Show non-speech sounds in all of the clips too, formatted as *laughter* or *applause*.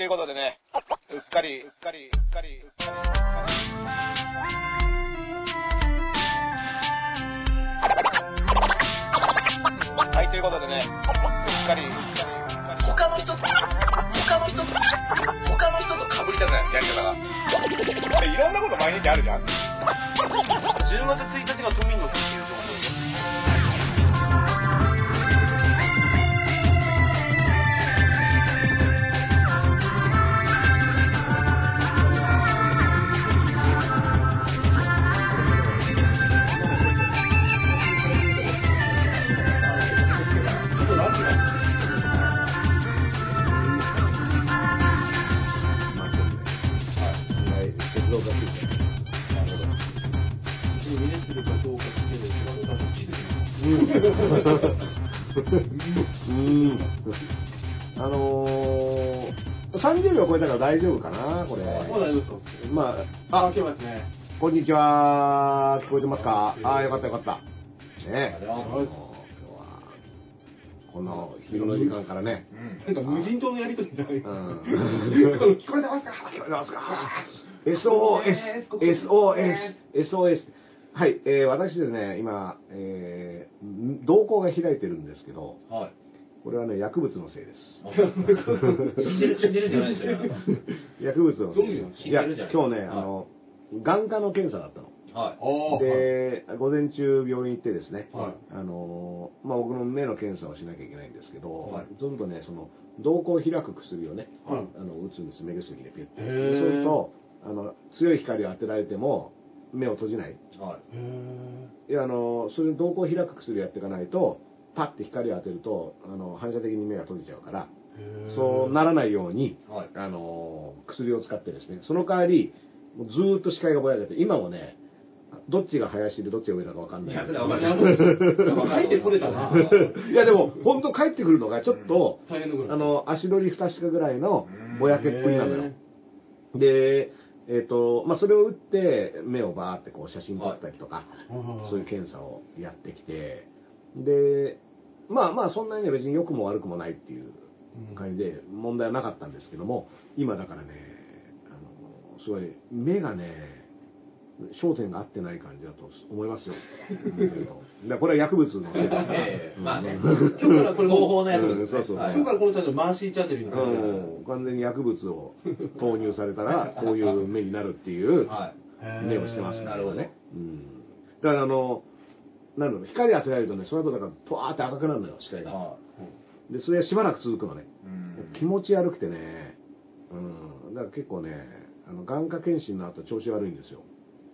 ということでね、うっかり、うっかり、うっかり、うっかり。はい、ということでね、うっかり、うっかり、うっかり。他の人と、他の人と、他の人と被りたくない、やり方が。いろんなこと毎日あるじゃん。10月1日が都民の日っていううん。あのー、30秒超えたから大丈夫かな、これ。まあ、あ、ますね。こんにちは。聞こえてますか？ああ、よかったよかった。ねえ。この昼の時間からね。なんか無人島のやりとりじゃないうん。*laughs* 聞こえてますか？聞こえてますか ?SOS、*laughs* SOS、SOS。はい、えー、私ですね、今、えー、動向が開いてるんですけど、はい。これはね、薬物のせいです。*laughs* 死んでる、死んでるんじゃないですよ、あなた薬物のせいですいや、今日ね、はいあの、眼科の検査だったの。はい。あで、午前中病院行ってですね、はいあのまあ、僕の目の検査をしなきゃいけないんですけど、はいそうするとね、その瞳孔を開く薬をね、はいあの打つんです、目薬でピュッて。そうするとあの、強い光を当てられても目を閉じない。はい。へいやあのそれで瞳孔を開く薬をやっていかないと、パッて光を当てるとあの反射的に目が閉じちゃうから、ーそうならないように、はい。あの薬を使ってですね、その代わり、もうずーっと視界がぼやけて、今もね、どっちが林でどっちが上だかわかんない。いや、それは分かります。なんか書いてこれたな。いやでも、本当帰ってくるのがちょっと、大変なぐらい。あの、足取り不確かぐらいのぼやけっぷりなのよ。で、えっ、と、まあ、それを打って、目をバーってこう写真撮ったりとか、そういう検査をやってきて、で、まあまあ、そんなにね、別に良くも悪くもないっていう感じで、問題はなかったんですけども、今だからね、あの、すごい、目がね、焦点が合ってない感じだと思いますよ。だこれは薬物のせいですねええまあねうん今日からこれ合法のやつうんそうそうはい今からこのチャンネル、マーシーチャンネルになる。うん完全に薬物を投入されたら、こういう目になるっていうはい。目をしてますなるほどね。うん。だからあの、なんだろう、光当てられるとね、その後だから、ポワーって赤くなるのよ、視界が。はで、それがしばらく続くのね。気持ち悪くてね、うん。だから結構ね、あの、眼科検診の後調子悪いんですよ。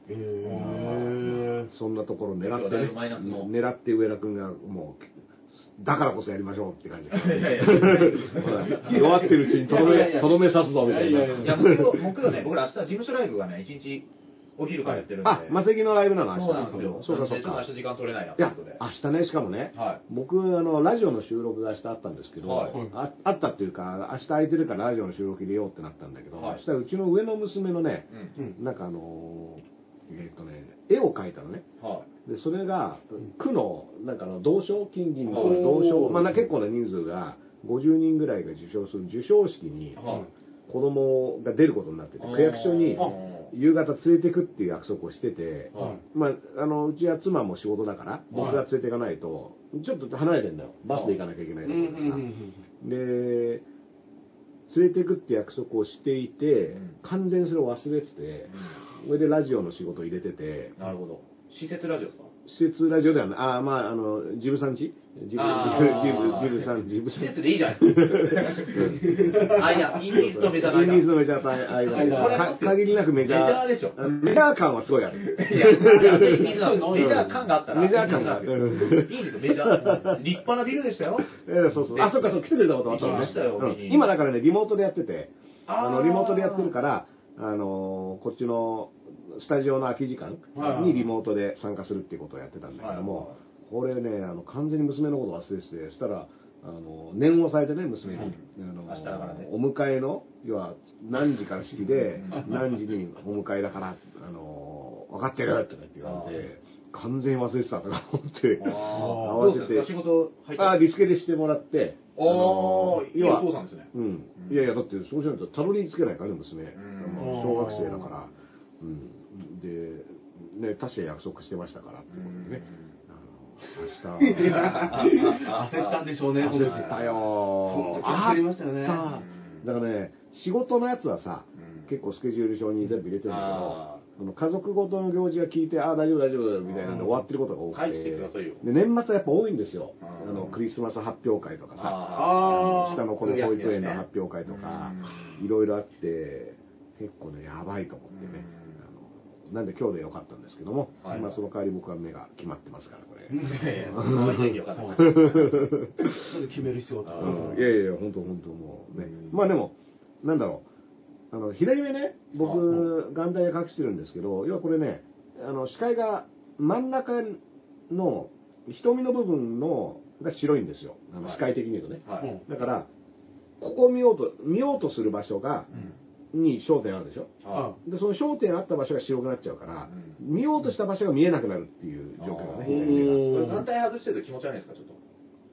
へーそんなところ狙ってね狙って上田君がもう、だからこそやりましょうって感じ。弱ってるうちにとどめ、とどめ刺すぞみたいな。いやいやいや、木曜、木曜ね、僕ら明日事務所ライブがね、一日お昼からやってるんで。あ、マセキのライブなの？そうなんですよ。そうかそうか明。日時間取れないな、いやということで。、明日ね、しかもね、は僕、あの、ラジオの収録が明日あったんですけど、はいああったっていうか、明日空いてるからラジオの収録入れようってなったんだけど、はい明日うちの上の娘のね、い。うん。うんなんかあのーえっ、とね、絵を描いたのね。はで、それが、区の、なんかあの、同賞、金銀のはい。同賞、まあな結構な人数が、50人ぐらいが受賞する授賞式にい。、は子供が出ることになってて、区役所にあ夕方連れてくっていう約束をしてて、はまあ、あの、うちは妻も仕事だから、僕が連れていかないと、ちょっと離れてんだよ。バスで行かなきゃいけないうん。とこで、連れていくって約束をしていて、うん。完全にそれを忘れてて、それでラジオの仕事を入れてて、なるほど。施設ラジオですか？施設ラジオではない、ああ、まあ、あの、ジブさんち？ジブ、あジーブ、ジブさん、ジブさん。施設でいいじゃないですか。*laughs* あ、いや、インディーズとメジャーのインディーズ間。のメジャーと間限りなくメジャー。メジャーでしょメジャー感はすごいある。いや、メジャー感があったら。メジャー感があるいいんですよ、メジャー。立派なビルでしたよ。えーそうそう。あ、そっか、そう、来てくれたことあったのね今だからね、リモートでやってて、あの、リモートでやってるから、あのー、こっちのスタジオの空き時間はいにリモートで参加するっていうことをやってたんだけどはいも、これね、あの、完全に娘のこと忘れてて、そしたら、あの、念をされてね、娘に。あのお迎えの、要は、何時から式で、何時にお迎えだから、あの、分かってるって言われて、完全に忘れてたとか思って、あー慌て仕事あリスケでしてもらって、おー、いいお要は父さんですね。うん。いやいや、だってそうしないとたどり着けないからね、娘。小学生だから。うん。で、ね、確か約束してましたからってことでね。明日。*laughs* 焦ったんでしょうね、焦ったよその時。焦りましたよね。だからね、仕事のやつはさ、結構スケジュール表に全部入れてるんだけどあ、あの家族ごとの行事が聞いて、ああ、大丈夫、大丈夫、みたいなんで終わってることが多くて。で、年末はやっぱ多いんですよ。うん。あの、クリスマス発表会とかさ、あ下の子の保育園の発表会とか、いろいろあって、結構ね、やばいと思ってね。なんで今日でよかったんですけども、はいまあその代わり僕は目が決まってますから、これ。いやいや、その割にはよかった。なんで決める必要いやいや本当本当もうね。まあでも、なんだろう。あの、左目ね、僕、眼帯で隠してるんですけど、要はこれね、あの、視界が真ん中の瞳の部分の、が白いんですよ。あのはい視界的に言うとね。はい。うんだから、ここを見ようと、見ようとする場所が、に焦点あるでしょ？はで、その焦点あった場所が白くなっちゃうから、見ようとした場所が見えなくなるっていう状況がね、左目が。外してると気持ち悪いんですか、ちょっと。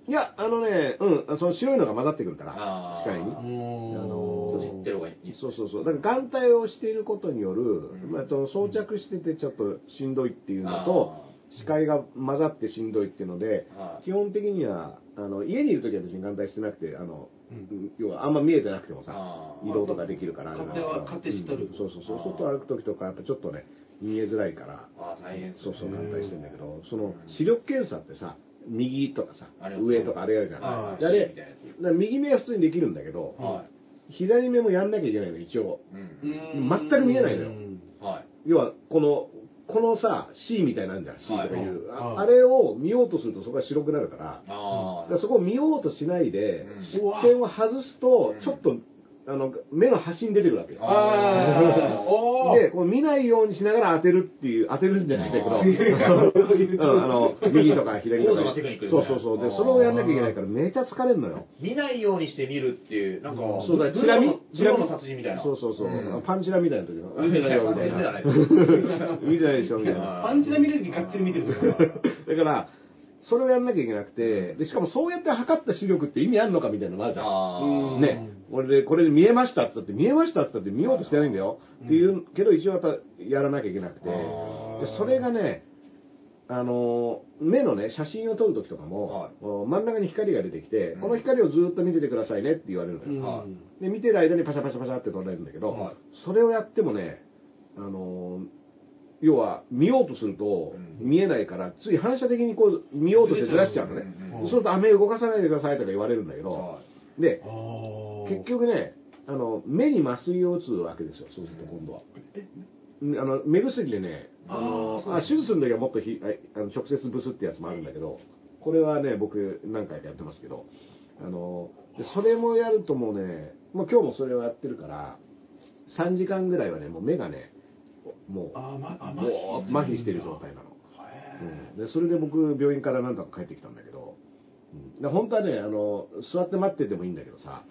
いや、あのね、うん、その白いのが混ざってくるから視界に。うーんあの閉じてる方がいい。そうそうそう。だから眼帯をしていることによる、んまあ、その装着しててちょっとしんどいっていうのと、視界が混ざってしんどいっていうので、はい基本的には、あの、家にいるときは別に眼帯してなくて、あの、うん要はあんま見えてなくてもさ移動とかできるから。勝手は勝手知っとるうんそうそうそう。外歩くときとか、やっぱちょっとね、見えづらいから、大変そうそう、眼帯してんだけど、その、視力検査ってさ、右とかさ上とかあれやるじゃん。はいであれ右目は普通にできるんだけど、は左目もやんなきゃいけないの、一応。い。うん。全く見えないのよはい。要は、この、このさ、C みたいなんじゃん、C とかいう。はい。ああれを見ようとするとそこが白くなるから、そこを見ようとしないでうん、視点を外すとうん、ちょっと、あの、目の端に出てくるわけよ。あー *laughs* おーで、こう見ないようにしながら当てるっていう、当てるんじゃないんだけど、あ *laughs* うんあの、右とか左とかそうそうそう。で、それをやんなきゃいけないからめちゃ疲れるのよ。見ないようにして見るっていう、なんか、そうだ、チラ見チラの達人みたいな。そうそうそう。んパンチラみたいな時の。見てないよ、みた *laughs* いな。見てないでしょ、みたいな。パンチラ見るときがっつり見てる。だから、それをやんなきゃいけなくて、で、しかもそうやって測った視力って意味あるのかみたいなのがあるじゃん。ね、俺で、これで見えましたって言って、見えましたって言って見ようとしてないんだよ。っていう、けど一応やっぱやらなきゃいけなくて、でそれがね、あのー目のね、写真を撮るときとかも、はい。真ん中に光が出てきて、うん。この光をずっと見ててくださいねって言われるのよ。うんはい。で、見てる間にパシャパシャパシャって撮られるんだけど、はい。それをやってもね、あのー要は見ようとするとうん。見えないから、つい反射的にこう見ようとしてずらしちゃうのね。そうすると、あ、目動かさないでくださいとか言われるんだけど、はで、結局ね、あの、目に麻酔を打つわけですよ、そうすると今度は。うんあの目薬でね、あのあ手術の時はもっとひああの直接ブスってやつもあるんだけど、これはね、僕何回かやってますけど、あの、でそれもやるともうね、もう今日もそれをやってるから、3時間ぐらいはね、もう目がね、もう、あーまあもう麻痺してる状態なの。うん、でそれで僕、病院からなんとか帰ってきたんだけど、うん、で本当はねあの、座って待っててもいいんだけどさ、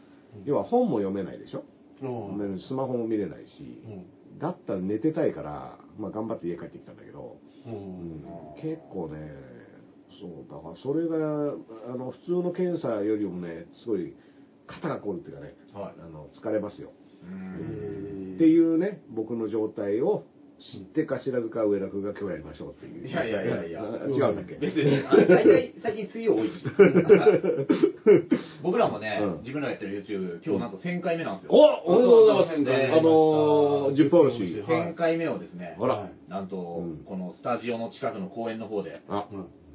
要は本も読めないでしょ、うんでスマホも見れないし、だったら寝てたいから、まあ、頑張って家帰ってきたんだけど、ううん。ん、結構ね、そう、だからそれがあの普通の検査よりもね、すごい肩が凝るっていうかね、はい。あの疲れますよ。うん。っていうね、僕の状態を知ってか知らずか上田君が今日やりましょうっていう。いやいやいやいやあ *laughs* 違うんだっけ？別に、あ *laughs* 大体最近水曜多いし。僕らもね、うん自分らがやってる YouTube、今日なんと1000回目なんですよ。おおめでとうございます。あのー、10本牛。はい1000回目をですね、あらなんと、うんこのスタジオの近くの公園の方で、あ、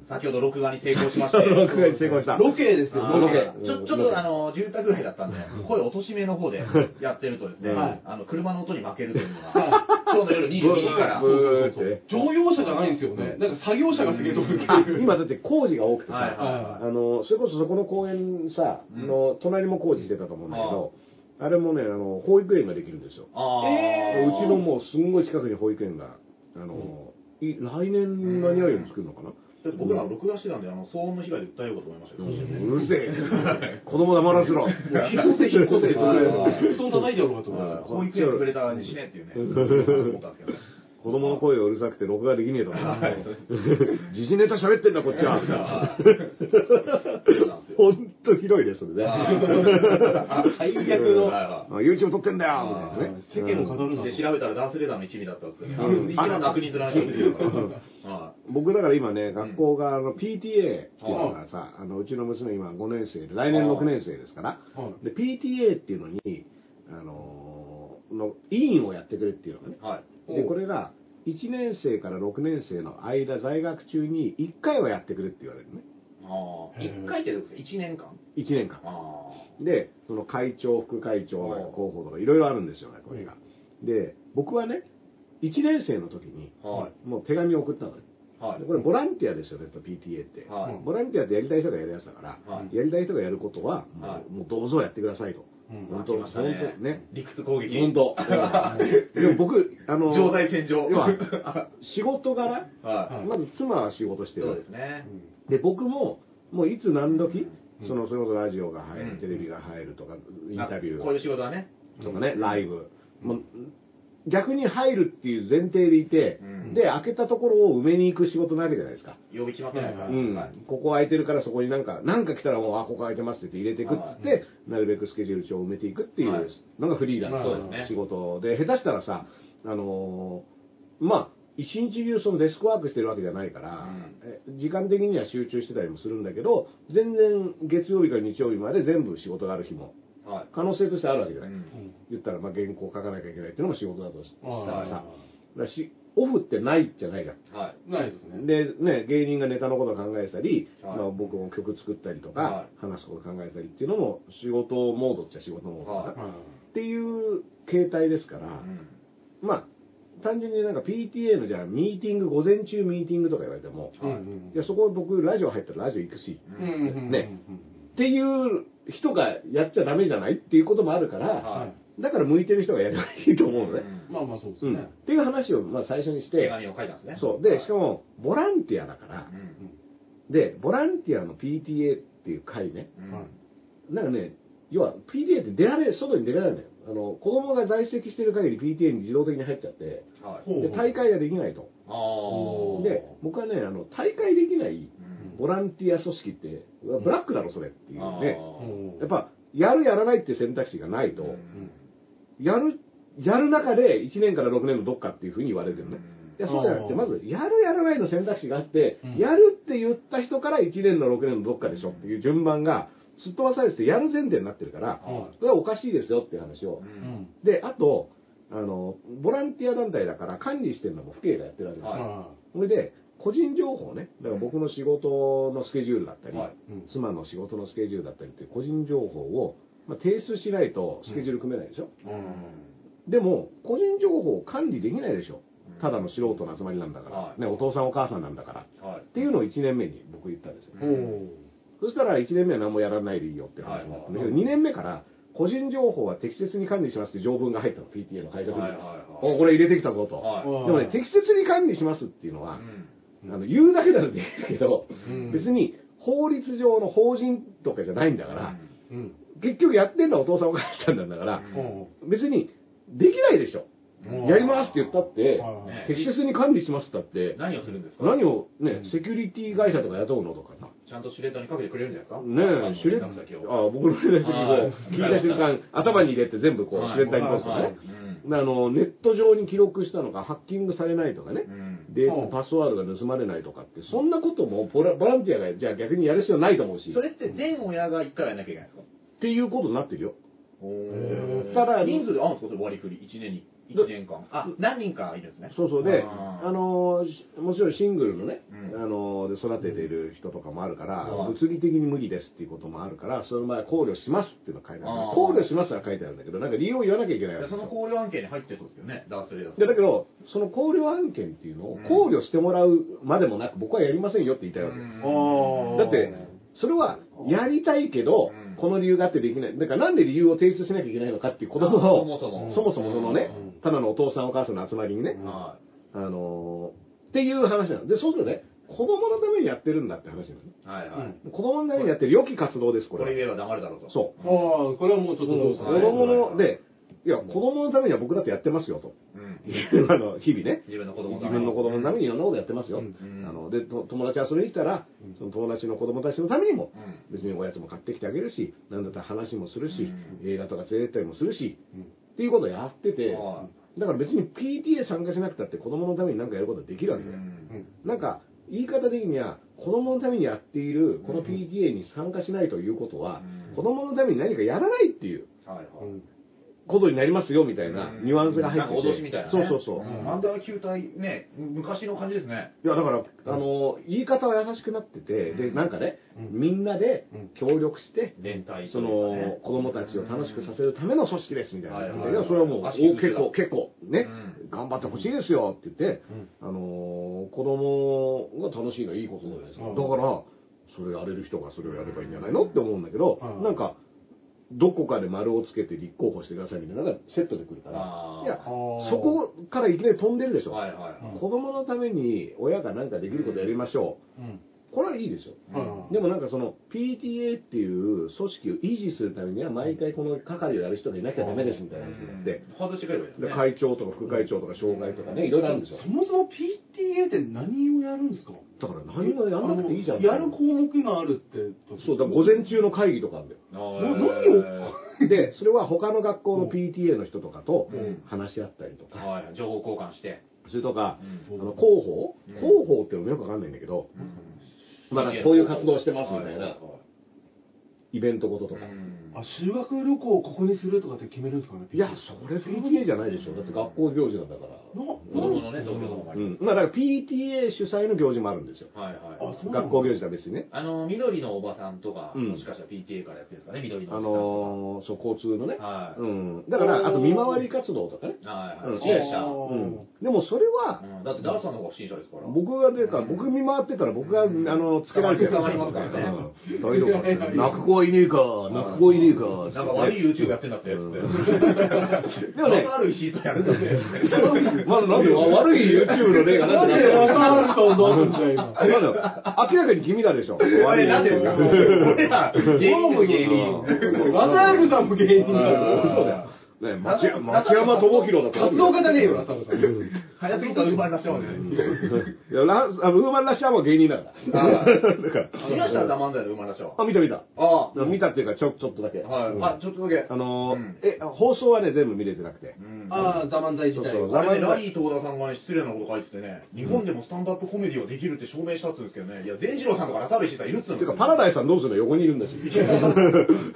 先ほど録画に成功しまして、*laughs* 録画に成功した。ロケですよ、ロケ。ちょちょっとあの住宅街だったんで、声落としめの方で *laughs* やってるとですね、はいあの車の音に負けるというのが、今日の夜22時から、乗用車じゃないんですよね。なんか作業車がすげえとこにあ今だって工事が多くてさ、あの、それこそそこの公園さ、うんの隣も工事してたと思うんだけど、あれもね、あの、保育園ができるんですよ。うちのもうすんごい近くに保育園が、あの、い来年何々に作るのかな僕ら録画してたんで、あの騒音の被害で訴えようかと思いましたけど、うるせえ。子供黙らせろ。引っ越せ、引っ越せ、布団叩いてやろうかと思いま保育園潰れたにしねっていうね、思ったんですけどね。子供の声がうるさくて録画できねえとか。時事ネタ喋ってんだ、こっちは。ほんとひどいです、それね。最悪の。はあ YouTube 撮ってんだよみたいなね。世間を語るな。で、調べたらダースレーダーの一味だったんですよね。うん一番の悪人となっちゃってる僕だから今ね、学校があの PTA っていうのがさ、あのうちの娘今5年生で、来年6年生ですから、PTA っていうのに、あのーの委員をやってくれっていうのがねい。、はい。でこれが1年生から6年生の間、在学中に1回はやってくれって言われるね、ああ。へー一回ってどうですか？一年間？1年間。あで、その会長、副会長、うん候補とかいろいろあるんですよね、これが。で、僕はね、1年生の時に、あ。はい。もう手紙を送ったのね。はいで。これボランティアですよね、と PTA って。はいボランティアってやりたい人がやるやつだから、はいやりたい人がやることは、もう,、はいもうどうぞやってくださいと。うん本当、来ましたね本当ね。理屈攻撃。本当。*laughs* でも僕、あの、常在戦場。要は仕事柄、はまず妻は仕事しい。てるそうです。ね。で、僕も、もういつ何時、うんその、それこそラジオが入る、うんテレビが入るとか、インタビュー。こういう仕事はね。とかね、ライブ。もう逆に入るっていう前提でいて、うんで、開けたところを埋めに行く仕事なわけじゃないですか。曜日決まってないから。うんはい。ここ空いてるからそこになんか、なんか来たらもう、あ、ここ空いてますって言って入れていくっつって、なるべくスケジュール帳を埋めていくっていはいうのがフリーランスの仕事で、下手したらさ、あのーまあ、一日中そのデスクワークしてるわけじゃないから、うんえ時間的には集中してたりもするんだけど、全然月曜日から日曜日まで全部仕事がある日も、はい。可能性としてあるわけじゃない。うん言ったら、まあ、原稿書かなきゃいけないっていうのも仕事だとしたらさ、だしオフってないじゃないじゃん。はい。ーないですね。で、ね、芸人がネタのことを考えてたり、はい。まあ、僕も曲作ったりとか、はい。話すこと考えたりっていうのも仕事モードっちゃ仕事モードだな、はい。はっていう形態ですから、うん。まあ、単純になんか PTA のじゃあミーティング、午前中ミーティングとか言われても、い。うんうんいや、そこ僕ラジオ入ったらラジオ行くし、うんうんうんっていう人がやっちゃダメじゃないっていうこともあるから、はいだから向いてる人がやればいいと思うのね。うんまあまあそうですうん、ねっ。ていう話をまあ最初にして、手紙を書いたんですね。そう。で、しかも、ボランティアだからう、ん。で、ボランティアの PTA っていう会ね、なんかね、要は PTA って出られ、外に出られないのよ。あの、子供が在籍してる限り PTA に自動的に入っちゃって、で、大会ができないと。で、僕はね、あの、大会できないうんボランティア組織って、ブラックだろ、それっていうあね。ーやっぱ、やるやらないって選択肢がないと、うんやる、やる中で1年から6年のどっかっていうふうに言われてるね。いや、そうじゃなくて、うんまず、やるやらないの選択肢があって、うん。やるって言った人から1年の6年のどっかでしょっていう順番が、すっ飛ばされてて、やる前提になってるから、はい。それはおかしいですよっていう話を。で、あと、あの、ボランティア団体だから管理してるのも府警がやってるわけですよ。はそれで、個人情報ね、だから僕の仕事のスケジュールだったり、はい。うん。妻の仕事のスケジュールだったりっていう個人情報を、まあ、提出しないとスケジュール組めないでしょ？でも、個人情報を管理できないでしょ。ただの素人の集まりなんだから、はいね、お父さんお母さんなんだから。はい。っていうのを1年目に僕言ったんですよ。うんそしたら1年目は何もやらないでいいよって話になったんだけど、はい2年目から個人情報は適切に管理しますって条文が入ったの、PTA の改革に。はいはいこれ入れてきたぞと。はいでもね、適切に管理しますっていうのは、うんあの言うだけならでいいんだけど、うん別に法律上の法人とかじゃないんだから、うん。結局やってんのはお父さんお母さんなんだから、うん。別にできないでしょ。うん。やりますって言ったって適切に管理しますったって、何をするんですか？何をねうん、セキュリティ会社とか雇うのとかさ、ちゃんとシュレッダーにかけてくれるんじゃないですか？ねえ、シュレッ連絡先を。あ僕の連絡先はい。を聞いた瞬間、頭に入れて全部こう、はい。シュレッダーに通すとかね。あの、ネット上に記録したのがハッキングされないとかね。う。ん。でうん、パスワードが盗まれないとかって、そんなこともボラボランティアがじゃあ逆にやる必要ないと思うし、っそれって全親が一回はやんなきゃいけないんですか？ていうことになってるよ。ー。ただ人数であるんですか？それ割り振り。1年に1年間。あ何人かいるんですね。そうそう。で、あのしもちろんシングルのね、うん。あので育てている人とかもあるから、うん。物理的に無理ですっていうこともあるから、その場合は考慮しますっていうのが書いてある。考慮しますは書いてあるんだけど、なんか理由を言わなきゃいけないわけそですよ。の考慮案件に入ってそうですよねダースレーダーでだけど、その考慮案件っていうのをうん。考慮してもらうまでもなく、僕はやりませんよって言いたいわけ。だって、それはやりたいけどうん、この理由があってできない。だからなんで理由を提出しなきゃいけないのかっていう子供を、そもそもそもそもそのねうん、ただのお父さんお母さんの集まりにね、はあのーっていう話なの。で、そうするとね、子供のためにやってるんだって話なのね。いはいはい子供のためにやってる良き活動です、これは。これ言えば黙るだろうとそう。ああ、これはもうちょっとどう子供の、で、いや、子供のためには僕だってやってますよと。うん。*laughs* あの、日々ね。自分の子供の自ために。分の子供のためにいろんなことやってますよ。うん。あのでと友達遊びに来たら、その友達の子供たちのためにも、う別におやつも買ってきてあげるし、なんだったら話もするし、うん。映画とか連れてったりもするし、うん。っていうことをやってて、はだから別に PTA 参加しなくたって子供のために何かやることはできるわけだよ。なんか、言い方的には、子供のためにやっている、この PTA に参加しないということは、うん。子供のために何かやらないっていう。はいはい。ことになりますよ、みたいなうん。ニュアンスが入ってて。なんか脅しみたいなね。そうそうそう。ん。アンダー球体ね、昔の感じですね。いや、だから、あの、言い方は優しくなってて、で、なんかね、うん。みんなでうん。協力して、連帯その、子供たちを楽しくさせるための組織です、みたいな。それはもう、結構、結構、ね、う頑張ってほしいですよ、って言って、あのー、子供が楽しいのはいいことですよ。うん。だから、それやれる人がそれをやればいいんじゃないのって思うんだけどう、ん。なんか、どこかで丸をつけて立候補してくださいみたいなのがセットで来るからいや、そこからいきなり飛んでるでしょ。はいはいはい。子供のために親が何かできることやりましょうんう。これはいいですよ。うんでもなんかその PTA っていう組織を維持するためには毎回この係をやる人がいなきゃダメですみたいな話になって、外してくればいいですでね。会長とか副会長とか障害とかね、いろいろあるんですよ。そもそも PTA って何をやるんですか？だから何もやんなくていいじゃん。やる項目があるって。そう、だ午前中の会議とかあるんだよ。な何を？*laughs* で、それは他の学校の PTA の人とかとうん話し合ったりとか、はい、情報交換して。それとか、うんあの広報？うん広報っていうのもよくわかんないんだけど、まだこういう活動してますみたいなイベントごととか。あ、修学旅行をここにするとかって決めるんですかねいや、それ PTA じゃないでしょ。だって学校行事なんだから。な、子供のね、東京の方うん。まあだから PTA 主催の行事もあるんですよ。はいはい。あそうなんだ学校行事とは別にね。あの、緑のおばさんとか、うんもしかしたら PTA からやってるんですかね、緑のあおじさんとのー、そう、交通のね。か。はい。うん。だから、あと見回り活動とかね。はいはい。うん支援者。あうん。でもそれは、うんだってダーさんの方が不審者ですから。僕が出るから、僕見回ってたら僕が、あの、つけられてる捕まりますからねうん大丈夫かって泣く子はいねえか、泣く子はいねえか。なんか悪い YouTube やってんだって、つって。うん *laughs* でもねまたある石井とやるんだって。*laughs* まだなんで悪い YouTube の例がなんでなんでわかると思うんだよ、今。明らかに君らでしょ。あれ、なんでですか俺ら、芸人も芸人。渡辺さんも芸人だよ。そうだよ。ね、町町山智博だと。活動家じゃねえよ、渡辺さん。早すぎたら生まれ出しちゃうんだよね。いや、ラあのウーマンラッシャーも芸人だから。あだから。見ましたザ・漫才の生まれ出しは。あ、見た見た。あ見たっていうか、ちょ、ちょっとだけ。はい。うんあ、ちょっとだけ。あのーうんえ、放送はね、全部見れてなくて。うんああ、ザ・漫才自体そうそうは。あれね、ラリー東田さんがね、失礼なこと書いててね、日本でもスタンドアップコメディはできるって証明したっつうんですけどね、いや、善次郎さんとかラサール石井さんいるっつうの。てか、パラダイスさんどうするの？横にいるんですよ。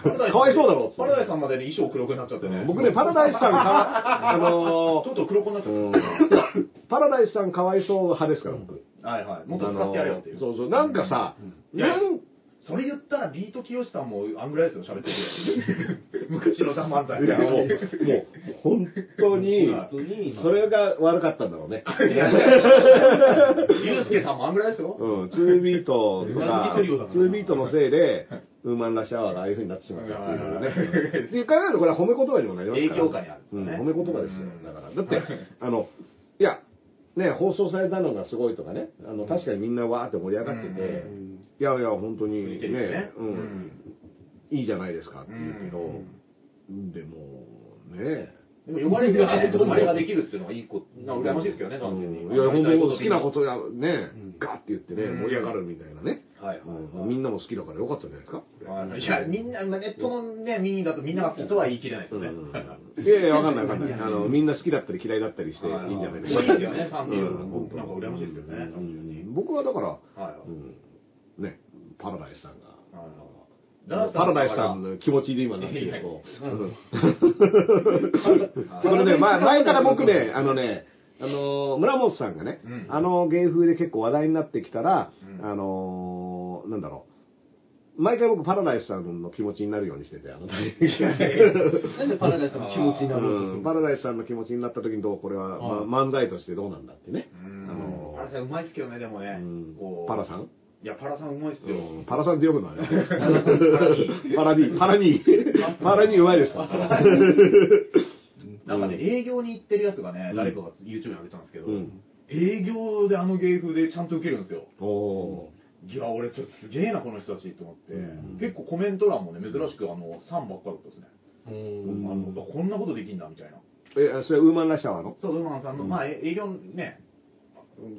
パラダイスかわいそうだろっつってパラダイスさんまでに衣装黒くなっちゃってね。僕ね、パラダイスさんか、*laughs* あのとうとう黒くなっちゃー、った。うん *laughs* パラダイスさんかわいそう派ですから、僕。はいはい。もっと使ってやれよっていう。あのーそうそう、なんかさ、いやなんそれ言ったらビートきよしさんもあんぐらいですよ、喋ってて。*laughs* 昔のザ・漫才。いや、もう、もう、本当に、本当にそれが悪かったんだろうね。ユうスケさんもあんぐらいですよ。うん、2ビートとか、同じトリオだから2ビートのせいで、ウーマンラッシュアワーがああいう風になってしまったっていうね。っていう考えるとこれは褒め言葉にもなりますから。影響下にあるんですうん、褒め言葉ですよう。んだから。だって、あの、いや、ね、放送されたのがすごいとかね、あの、確かにみんなわーって盛り上がってて、うん。いやいや、本当にね。ね、ううん。ん、いいじゃないですかって言うけど、でも、ね、でも呼ばれてね、呼ばれができるっていうのがいいこと、羨ましいですけどね、う男性に。んいや、本当好きなことや、ねうん、ガーって言ってね、盛り上がるみたいなね。はいみんなも好きだからよかったんじゃないですか？はいいや、みんな、ネットのね、民意だとみんなが好きとは言い切れないですよね。うんいやいや、わかんないわかんない。あの、みんな好きだったり嫌いだったりしていい。んじゃないですか？いいですよねなんか羨ましいですよねうん。僕はだから、ね、パラダイスさんが、はいはいパラダイスさんの気持ちで今なってると、はいこれね、前前から僕ね、あのね、あのー村本さんがね、うん。あの芸風で結構話題になってきたら、うん。あのーなんだろう、毎回僕パラダイスさんの気持ちになるようにしてて、あの、*laughs* なんでパラダイスさんの気持ちになろうとするうんパラダイスさんの気持ちになった時にどうこれは、ま漫才としてどうなんだってね。うん。あのパラさんうまいっすけどね、でもね。パラさん？いや、パラさんうまいっすよ。うんパラさんって呼ぶのあれ。パラニー。パラニー。パラニーうまいですかなんかね、営業に行ってるやつがねう、ん誰かが YouTube に上げたんですけどうん、営業であの芸風でちゃんと受けるんですよ。おいや、俺ちょっとすげえな、この人たちと思ってうん、結構コメント欄もね、珍しくあの、3ばっかだったですね。うんあうんこんなことできんだみたいな。え、それウーマンラッシャワーの？そう、ウーマンさんの、うんまあ、え営業ね、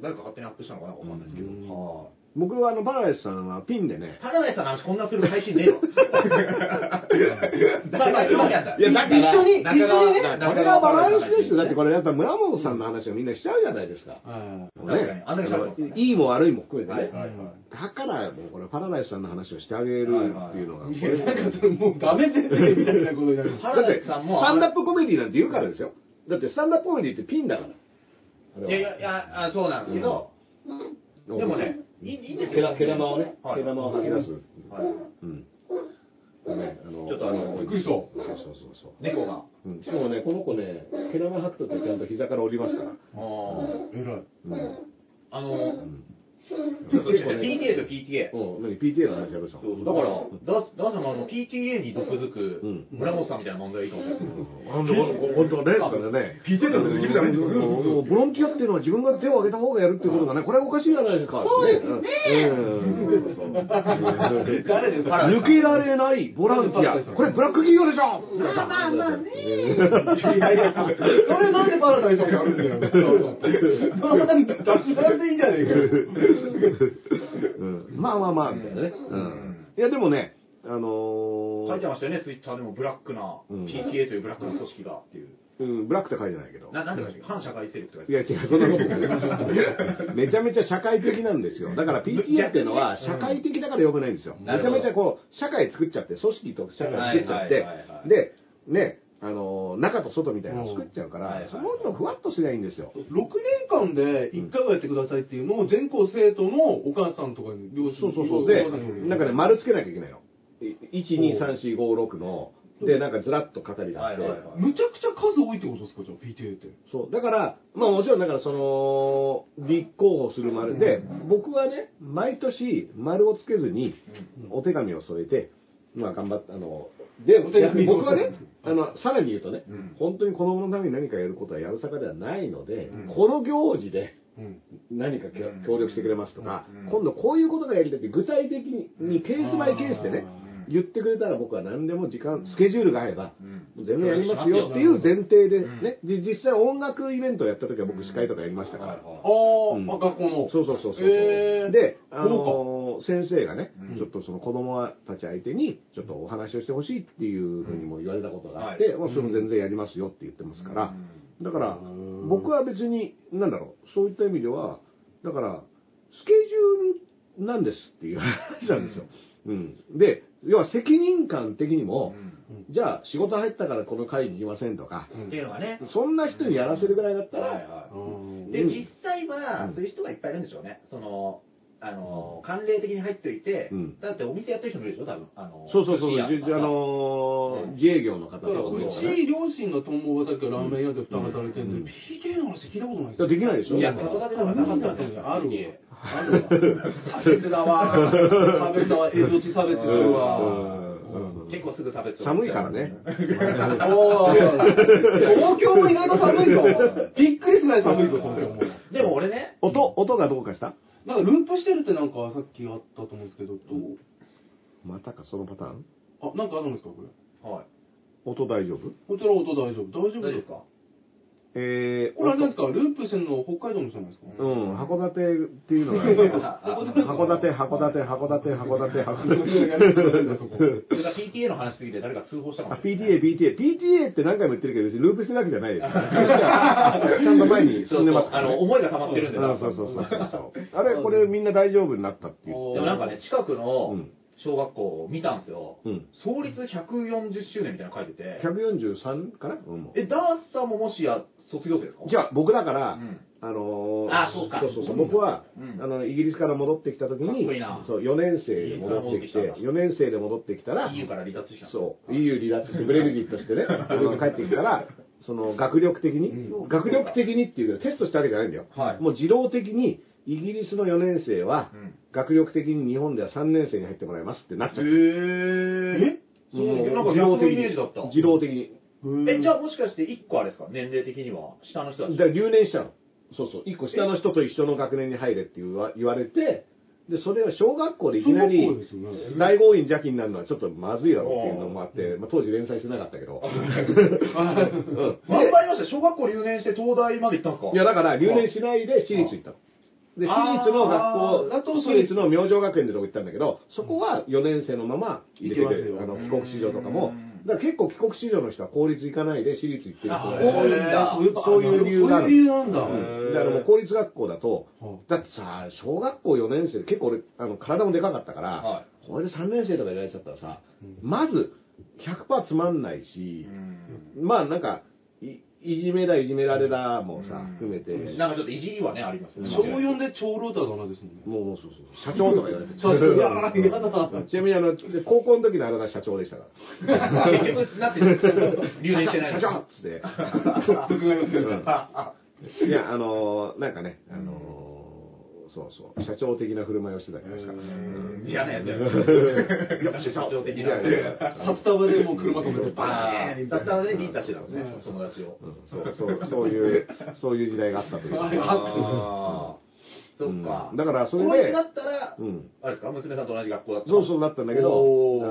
誰か勝手にアップしたのかなわかんないですけど。うんは僕はあの、パラダイスさんはピンでねい。、パラダイスさんの話こんなする配信ねえわ。*laughs* まあまあ今やったいやだから一緒に、一緒にねこれがバランスですよ。だってこれやっぱ村本さんの話をみんなしちゃうじゃないですか。は確かにあんだけいいも悪いも含めてね。だからもうこれパラダイスさんの話をしてあげるっていうのが。い。いや、なんかそれもうダメ前提みたいなことになる。パラだって、スダイスさんも、タンダップコメディなんて言うからですよ。だってスタンダップコメディってピンだから。いやいやそうなんですけど、でもね、毛よ。玉毛玉をね、はい毛玉を吐き出す。はいうん。ね、あのちょっとあのびっくりしたそうそうそうそう。猫が。うんしかもね、この子ね、毛玉吐くときはちゃんと膝から降りますから。あ偉い。うん。あの、PTA と PTA。うん、何？PTA の話やるでしょ。そうそう。だから、ダダーさんもあの PTA に毒づくうん。村本さんみたいな漫才いいかもしれない。本当はね、それね。PTA だってできるじゃないですか。もうボランティアっていうのは自分が手を挙げた方がやるっていうことがね、これはおかしいじゃないですか。そうですね。誰ですか？抜けられないボランティア。これブラック企業でしょ。まあまあまあね。いやいや、それなんでパラダイスをやるんだよ。なんで脱サラでいいんじゃねえか。よ。うんまあまあまあ、みたいなね。うん。いや、でもね、あの書いてましたよね、ツイッターでもブラックな、うん PTA というブラックな組織がっていう。うん、ブラックって書いてないけど。ななんて書いて反社会勢力とかいや違う、そんなことない。めちゃめちゃ社会的なんですよ。だから PTA っていうのは社会的だから良くないんですよ。めちゃめちゃこう、社会作っちゃって、組織と社会作っちゃってはいはいはいは、いで、ね、あの、中と外みたいなの作っちゃうからうんはいはい、そののふわっとすりゃいいんですよ。6年間で1回はやってくださいっていうのを全校生徒のお母さんとかに両親そうそうそう。でなんかね、丸つけなきゃいけないの。1、2、3、4、5、6の、で、なんかずらっと語りがあってはいはいはいむちゃくちゃ数多いってことですかじゃあ PTA って。そう。だから、まあもちろん、だからその、立候補する丸で、僕はね、毎年、丸をつけずに、お手紙を添えて、まあ頑張った、あの、で、お手紙いや僕はね、あの、さらに言うとね、うん。本当に子供のために何かやることはやるさかではないので、うん。この行事でうん。何か協力してくれますとか、うん。今度こういうことがやりたいって具体的にケースバイケースでねう、ん。言ってくれたら僕は何でも時間、スケジュールが合えば、うん。全然やりますよっていう前提でうん。ね、じ実際音楽イベントをやった時は僕司会とかやりましたから。あはあ、うん。あ学校の。そうそうそうそう。で、あのー先生がね、うんちょっとその子供たち相手に、ちょっとお話をしてほしいっていうふうにも言われたことがあって、はいまあそれも全然やりますよって言ってますから、だからうん、僕は別に、なんだろう、そういった意味では、だから、スケジュールなんですっていう話なんですよ。うん。で、要は責任感的にも、じゃあ仕事入ったからこの会に行きませんとか、っていうのがね。そんな人にやらせるぐらいだったら。で、うん実際はう、んそういう人がいっぱいいるんでしょうね。その、あの、慣例的に入っといてうん、だってお店やってる人もいるでしょ、多分。あの、そうそうそう、あのーうん自営業の方とだかもいるち、両親が共働きかラーメン屋で二働いてるんで、PTA の話聞いたことないですよ。できないでしょいや、函館ではなかったんですよ。あるわ家あるわ。差別だわ。差別だわ。エゾ地差別するわ。うん結構すぐ差別寒いからね。東京も意外と寒いぞ。*laughs* びっくりするぐらい寒いぞ、東京も。でも俺ね、音、音がどうかした？なんかループしてるってなんかさっきあったと思うんですけど、どう？またか、そのパターン？あ、なんかあるんですか、これ？はい。音大丈夫？こちら音大丈夫。大丈夫ですか？えー、これあれですか、ループしてるの北海道の人なんですかうん、函館っていうのが、函館、函館、函館、函館、函館。そこそれが PTA の話すぎて誰か通報したかあもしれない。PTA、PTA。PTA って何回も言ってるけど、別にループしてるわけじゃないです。ちゃんと前に進んでますから、あの、思いが溜まってるんで。うんそうそうそうそう。あれ、これみんな大丈夫になったっていう。でもなんかね、近くのうん小学校を見たんですよ。うん。創立140周年みたいなの書いてて。143かな？うん。え、ダースさんももしや、卒業生ですか？じゃあ、僕だから、うん。あのーあそうか。そうそうそう。僕は、うん。あの、イギリスから戻ってきた時にそう、4年生で戻ってきて、4年生で戻ってきたら、EU から離脱したそう、EU 離脱して、ブレグジットしてね、*laughs* 帰ってきたら、その学力的に、学力的にっていうかテストしたわけじゃないんだよ。はい。もう自動的に、イギリスの4年生は、うん。学力的に日本では3年生に入ってもらいますってなっちゃう。え？そう、なんか逆のイメージだった。自動的に。え、じゃあもしかして1個あれですか？年齢的には？下の人たち。だから留年しちゃうの。そうそう。1個下の人と一緒の学年に入れって言わ言われて、で、それは小学校でいきなり大豪院邪気になるのはちょっとまずいだろうっていうのもあって、まあ、当時連載してなかったけど。うん頑張りました。小学校留年して東大まで行ったんですかいや、だから留年しないで私立行ったの。で、私立の学校、だと私立の明星学園でとこ行ったんだけど、そこは4年生のまま入れてあの、帰国子女とかも、だから結構帰国子女の人は公立行かないで私立行ってる人多いんだ。そういう理由があるそういう理由なんだ。うん。だからもう公立学校だとは、だってさ、小学校4年生、結構俺、あの、体もでかかったから、はこれで3年生とかやられちゃったらさ、まず、100%つまんないし、まあなんか、いいじめだ、いじめられだもさ、含めて、なんかちょっといじりはね、ありますよね。小4で長老だなですもんね。もう、もうそうそう、社長とか言われて。そうそういやーやだちなみにあの、で高校の時のあれが社長でしたから。結局、なってる留年してない。社長っつって。僕が言ういや、あのー、なんかね、あのー、そうそう、社長的な振る舞いをしてたりとかしたから。うん嫌なやつやいや社長的いな。札束でもう車止めてバあーーンだったらね、リータしてたんですね、友達を。うんそうそうそういう、そういう時代があったというか。そっかう。んだからそれでだったら、うん。あれですか、娘さんと同じ学校だった？そうそうだったんだけど、あ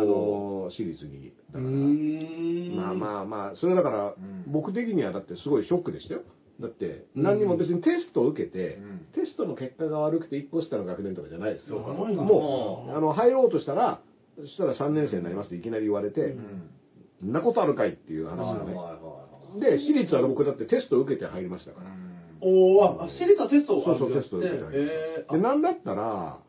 のー、私立に。だうから。まあまあまあ、それだから、ん僕的にはだってすごいショックでしたよ。だって、何にも別にテストを受けて、うん。テストの結果が悪くて1個下の学年とかじゃないです。よ。そうか。ないんだもう、あの、入ろうとしたら、そしたら3年生になりますっていきなり言われて、うん。そんなことあるかいっていう話はいだね。で、私立は僕だってテストを受けて入りましたから。おー、あ、私立はテストをそうそう、テストを受けて入りました。えー。で、なんだったら、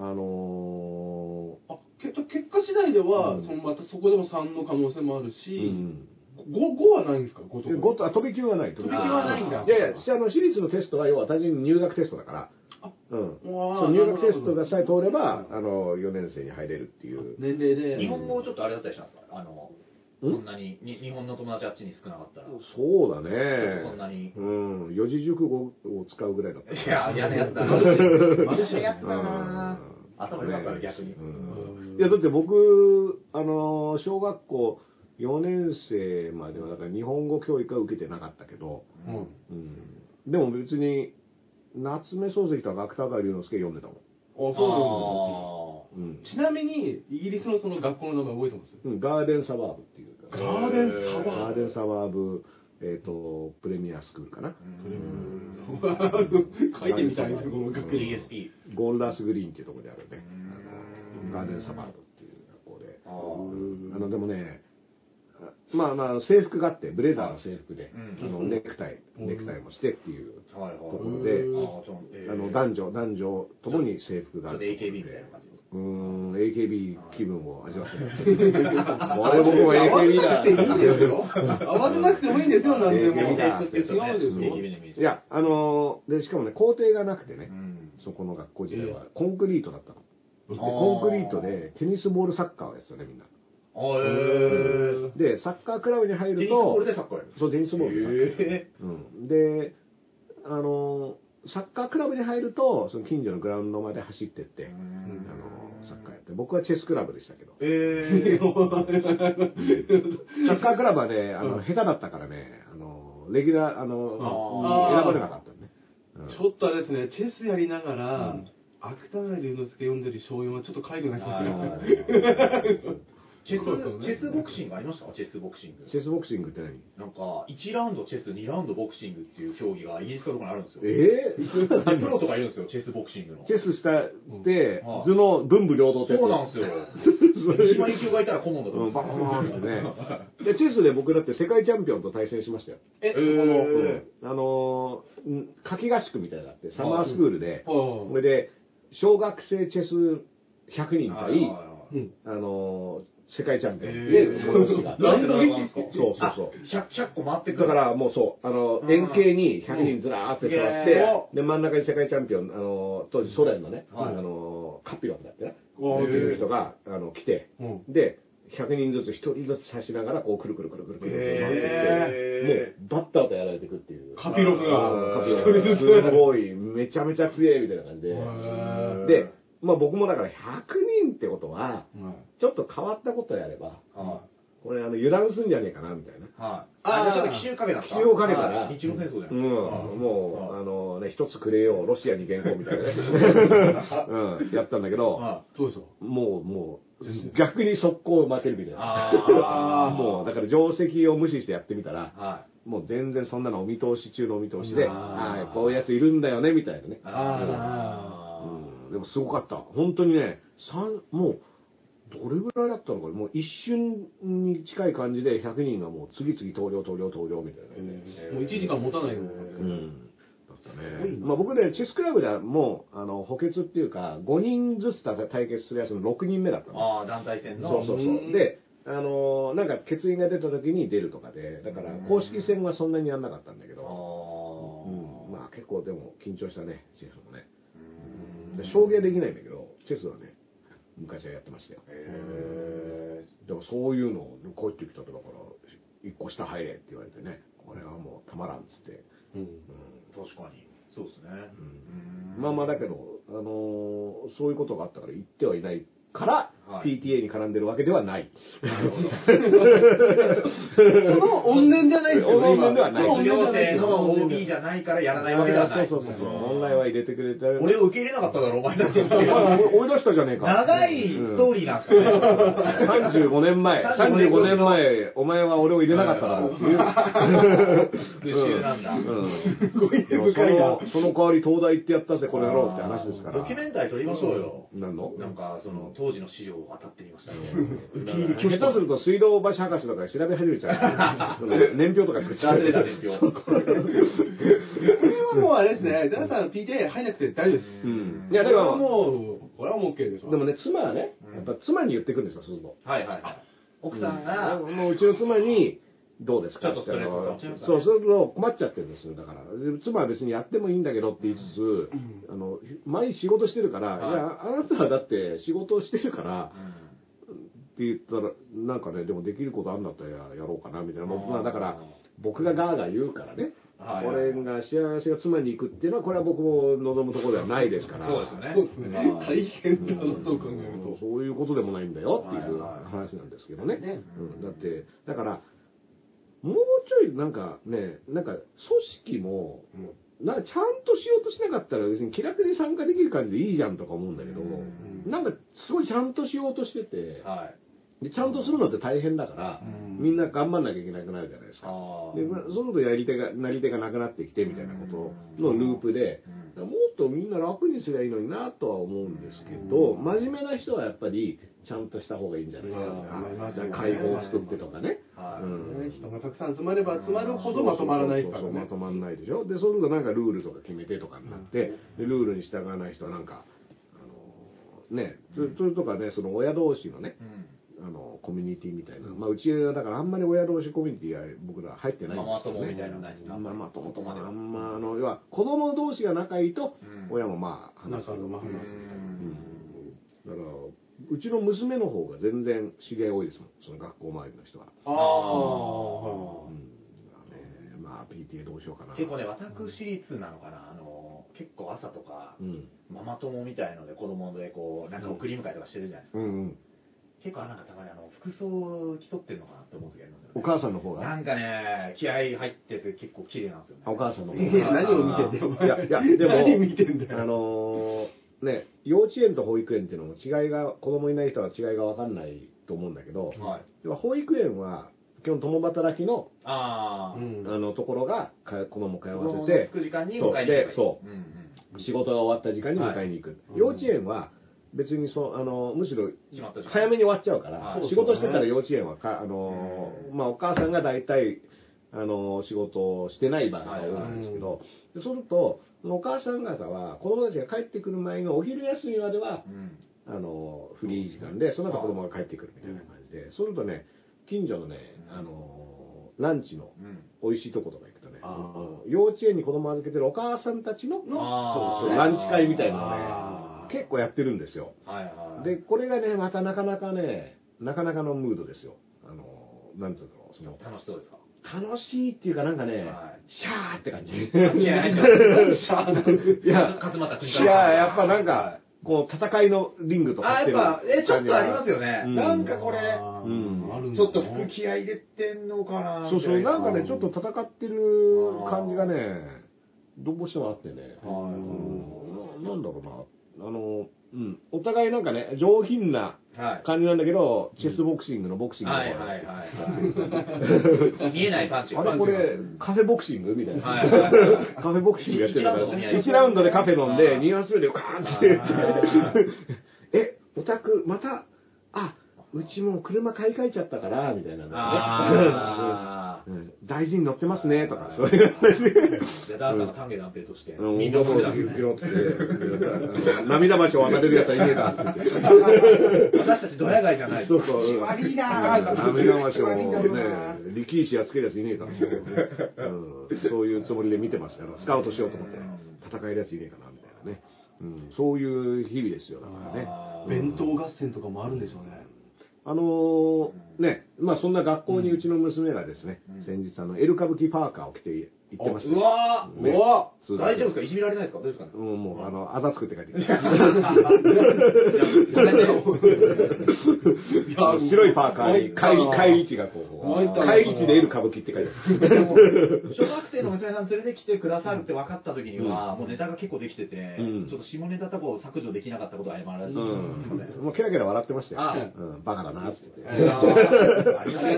あのあ、け結果次第では、うん。そのまたそこでも3の可能性もあるし、ん。5, 5はないんですか ?5 とか。ごとあ飛び級はない。飛び級はないんだいやいや、私あの、私立のテストは要は単純に入学テストだから。あうん。そう入学テストがさえ通れば、なあの、4年生に入れるっていう。年齢で。日本語ちょっとあれだったりしたんですか？あの、ん？そんなに、に日本の友達あっちに少なかったら。そうだね。そんなにうん。四字熟語を使うぐらいだった。いや、嫌なやつだな。マルシェマルシェやつだうんな。頭良かったら逆に。うんいや、だって僕、あの、小学校4年生までは、だから日本語教育は受けてなかったけど、うん。うん。でも別に、夏目漱石と芥川龍之介読んでたもん。あ、そうなんだ。うん。ちなみに、イギリスのその学校の名前覚えてます？うんガーデンサバーブっていう。ガーデンサバガーデンサバーブ、えっ、と、プレミアスクールかな。書いてみたいです、この学歴。GSP。ゴンラスグリーンっていうところであるね。あのガーデンサバーブっていう学校で。あの、でもね、まあまあ、制服があって、ブレザーの制服で、うんあの、ネクタイ、ネクタイもしてっていうはいはい。ところで、あの、男女、男女ともに制服がある。ちょっと AKB みたいな感じです。うーん、AKB 気分を味わってない。*laughs* あれ僕も AKB だ。合わせなくてもいいんですよ、なんでも。AKB だ違うんですよ。AKB。いや、あのーで、しかもね、校庭がなくてねう、ん。そこの学校時代は、コンクリートだったの。でーコンクリートでテニスボールサッカーをやってたね、みんな。えで、サッカークラブに入るとニスボール、でサッカーやる。そう、テニスボールでサッカー。えうん、で、あのーサッカークラブに入ると、その近所のグラウンドまで走ってって、ーあのーサッカーやって、僕はチェスクラブでしたけど、え *laughs* サッカークラブはね、あの、下手だったからね、あのーレギュラー、あのあー。選ばれなかったのね。うん。ちょっとあれですね、チェスやりながら、うん。芥川龍之介読んでる小4はちょっと可愛くないですあね。ーチェス、チェスボクシングありました？チェスボクシング。チェスボクシングって何？なんか、1ラウンドチェス、2ラウンドボクシングっていう競技がイギリスかどこかにあるんですよ。えー、でプロとかいるんですよ、チェスボクシングの。チェスしたってうん、図の文武両道ってそうなんですよ。三島由紀夫がいたら顧問だと思う、うんバーンってね。で、チェスで僕だって世界チャンピオンと対戦しましたよ。え、そえー。この、うん。あの夏季合宿みたいなのがあって、サマースクールで、はそれで、小学生チェス100人対、あのー、世界チャンピオン。えで、ー。催しがあってラウンド劇ですかそうそうそう。100, 100個回ってくる。だからもうそう、あの、うん円形に100人ずらーって座って、うん。で、真ん中に世界チャンピオン、あの、当時ソ連のね、はい。あの、カピロンだってね、あっていう人が、あの、来て、うん。で、100人ずつ1人ずつ刺しながら、こう、くるくるくるくるくるくる。回ってへって、もう、バッターとやられていくっていう。カピロフがカピロン一人ずつ。すごい、めちゃめちゃ強いみたいな感じで。で、まあ僕もだから100人ってことは、い。ちょっと変わったことやれば、はここれあの油断すんじゃねえかな、みたいな。はい。あ、じゃあちょっと奇襲かけた奇襲をかけたらはい日露戦争じゃないうん、もう、あのね、一つくれよう、ロシアに原稿みたいなね。*laughs* うん、やったんだけど、うですよ。もう、もう、逆に速攻負けるみたいな。あー *laughs* もう、だから定石を無視してやってみたら、はもう全然そんなのお見通し中のお見通しで、はい、こういうやついるんだよね、みたいなねい。。あうん、でもすごかった。本当にね、三もう、どれぐらいだったのかな？もう一瞬に近い感じで100人がもう次々投了投了投了みたいなね。もう1時間持たないよ。うん。だったね。まあ僕ね、チェスクラブではもう、あの、補欠っていうか、5人ずつ対決するやつの6人目だったの。ああ、団体戦の。そうそうそう。で、あのーなんか欠員が出た時に出るとかで、だから公式戦はそんなにやんなかったんだけあど、ーうん、まあ結構でも緊張したね、チェスもね。で将棋はできないんだけど、チェスはね、昔はやってましたよ。へでもそういうのを帰ってきたとだから、一個下入れって言われてね、これはもうたまらんっつって。うん。確かに。そうですね。うんまあまあだけど、あのーそういうことがあったから言ってはいないから、はい PTA に絡んでるわけではない。なるほど。*laughs* その怨念じゃないですよね。怨念ではない今卒業生の OB じゃないからやらないわけではない。そうそうそうそう。オンラインは入れてくれてる。俺を受け入れなかっただろ、お前たち。お前追い出したじゃねえか。長いストーリーなんですよね。35年前、35年前、お前は俺を入れなかっただろうっていう。復讐なんだ。うん。*laughs* ごい深いなの、その代わり東大行ってやったぜ、この野郎って話ですから。ドキュメンタリー撮りましょうよ。なんの？なんか、その、当時の資料を当たってみましたね。*laughs* 下手すると水道橋博士とか調べ始めちゃう。*laughs* 年表とか作っちゃう。これはもうあれですね。ダンさん PTA 入んなくて大丈夫です。うん。いや、だから、もう、これはもう OK ですわ。でもね、妻はね、やっぱ妻に言ってくるんですよ、そうすると。はいはいはい。奥さんが、もううちの妻に、どうですか？っとストレスが溜まっちゃいますかねそう、そうすると困っちゃってるんですよ。だから、で妻は別にやってもいいんだけどって言いつつ、あの、前仕事してるから、はいいや、あなたはだって仕事をしてるから、って言ったら、なんかね、でもできることあんだったらややろうかな、みたいな。まあだから、僕がガーガー言うからね、はいこれが幸せが妻に行くっていうのは、これは僕も望むところではないですから。そうですよね。そうですね。大変だなと考えると。そういうことでもないんだよっていう話なんですけどね。ねうん、だって、だから、もうちょいなんかね、なんか組織も、なちゃんとしようとしなかったら別に気楽に参加できる感じでいいじゃんとか思うんだけど、うんなんかすごいちゃんとしようとしてて、はい。でちゃんとするのって大変だから、うんみんな頑張んなきゃいけなくなるじゃないですか。あで、まあ、そういうことやり手が、なり手がなくなってきてみたいなことのループで、うんもっとみんな楽にすりゃいいのになとは思うんですけど、真面目な人はやっぱりちゃんとした方がいいんじゃないですか。まあじゃあ会合を作ってとかね。人がたくさん集まれば集まるほどまとまらないからねま。とまらないでしょ。で、そうするとなんかルールとか決めてとかになって、でルールに従わない人はなんか、あのね、そそれとかね、その親同士のね、うん。あの、コミュニティみたいな。まあ、うちはだからあんまり親同士コミュニティは僕ら入ってないんですけど、ね。ママ友みたいなのないですかまあまあ、友とあんま、あの、要は、子供同士が仲いいと、うん親もまあ、話す。仲のまあ話すうんだから、うちの娘の方が全然知り合い多いですもん、その学校周りの人は。ああ、うん。ねまあ、PTA どうしようかな。結構ね、私立なのかな、あの、結構朝とかう、ん。ママ友みたいので子供でこう、なんか送り迎えとかしてるじゃないですか。うんうん。結構なんかたまにあの、服装を競ってるのかなって思う時ありますよね。お母さんの方が？なんかね、気合入ってて結構綺麗なんですよね。あお母さんの方いや何を見てんだよ。いや、いや、*laughs* でも、何見てんだよ。あのーね、幼稚園と保育園っていうのも違いが、子供いない人は違いが分かんないと思うんだけど、はい。要は保育園は、基本共働きの、ああ、うんあの、ところが、か子供通子わせて供の着、く時間にそう迎えに行く。でそううんうん。仕事が終わった時間に迎えに行く。はい幼稚園は、別にそう、あの、むしろ、早めに終わっちゃうからはい、仕事してたら幼稚園はか、あのー、まあ、お母さんが大体、あのー、仕事をしてない場合が多いんですけど、でそうすると、お母さん方は、子供たちが帰ってくる前のお昼休みまでは、うん。あのー、フリー時間で、その後子供が帰ってくるみたいな感じで、そうするとね、近所のね、あのー、ランチのうん。美味しいとことか行くとね、幼稚園に子供を預けてるお母さんたちの、そランチ会みたいなね、結構やってるんですよ。はいはい。で、これがね、またなかなかね、なかなかのムードですよ。あの、なんつうの、その、楽しそうですか？楽しいっていうかなんかね、はいシャーって感じ。気合入ってますシャーいや、勝俣君いや、やっぱなんか、こう、戦いのリングとかあ、やっぱ、え、ちょっとありますよね。うんなんかこれ、うんちょっと服気合い入れてんのかなそうそう、なんかね、みちょっと戦ってる感じがね、どうしてもあってね。はいうんななんだろうな。あの、うん。お互いなんかね、上品なはい。感じなんだけど、チェスボクシングのボクシングのはいはいはいはい。見えないパンチが。あれこれ、カフェボクシングみたいな。はいはいはいカフェボクシングやってるから、一ラウンド飲み合い1ラウンドでカフェ飲んで、あー2発目でカーンってえ、オタク、また、あ、うちもう車買い替えちゃったから、みたいなのね。あうん大事に乗ってますね、とか、そういう話で。ー。で、ダーさんが丹下断平として、うんみんなもう思ってたんですねピロッつって、あの涙橋を渡れるやつはいねえかって。私たちドヤ街じゃない。そうそう。気悪いなぁ涙橋をね、力士やっつけるやついねえから、うん、そういうつもりで見てますから、スカウトしようと思って、戦えるやついねえかな、みたいなね。うん、そういう日々ですよ、だからね。弁当合戦とかもあるんでしょうね。あのーね、まあそんな学校にうちの娘がですね、先日あの、エル歌舞伎パーカーを着て行ってましたうわー、ね。うわそうー、大丈夫ですか？いじめられないですか？大丈夫ですか？うん、もう、あの、あざ作って帰ってきた。ごめんね白いパーカーに、参った会議位置がこう、会議位置でエル歌舞伎って書いてある。*laughs* 小学生の娘さん連れてきてくださるって分かった時には、もうネタが結構できてて、うんちょっと下ネタとかを削除できなかったことは謝られて。もうケラケラ笑ってましたよ。あうん、バカだなってありが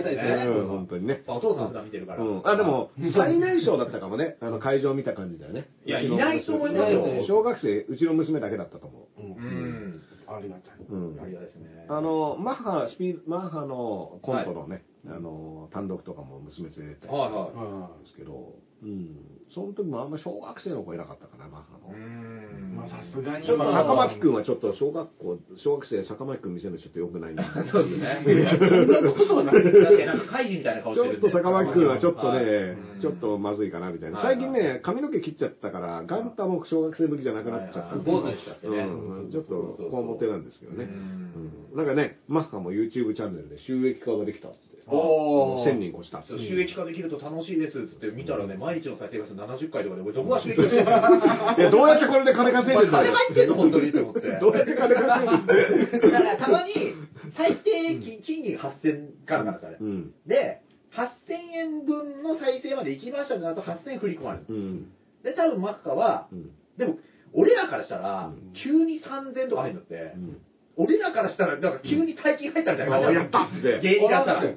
たいですね。うん、本当にね。お父さん普段見てるから。うん、あ、でも、最年少だったかもね。あの、会場見た感じだよね。いやいないと思いますよ小学生、うちの娘だけだったと思う。うんん。ありがたい。う。うんあ。りがたいですね。あの、マッハ、スピーマッハのコントのね、あの、単独とかも娘連れてったりはいしたんはですけど、うん。その時もあんま小学生の子いなかったかな、マッハの。い。うんまあさすがにちょっとまあ、坂巻くんはちょっと小学校、小学生坂巻くん見せるのちょっと良くないな。*laughs* そうですね。そんなことはない。だってなんか怪人みたいな顔しちょってるんで。と坂巻くんはちょっとねうん、ちょっとまずいかなみたいな。はい最近ね、髪の毛切っちゃったから、ガンタも小学生ぶりじゃなくなっちゃった坊主にしちゃってねうんちょっと、こわもてなんですけどね。うんうんなんかね、マッハも YouTube チャンネルで収益化ができたっつって。おー1000人越した。収益化できると楽しいですっつって見たらね、毎日の再生回数70回とかで、俺どこが収益化してるの？いや、どうやってこれで金稼いでんだ金よ。入ってんの本当にと思って。どうやって金稼いでんだよ。だからたまに最低賃金8000からなんですあれう。ん。で、8000円分の再生まで行きましたってなると8000円振り込まれるうん。で、多分マッカは、うん。でも、俺らからしたらうん、急に3000とか入るのってう、ん。俺らからしたら、なんか急に大金入ったみたいな感じあやったって。芸人からしたら。いや、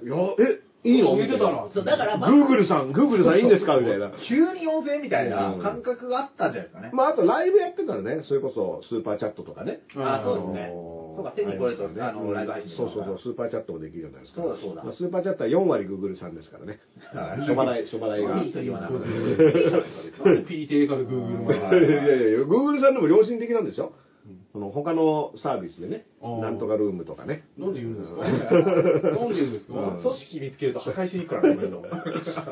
え、いいの？見てたら。そう、だから、まあ、グーグルさん、グーグルさんいいんですか？みたいな。急に4000円みたいな感覚があったんじゃないですかね。まあ、あとライブやってたらね、それこそスーパーチャットとかね。あそうですねあのーそうか1000人超えるとありますあのライブ配信そうそうそう、スーパーチャットもできるじゃないですか。そうだそうだまあスーパーチャットは4割グーグルさんですからね。諸払い、諸払いが。いいと言わなくて。*laughs* なんで PTA から Google まいやいやいや、グーグルさんでも良心的なんですよ。その他のサービスでね、なんとかルームとかね。なんで言うんですか？なんで言うんですか？うん。組織見つけると破壊しに行くからね、*laughs*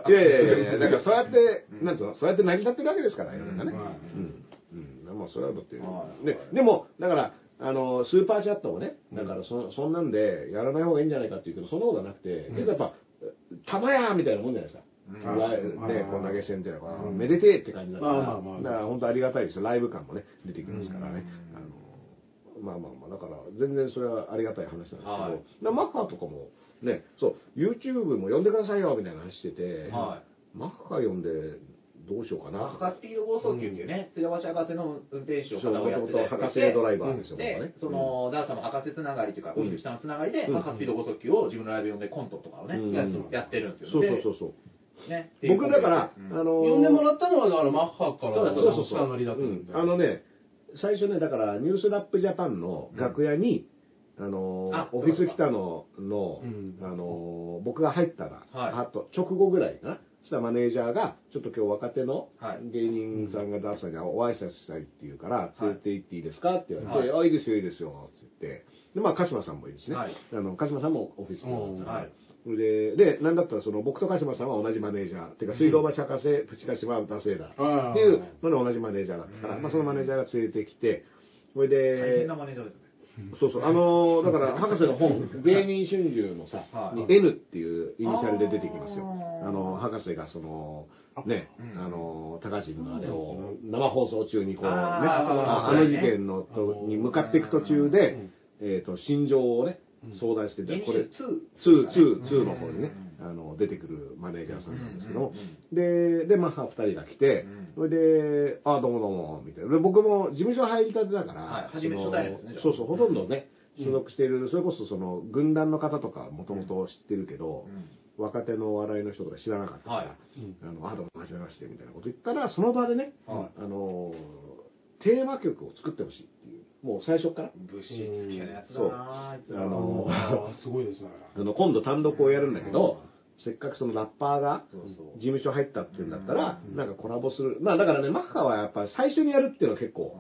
いやいやいやいや、だからそうやって、なんつうの、そうやって成り立ってるわけですから、世の中ね。はいうん。うん。まあ、それはだってでも、だから、あの、スーパーチャットもね、だからそ、そんなんでやらない方がいいんじゃないかっていうけど、そんなことはなくて、結構やっぱ、玉やみたいなもんじゃないですか。ね、こん投げ銭っていうのは、めでてえって感じだから、まあまあまあ。だから本当ありがたいですよ。ライブ感もね、出てきますからね。まあまあまあ、だから、全然それはありがたい話なんですけど、はいマッハとかも、ね、そう、YouTube も呼んでくださいよ、みたいな話してて、はマッハ呼んでどうしようかな。マッハスピード剛速球っていうね、津山市博士の運転手を片方やってて博士ドライバーですよ、僕はでね、。その、ダーさんも博士つながりというか、うんオフィス下のつながりで、うんマッハスピード剛速球を自分のライブ呼んでコントとかをね、うんやっやってるんですよ。そうそうそうそう。う。ね。僕だから、うんあのー呼んでもらったのはだからマッハからそうだそうそうそう。下乗りだったうんんで。あのね、最初ね、だから、ニュースラップジャパンの楽屋に、あのーあオフィス来たのの、うん。あのー僕が入ったら、はい。あと直後ぐらいかな。そしたらマネージャーが、ちょっと今日若手のはい。芸人さんがダースさんにお挨拶したいって言うから、連れて行っていいですかって言われて、はあ、いいですよ、いいですよ、って言って。で、まあ、鹿島さんもいいですね。はい。あの、鹿島さんもオフィスにうん。はいで、で、なんだったらその僕と鹿島さんは同じマネージャー。てか、水道橋博士、プチ鹿島歌生だ。っていうので同じマネージャーだった。から、まあそのマネージャーが連れてきて、それ大変でな、マネージャーですね。そうそう、あのーだから、*laughs* 博士の本、芸人春秋のさ、N っていうイニシャルで出てきますよ。あの、博士がその、ね、うん。あの、高人のあれを生放送中にこうね、あの事件のとに向かっていく途中で、えっと、心情をね、相談してて、これ、2、2、2の方にね、あの、出てくるマネージャーさんなんですけど。も、で、で、マッハ二人が来て、それで、あ、どうもどうも、みたいな。で、僕も事務所入りたてだから、はい。初め初代ですね。じゃあそうそう、ほとんどね、所属している、それこそその、軍団の方とかもともと知ってるけど、若手のお笑いの人とか知らなかったから、はい。あの、あ、どうも、はじめまして、みたいなこと言ったら、その場でね、はあの、テーマ曲を作ってほしいもう最初から、物質系のやつだそう。なあいつあのあーすごいですね。あの、今度単独をやるんだけど、せっかくそのラッパーがそうそう。事務所入ったっていうんだったら、なんかコラボする。まあだからね、マッハはやっぱ最初にやるっていうのは結構、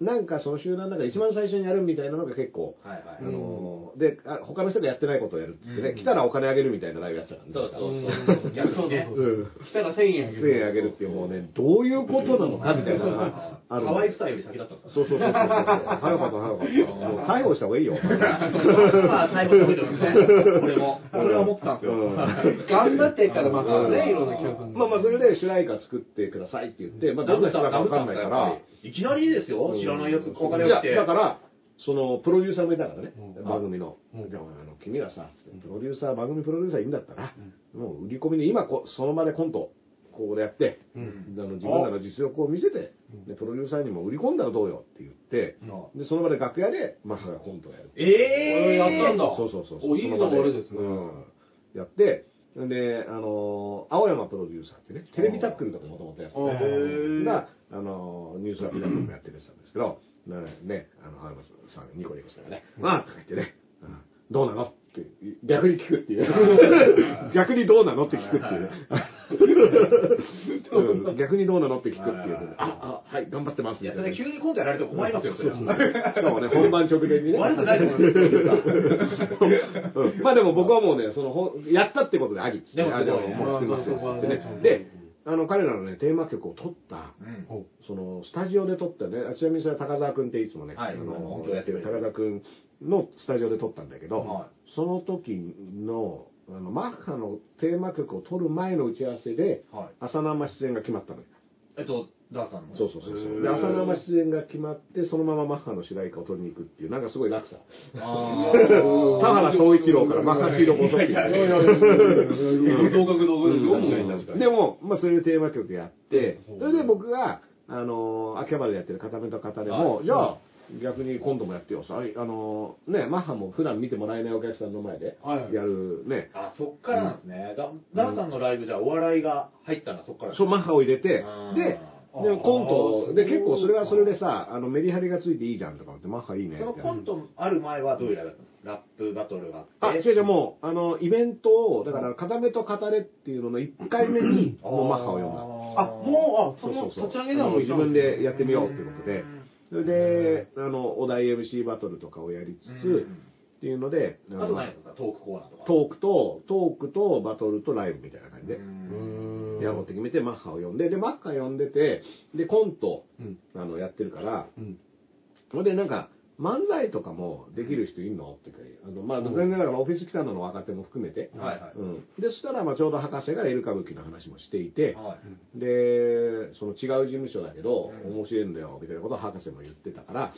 なんかその集団の中で一番最初にやるみたいなのが結構、いはいあのーであ、他の人がやってないことをやるっつってね、うん来たらお金あげるみたいなライブやってたからね。そうそううん逆にねそうそうそううん来たら1000円あげる。1000円あげるっていうもうね、どういうことなのかみたいなのがあるハワイスタイルより先だったんですか？そうそうそうそう。早かった早かった。*laughs* もう逮捕した方がいいよ。まあ、最後食べてますね。俺も。それは思ってたんですよ。うん頑張ってからまたね、いろんな企画まあまあ、それで主題歌作ってくださいって言って、まあ、どんな人だかわかんないから、いきなりですよ、知らないやつ、お金いやが来て。だから、その、プロデューサーもいたからね、うん。番組の。うん。じゃあ、あの、君らさ、プロデューサー、番組プロデューサーいいんだったら、もう売り込みで今こ、その場でコント、ここでやって、うん。あの自分らの実力を見せて、でプロデューサーにも売り込んだらどうよって言って、で、その場で楽屋で、マッハがコントをやる。ええやったんだ。そうそうそうそう。おいいのそ場あれですね。うん。やって、で、あのー青山プロデューサーってね、テレビタックルとかもともとやってあー。て、が、あのーニュースラピダもやってる人なんですけど、ね、ねあの、青山さん、ニコニコしたらね、まあとか言ってね、うん。どうなの？って、逆に聞くっていう。*laughs* 逆にどうなの？って聞くっていう。*laughs* 逆にどうなの？って聞くっていう。ね。あ、あ、はい、頑張ってます。いや。それ急にコントやられても困りますよ、それは。しかもね、本番直前にね。悪くないと思いますうん。まあでも僕はもうね、その、やったってことでありでもすもう。で、あの、彼らのね、テーマ曲を撮った、うん。その、スタジオで撮ったね、あちなみにそれは高澤くんっていつもね、はい。あの音響やってる。高澤くんのスタジオで撮ったんだけど、はその時の、あの、マッハのテーマ曲を撮る前の打ち合わせで、はい。朝生出演が決まったのよ。えっと、ダーさんの。そうそうそうそう。で、朝生出演が決まって、そのままマッハの主題歌を撮りに行くっていう、なんかすごい落差。あ *laughs* 田原総一郎からマッハスピード高速機。同格同格ですよ、確かにもう *laughs* でも、まあ、そういうテーマ曲やってう、んそれで僕が、あのー、秋葉原でやってる片目と片でも、はいじゃあ、逆に今度もやってよ。さあのー、ね、マッハも普段見てもらえないお客さんの前ではいやるね、あ、そっからなんですね。ダダーさんのライブじゃお笑いが入ったのはそっからそう、マッハを入れてあ、ーで、でコント、で、結構それはそれでさ、あの、メリハリがついていいじゃんとかって、マッハいいねそのコントある前はどういうライブだったんですかラップバトルがああ、って。違う違う、もう、あの、イベントを、だから、片目と片れっていうのの1回目に、もうマッハを呼んだ。あ、もう、あ、そのそうそうそう。立ち上げなのあの自分でやってみようっていうことで、それで、あの、お題 MC バトルとかをやりつつ、っていうので、あと何ですかトークコーナーとか。トークと、トークとバトルとライブみたいな感じで、うんやろうって決めて、マッハを呼んで、で、マッハ呼んでて、で、コント、うんあの、やってるから、うん。ほんで、なんか、漫才とかもできる人いんの？ってかあの、まあ、全然だからオフィス来たのの若手も含めて、はいはい。うん。で、そしたら、まあ、ちょうど博士がエル歌舞伎の話もしていて、はい。で、その違う事務所だけど、うん面白いんだよ、みたいなことを博士も言ってたから、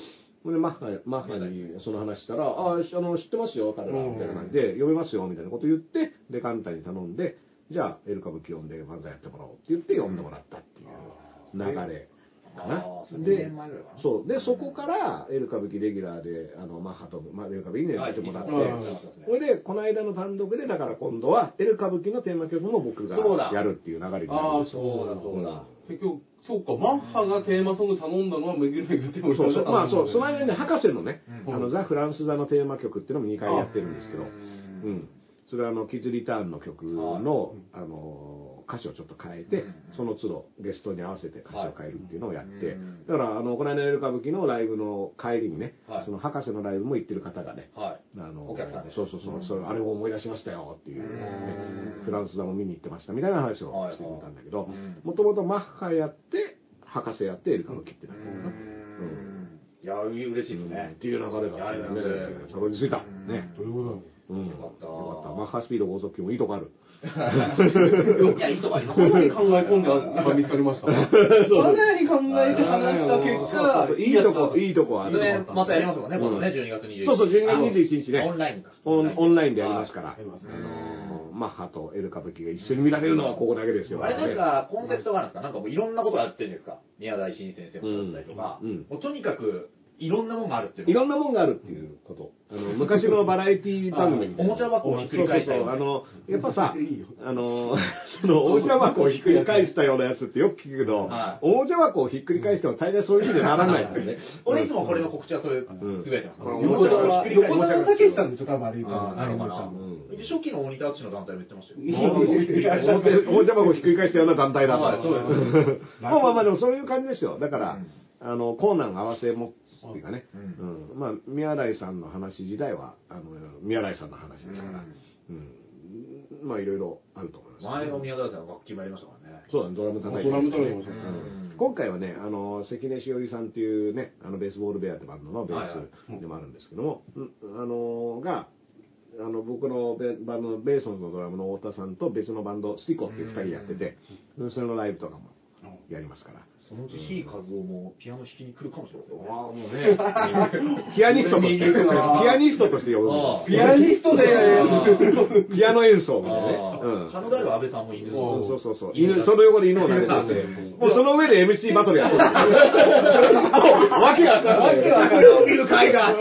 で、マッハ、マッハにその話したら、ああ、の、知ってますよ、彼ら、みたいな感じで、読めますよ、みたいなこと言って、で、カンタに頼んで、じゃあ、エル歌舞伎呼んで漫才やってもらおうって言って呼んでもらったっていう流れかな。で2年前ぐらいかな。そう。で、そこから、エル歌舞伎レギュラーで、あの、マッハと、まあ、エル歌舞伎にやってもらって、はい。それで、この間の単独で、だから今度は、エル歌舞伎のテーマ曲も僕がやるっていう流れになるああ、そうだそうだ。結局、そうか、マッハがテーマソング頼んだのは、めぐるめぐってもそうそう。まあそう、その間にね、博士のね、うんあの、ザ・フランス座のテーマ曲っていうのも2回やってるんですけど、ううんん。それはあの、キズ・リターンの曲の、あの、歌詞をちょっと変えてうん、その都度ゲストに合わせて歌詞を変えるっていうのをやってうん、だから、あの、この間のエル歌舞伎のライブの帰りにねはい、その博士のライブも行ってる方がね、はい。あのお客さんでそうそうそう、それあれを思い出しましたよっていう、ねうんフランス座も見に行ってましたみたいな話をはいしてくれたんだけどうん、もともとマッハやって、博士やってエル歌舞伎ってなってるのかな。うんいや、嬉しいですっね。ていう流れがあってね、たどり着いた。ね。いうことなのうん。よかったよかった。マッハスピード高速球もいいとこある。いや、いいとこありますかなり考え込んで今見つかりました？かなり考えて話した結果、いいとこ、いいとこある。それ、またやりますもんね、今度ね、12月21日。そうそう、12月21日ね。オンラインか。オンオンラインでやりますから。あやりますねのマッハとエル歌舞伎が一緒に見られるのはここだけですよ。あれなんか、コンセプトがあるんですか？なんかもういろんなことやってるんですか？宮台真先生もだったりとか、うんうんもうとにかく、いろんなものがあるっていうのいろんなもんがあるっていうこと。あの、昔のバラエティ番組みたいなおもちゃ箱をひっくり返したよそうそうそう。あの、やっぱさ、あの、その、おもちゃ箱をひっくり返したようなやつってよく聞くけどは、いおもちゃ箱をひっくり返しても大概そういうふうにならないからね。俺いつもこれの告知はそういう、つぶやいてます。うん横澤、横澤だ武史さんでしょ、多分あれ言うあるほどな。んで初期の大仁田淳の団体も言ってましたよ。おもちゃおもちゃ箱をひっくり返したような団体だと。はいそうです *laughs* まあまあまあでもそういう感じですよ。だから、あの、コーナー合わせ持つっていうかね。うん。まあ、宮台さんの話自体は、あの、宮台さんの話ですから。うん。まあいろいろあると思います。前の宮台さんが楽器もやりましたからね。そうだね、ドラム叩いてドラム叩いてましたねうん今回はね、あの、関根しおりさんっていうね、あの、ベースボールベアってバンドのベースでもあるんですけども、うんあの、が、あの、僕のベバンドのベーソンのドラムの太田さんと別のバンド、スティコっていう二人やってて、それのライブとかもやりますから。そのうち非和夫もピアノ弾きに来るかもしれませんね。ああ、もうね、*laughs* ピアニストとして、ピアニストとして呼ぶピアニストで、ピアノ演奏みたいなね。あうんあ。花大は安倍さんもいるし。そうそうそうそう。犬、その横で犬を投げてて、もうその上で MC バトルやってる。*laughs* もう、わけがわかんない。わけわかんない。見る会が。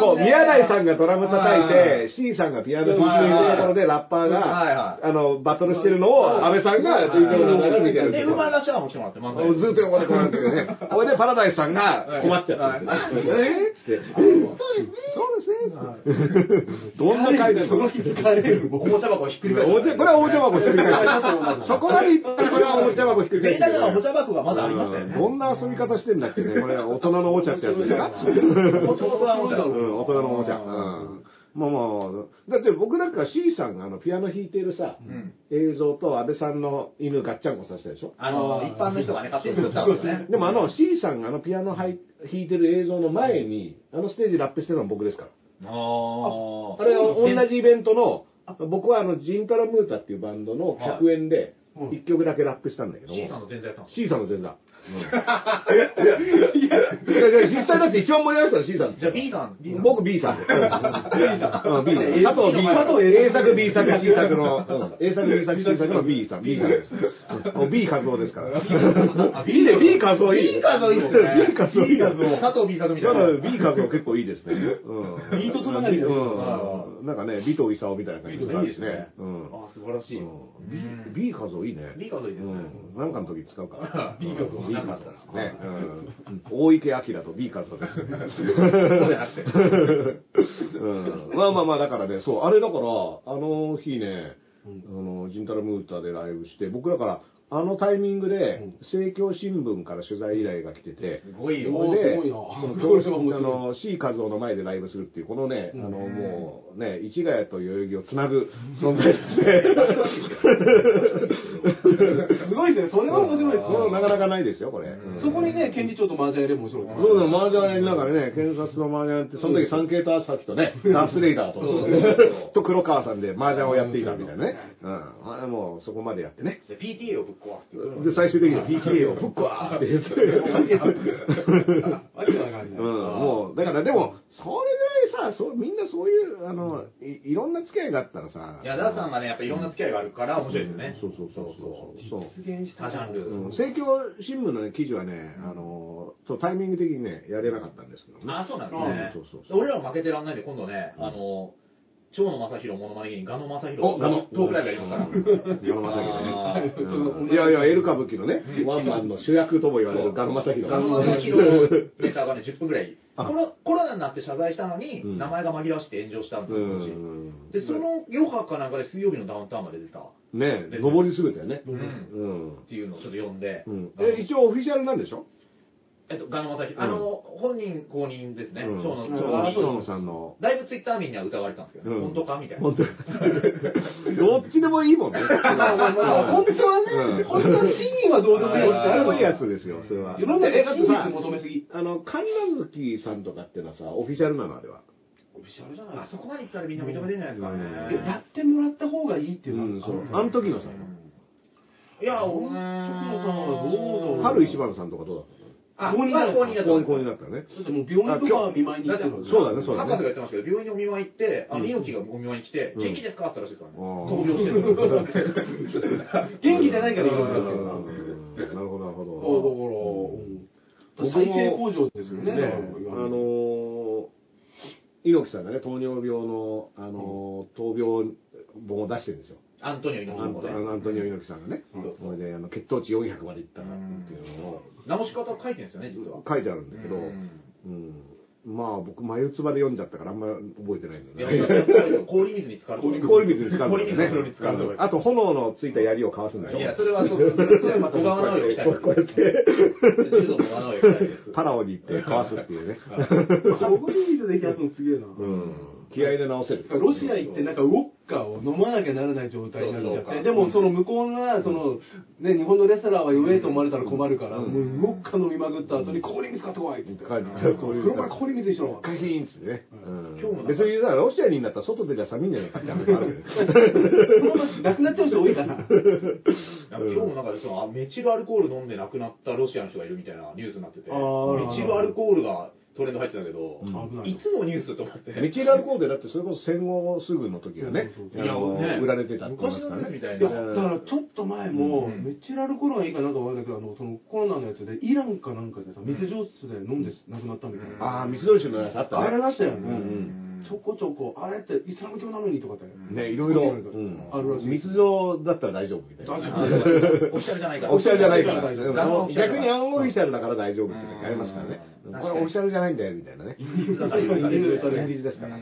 こう、宮台さんがドラム叩いて、C さんがピアノ弾いてるところでラッパーはいが、はあの、バトルしてるのを、安倍さんがでで、すよウーマンラッシャーも来てもらって、漫才。ずっと横でこうやってるね。*laughs* これでパラダイスさんが困っちゃっ。えーって。そうですね。そうですね。どんな会だよ。その日疲れる。おもちゃ箱をひっくり返おもちゃこれはおもちゃ箱ひっくり返す。そこまで言ったらこれはおもちゃ箱ひっくり返す。ベータではおもちゃ箱がまだありましたよね。どんな遊び方してんだっけね。これ大人のおもちゃってやつですか *laughs* 大人のおもちゃうん、大人のおもちゃ。うん。まあまあ、だって僕なんか C さんがあのピアノ弾いてるさ、ん。映像と安倍さんの犬ガッチャンコさせたでしょ？あの、一般の人がね、勝手に作ったんですよね。でもあの C さんがあのピアノ弾い弾いてる映像の前に、あのステージラップしてるのは僕ですから。ああれは同じイベントの、僕はあのジンタラムータっていうバンドの100円で一曲だけラップしたんだけども、C さんの全然やったんです C さんの前座。うん、いやいや実際だって一番盛り上がったのは C さん。じゃあ B さん、B さん。僕 B さん。B さん。うん、B さん。佐藤 B 佐藤 A 作 B 作 C 作の、うん A 作 B 作 C 作の B さん。B さんです。B 和夫ですから。いいね、B 和夫いい。B 和夫いいですね B 和夫いい。佐藤 B 作みたいな。B 和夫結構いいですね。うん。ビートつながりですようん。なんかね、尾藤勲みたいな感じいいですね。うん。あ、素晴らしい。うん B 和夫いいね。B 和夫いいですね。うん。なんかの時使うから。*laughs* B 和夫 B 和夫ですね。うん。大池明と B 和夫です。うん。まあまあまあ、だからね、そう、あれだから、あの日ね、あの、ジンタラムータでライブして、僕だから、あのタイミングで、政教新聞から取材依頼が来てて、すごいよ。それで、すごいなそのこれは面白いあの、C 和夫の前でライブするっていう、このね、あの、もうね、市ヶ谷と代々木をつなぐ *laughs* 存在ですね。すごいですね。それは面白いですそうなかね。なかないですよ、これ。うんそこにね、検事長と麻雀やれば面白い。そうだよ、麻雀やりながらね、検察の麻雀やって、その時サンケイト朝日とね、*laughs* ダースレイダーと、*laughs* と黒川さんで麻雀をやっていたみたいなね。うん。まあもうそこまでやってね。で PTA を壊すって。で、最終的に PTA をぶっ壊して言って。うん、もう、だからでも、それぐらいさ、そうみんなそういう、あの、いいろんな付き合いがあったらさ、いや、ダーさんがね、やっぱいろんな付き合いがあるから面白いですよね。そうそうそうそうそう。実現した多ジャンル。うん、政教新聞の、ね、記事はね、あの、そうタイミング的にね、やれなかったんですけどね。あ、そうなんですね。そうそうそう。俺らも負けてらんないんで、今度ね、あの、長野正宏モノマネ芸人、ガノ正宏。おガノトークライブやりますから。ガノ正宏ね。うんいやいや、エル歌舞伎のね、ワンマンの主役とも言われるガノ正宏。ガノ正宏ネタがね、10分ぐらい。あコロコロナになって謝罪したのに、うん名前が紛らわして炎上したんですうよ。で、その余波かなんかで水曜日のダウンタウンまで出た。ねえ、上り過ぎたよね。うんうん。っていうのをちょっと読んで、うん。え、一応オフィシャルなんでしょ？えっと、ガノマサヒ。あの、本人公認ですね。うん蝶野、うん蝶野あそうさんの。だいぶツイッター民には疑われてたんですけど、うん本当かみたいな。本当 *laughs* どっちでもいいもんね。まあまあまあ、本当はうんね、本当は真意はどうでもいいよってあるのあるやつですよ、それは。世の中真実求めすぎ。あの、神奈月さんとかってのはさ、オフィシャルなのあれは。オフィシャルじゃないあそこまで行ったらみんな認めてんじゃないですかね。うんやってもらった方がいいっていううん、のはそう。あの時のさ、いや、そこのさどうぞ春一番さんとかどうだった？あ、公認だ公認だの公認公認だったよね。だってもう病院とか見舞いに行ってるのそうだねそうだね博士が言ってましたけど、病院にお見舞い行って、あの、うん猪木がお見舞いに来て、うん元気ですか？ってらしいですからね。闘病してる。*laughs* 元気じゃないから言うんだけどな。うんなるほど、なるほど。だから、再生工場ですよね。ね、あのー、猪木さんがね、糖尿病の、あのー、闘病本を出してるんですよ。アントニオア猪木もね。ントあのアントニオ猪木さんがね。それで、あの、血糖値400までいったらっていうのを直し方書いてるんですよね、実は。書いてあるんだけど、うんうん。まあ、僕、眉唾で読んじゃったからあんま覚えてないんいやだよ *laughs* ね。氷水に浸かると。氷水に使うんだ氷水に浸かると。あと、炎のついた槍をかわすんだよ。いや、それはそうそれはまた小川直之したい。こうやって。パラオに行ってかわすっていうね。氷水で冷やすのすげえな。うん。気合で直せる。ロシア行ってなんかウォッカを飲まなきゃならない状態になっちゃって、でもその向こうが、その、ね、日本のレスラーは弱えと思われたら困るから、うん。もうウォッカ飲みまくった後に氷水買ってこいっつって。帰って風呂から氷水にしろ。カヒーンっつってね。うん。今日も別にさ、ロシアになったら外出りゃ寒いんじゃないかって話もあるけど *laughs* そのまま亡くなっちゃう人多いから。なんか今日もなんかそのあメチルアルコール飲んで亡くなったロシアの人がいるみたいなニュースになってて、メチルアルコールがトレンド入ってたけど、うんいいつのニュースと思って？メチルアルコールでだってそれこそ戦後すぐの時はねいやね売られてたって昔。のねみたいいや、な。だからちょっと前も、うんメチルアルコールがいいかなんかわかんないけど、あの、そのコロナのやつで、イランかなんかでさ、水上質で飲んで亡くなったみたいな。ああ、水鳥酒のやつあったね。あれましたよね。うんちょこちょこ、あれってイスラム教なのにとかって。ね、いろいろ、あるらしい密造だったら大丈夫みたいな。大丈あオフィシャルじゃないから。オフィシャルじゃないから。逆にアンオフィシャルだから大丈夫ってありますからね。うんこれオフィシャルじゃないんだよ、みたいなね。イギリスイギリスですから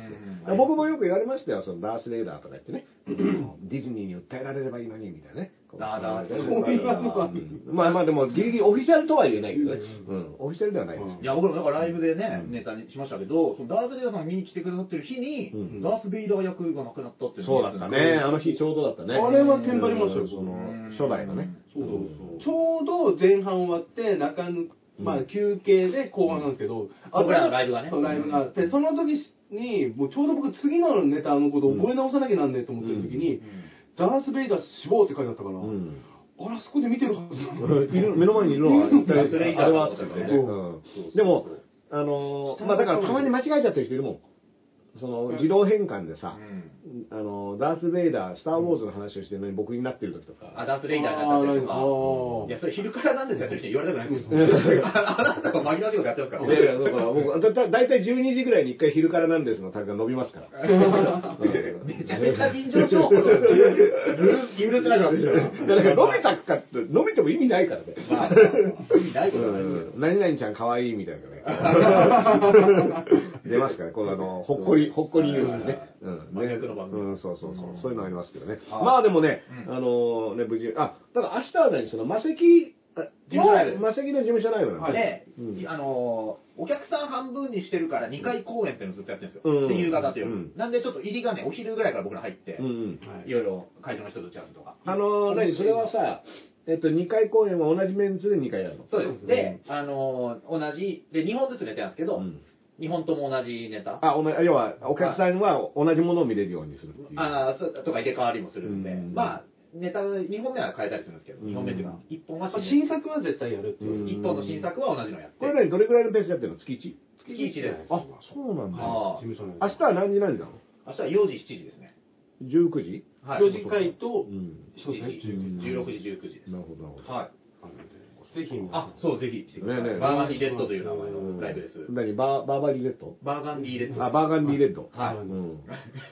うん僕もよく言われましたよ、そのダース・レイダーとか言ってね。ディズニーに訴えられればいいのに、みたいなね。ダーダーうんそういうのはうんまあまあでも、ギリギリオフィシャルとは言えないけどね。うん。オフィシャルではないです。いや、僕もだからライブでね、ネタにしましたけど、そのダース・ベイダーさんが見に来てくださってる日に、うんダース・ベイダー役が亡くなったっていうそうだったね。あの日ちょうどだったね。あれはテンパりましたよその、初代のね。そうそうそうちょうど前半終わって、中抜まあ休憩で後半なんですけど、僕らのライブがねそう、ライブがあって、その時に、もうちょうど僕次のネタのことを覚え直さなきゃなんねえと思ってる時に、ダース・ベイダー死亡って書いてあったから、うん。あれ、あそこで見てるはずいる目の前にいるのは一体ダースレイダーあれはって言っでも、あのー、まあだからたまに間違えちゃってる人いるもん。その、自動変換でさ、あの、ダース・ベイダー、スター・ウォーズの話をしてるのに僕になってる時とか。あ、ダース・レイダーになっちゃったりとか。いや、それ昼からなんですやってる人に言われたくないですああ *laughs* なたが紛らわしいことやってますからいやいや、だから僕、だだたい12時ぐらいに一回昼からなんですのタグが伸びますから。う *laughs* んめちゃめちゃ便乗情報の許許せなくなっただから伸びたかって、伸びても意味ないからね。まあ、意味ないことはないうん何々ちゃん可愛いみたいなね。*laughs* 出ますから、このあの、ほっこり、ほっこりニュースね。うん。真逆の番組うん、そうそうそう。そういうのありますけどね。はいまあでもね、うんあのね、無事、あ、だから明日は何その、魔石、魔石の？事務所ライブなんだ。で、うんあのーお客さん半分にしてるから2回公演っていうのをずっとやってるんですよ。うんで、夕方という、うんなんでちょっと入りがね、お昼ぐらいから僕ら入って、うんうん。いろいろ会場の人と打ち合わせとか。あのー、何？それはさ、えっと、2回公演は同じメンツで2回やるの？そうです。で、あのー同じ、で、2本ずつネタやるんですけど、うん2本とも同じネタ？あ、お前、要は、お客さんは同じものを見れるようにするっていう。あーそうとか入れ替わりもするんで、うんまあ、ネタ2本目は変えたりするんですけど、2本目っていうか、1本はまあ新新作は絶対やるっていう。うん1本の新作は同じのやって。これ何どれくらいのペースでやってるの？月 1? 月1です。あ、そうなんだ。あ事務所の明日は何時何時なの明日は4時、7時ですね。?19 時？はい。4時回と、うん。そうですね、16時、19時です。なるほど、なるほど。はい。ぜひ、あ、そう、ぜひ来てください。ねえねえバーガンディレッドという名前のライブです。何バーバーバリーレッドバーガンディレッド。あ、バーガンディーレッド。はいうん。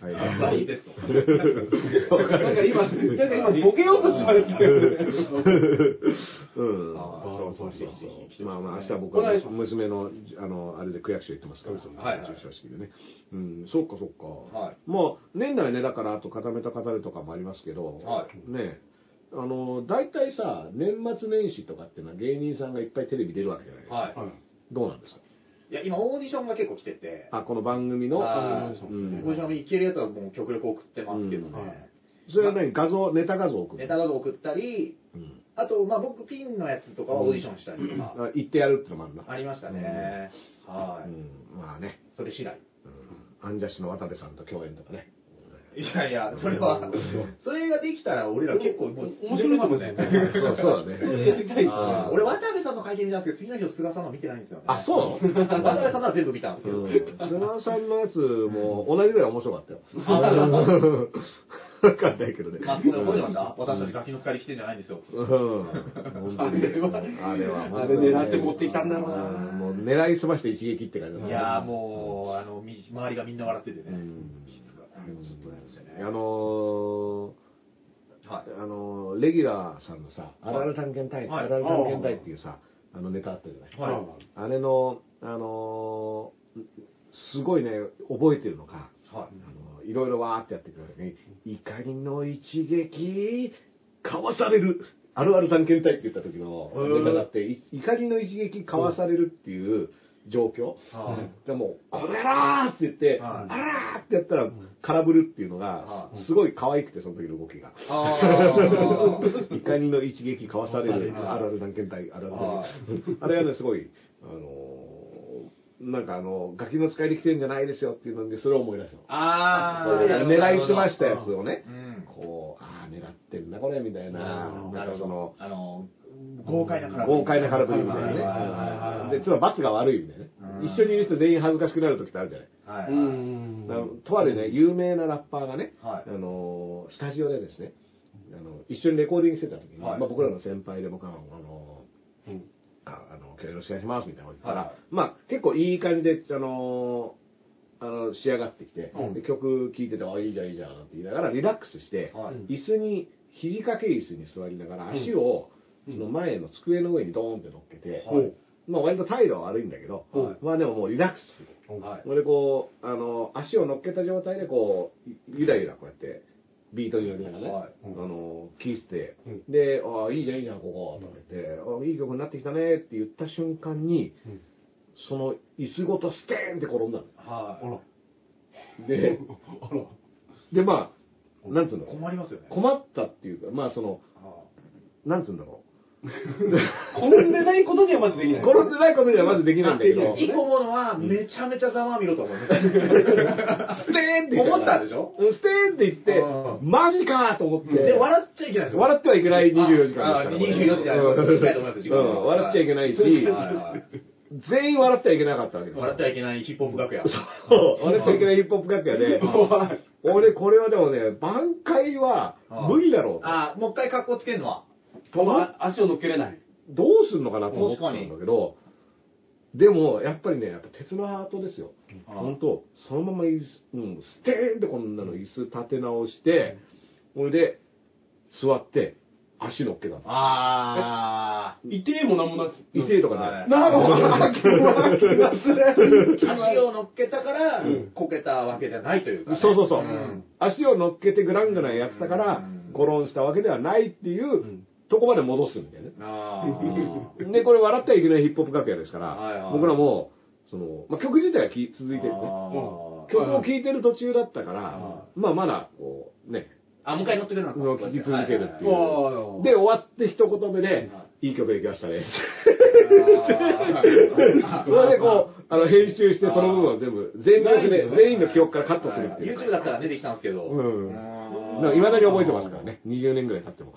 はい。バーガンディレッド。なんか今、なんか今、ボケようとしましたよね。*laughs* うん。そうそうそうまあまあ、明日僕は娘の、あの、あれで区役所行ってますから、はいはい授賞式でね。うん、そっかそっか。はいもう、年内ね、だから、あと固めた語るとかもありますけど、はね、あの、大体さ、年末年始とかっていうのは芸人さんがいっぱいテレビ出るわけじゃないですか。はい。はい。どうなんですか？いや、今オーディションが結構来てて、あ、この番組の、はい。うん。オーディションいけるやつはもう極力送ってますけどうん。はいね。それは何？画像、ネタ画像送るネタ画像送ったり、うん。あと、まあ僕ピンのやつとかはオーディションしたりとか、あ言ってやるってのもあるな。ありましたね。はい。うん、まあね、それ次第。うん、アンジャッシュの渡部さんと共演とかね。いやいや、それは、それができたら俺ら結構もう面白いかもしれないそうそうだね。やりたいですねあー俺、渡部さんの会見見たんですけど、次の日の菅さんの見てないんですよね。あ、そう渡部さんのは全部見たんですけど。うん。菅さんのやつも同じぐらい面白かったよ。あわかんないけどね。まあ、これ覚えてました私たちガキの使いで来てんじゃないんですよ。うん。あれはあれは、あれ狙って持ってきたんだろうなうんもう狙いすまして一撃って感じだねいやーもう、あの、み周りがみんな笑っててね。うん。あれもちょっとなんですよね。あのはい。ー、あのー、レギュラーさんのさ、あるある探検隊、はいあるある探検隊っていうさ、あのネタあったじゃない。はいあれの、あのー、すごいね、覚えてるのが、はい。あのいろいろわーってやってくる時に、怒りの一撃、かわされる。あるある探検隊って言った時のネタがあって、い怒りの一撃かわされるっていう状況。はいでもう、これらーって言って、はいあらーってやったら、空振るっていうのがは、すごい可愛くて、その時の動きが。あー *laughs* 怒りの一撃かわされる、はいあるある探検隊、あるある。あれはね、すごい、あのーなんかあの、ガキの使いで来てんじゃないですよっていうので、それを思い出したの。あー、狙いすましたやつをね、うん。こう、ああ、狙ってんだ、これ、みたいな、ななんかその。、あの、豪快な空振り。豪快な空振りみたいなはいはいはいはい。ね。で、ちょっと罰が悪いみたいなね。うん。一緒にいる人全員恥ずかしくなる時ってあるじゃない。はい。とあるね、有名なラッパーがね、はい。あのー、スタジオでですね、あの、一緒にレコーディングしてた時に、はい。まあ僕らの先輩で僕は、あのうん。ー、ああの、今日よろしくお願いしますみたいなこと言ったら、はい。まあ結構いい感じで、あのー、あの、仕上がってきて、うん。で曲聴いてて、あ、いいじゃんいいじゃんって言いながらリラックスして、はい。椅子に、肘掛け椅子に座りながら足を、その前の机の上にドーンって乗っけて、はいまあ割と態度は悪いんだけど、はいまあでももうリラックスする。はい。それでこう、あの、足を乗っけた状態でこう、ゆらゆらこうやって、ビートに乗りながらね、はいあの、キーして、うんで、ああ、いいじゃんいいじゃん、ここ、とか言って、ああ、いい曲になってきたねって言った瞬間に、うんその椅子ごとステーンって転んだの。はい。あら。で、*laughs* あら。で、まあ、なんつうの、困りますよね。困ったっていうか、まあその、はなんつうんだろ転んでないことにはまずできう。ない。転んでないことにはまずできないんだけど、い一個思うのは、めちゃめちゃざまあみろと思います。ステーンって言思ったでしょ？ステーンって言ってう、マジかと思って、で、笑っちゃいけないですよ。笑ってはいけない24時間あですから。24時間うん短いと思います笑っちゃいけないし、全員笑ってはいけなかったわけですよ。笑ってはいけないヒップホップ楽屋。そう笑ってはいけないヒップホップ楽屋で、*laughs* 俺これはでもね、挽回は無理だろうと。あ、もう一回格好つけるのは。と思っあ足を乗っけれない。どうすんのかなと思ってたんだけど、でも、やっぱりね、やっぱ鉄のハートですよ。うん本当そのまま椅子、うん、ステーンってこんなの椅子立て直して、それで、座って、足乗っけたの。あ痛えもなんもなし。痛いとかはいね。なるほど。ー。足を乗っけたからうん、こけたわけじゃないというかね。そうそうそう。ん足を乗っけてグラングランやってたからうん、転んしたわけではないっていう、んとこまで戻すんだよね。*laughs* で、これ笑ってはいけないヒップホップ楽屋ですから、はいはい僕らも、その、まあ、曲自体はき続いてるね。曲を聴いてる途中だったからは、まあまだ、こう、ね、あ、もう一回乗ってくれた。聴き続けるっていはう。で、終わって一言目では、いい曲できましたね。*laughs* それでこう、あの、編集してその部分を全部、全力で、全員の記憶からカットするっていう。YouTube だったら出てきたんですけど。うんいいまだに覚えてますから。ね。20年ぐらい経っても。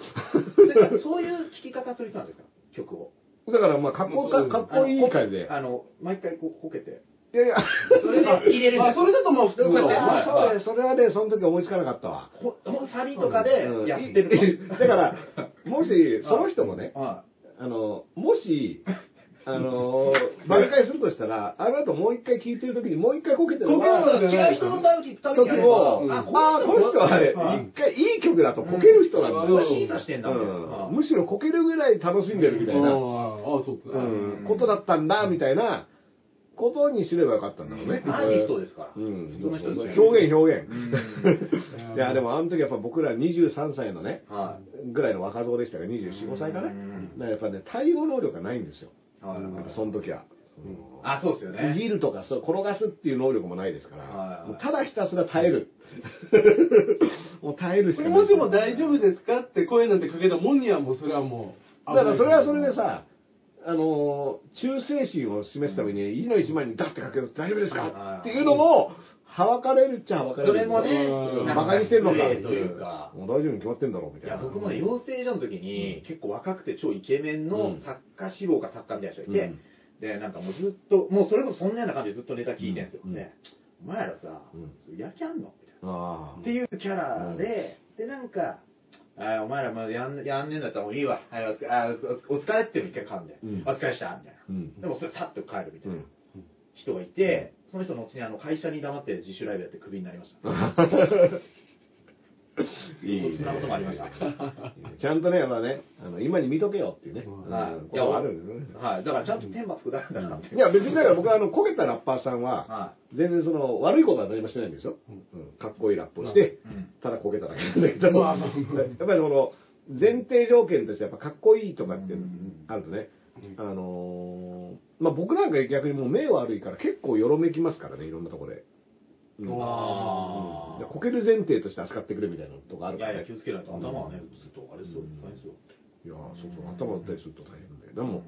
そういう聞き方する人なんですか？曲を。だから、まあ、かっこか、かっこいい感じで。あの、毎回こう、こけて。いやいや、それで入れるんですあ、それだとまあ普通だそうね、それはね、その時思いつかなかったわ。ほほんサビとかでうんやってるいだから、もし、その人もね、はあの、もし、あの、挽回するとしたら、あの後もう一回聞いてる時にもう一回こけてるこけるのじゃない違う人のために、ためにやあ、あ、この人はね、はい一回いい曲だとこける人なんだよ。審査してんだ、むしろこけるぐらい楽しんでるみたいな、ああ、そうですね。うん。ことだったんだ、みたいなことにすればよかったんだろうね。アーティストですから。うん。普通の人表現、表現。うん。*laughs* いや、でもあの時やっぱ僕ら23歳のね、はぐらいの若造でしたから、24、5歳かな。だかうんらやっぱね、対応能力がないんですよ。い。はいはいその時は。あ、そうですよね。いじるとかそう転がすっていう能力もないですから、はいはいただひたすら耐える。*laughs* もう耐えるしかない。もしも大丈夫ですかって声なんてかけたもんにはもうそれはもう。だからそれはそれでさ、あのー、忠誠心を示すために、意の一枚にダッてかけると大丈夫ですかっていうのも、はばかれるっちゃはばかれる。それもねうん。なんかバカにしてんのか。というか。もう大丈夫に決まってんだろうみたいな。いや、僕もね、養成所の時に、結構若くて超イケメンの作家志望か作家みたいな人がいて、うん。で、なんかもうずっと、もうそれこそそんなような感じでずっとネタ聞いてるんですよ。うん。で、お前らさ、やる気あんの？みたいな。あっていうキャラで、で、なんか、あお前らもうやんやんねえんだったらもういいわ。はい、お疲れあおお疲れって一回噛んで、うん。お疲れした。みたいな。うん。でもそれさっと帰るみたいなうん。人がいて、その人の後にあの会社に黙って自主ライブやってクビになりました。*laughs* いいねそんなこともありました。ちゃんとね、まあね、あの今に見とけよっていうね。はいうんことがあるんですね。はい。だからちゃんと天罰下るんだなって。いや、別にだから僕はあの、焦げたラッパーさんは、は全然その、悪いことは何もしてないんですよ。うんかっこいいラップをして。ただ焦げただけなんだけど、やっぱりその、前提条件としてやっぱかっこいいとかってあるとね、あのーまあ僕なんか逆にもう目悪いから結構よろめきますからね、いろんなとこで。うんあでこける前提として扱ってくれみたいなとこああ。るからねいやいや、気。をつけないと頭はね、打つとあれですよ。大変ですよ。いやそうそう、頭打ったりすると大変で。でも、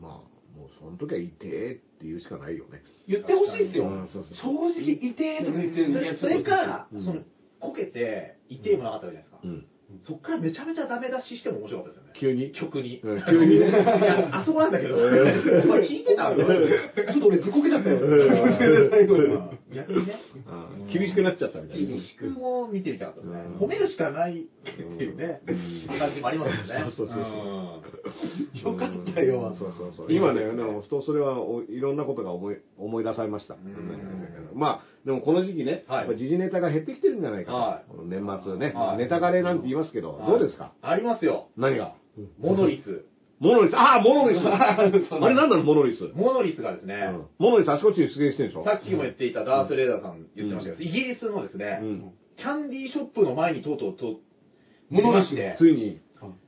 まあ、もうその時は痛えって言うしかないよね。言ってほしいですようんそうそう。正直、痛えとか言ってるそれか、うんその、こけて、痛いもなかったわけじゃないですか。うん。そっからめちゃめちゃダメ出ししても面白かったですよね。急に？曲に。うん。急にね。いや、あそこなんだけど、お前聞いてたのちょっと俺ずっこけちゃったよ。逆にね。うん。厳しくなっちゃったみたいな。厳しくも見てみたかったですね。うん。褒めるしかないっていうね、感じもありますよね。そうそうそう。そよかったよ。うん。そうそうそう。今ね、でも、ふとそれはおいろんなことが思い思い出されました。ん。まあ、でもこの時期ね、はい。やっぱ時事ネタが減ってきてるんじゃないかな。はい。この年末ね、はい。ネタ枯れなんて言いますけど、はい。どうですか？ありますよ。何が？モノリス。モノリス。ああ、モノリス。*laughs* あれ何なのモノリス。モノリスがですね、うん。モノリスあちこちに出現してるでしょ？さっきも言っていたダース・レーダーさん言ってましたけど、イギリスのですね、うん。キャンディーショップの前にとうとうと、モノリスで、ついに。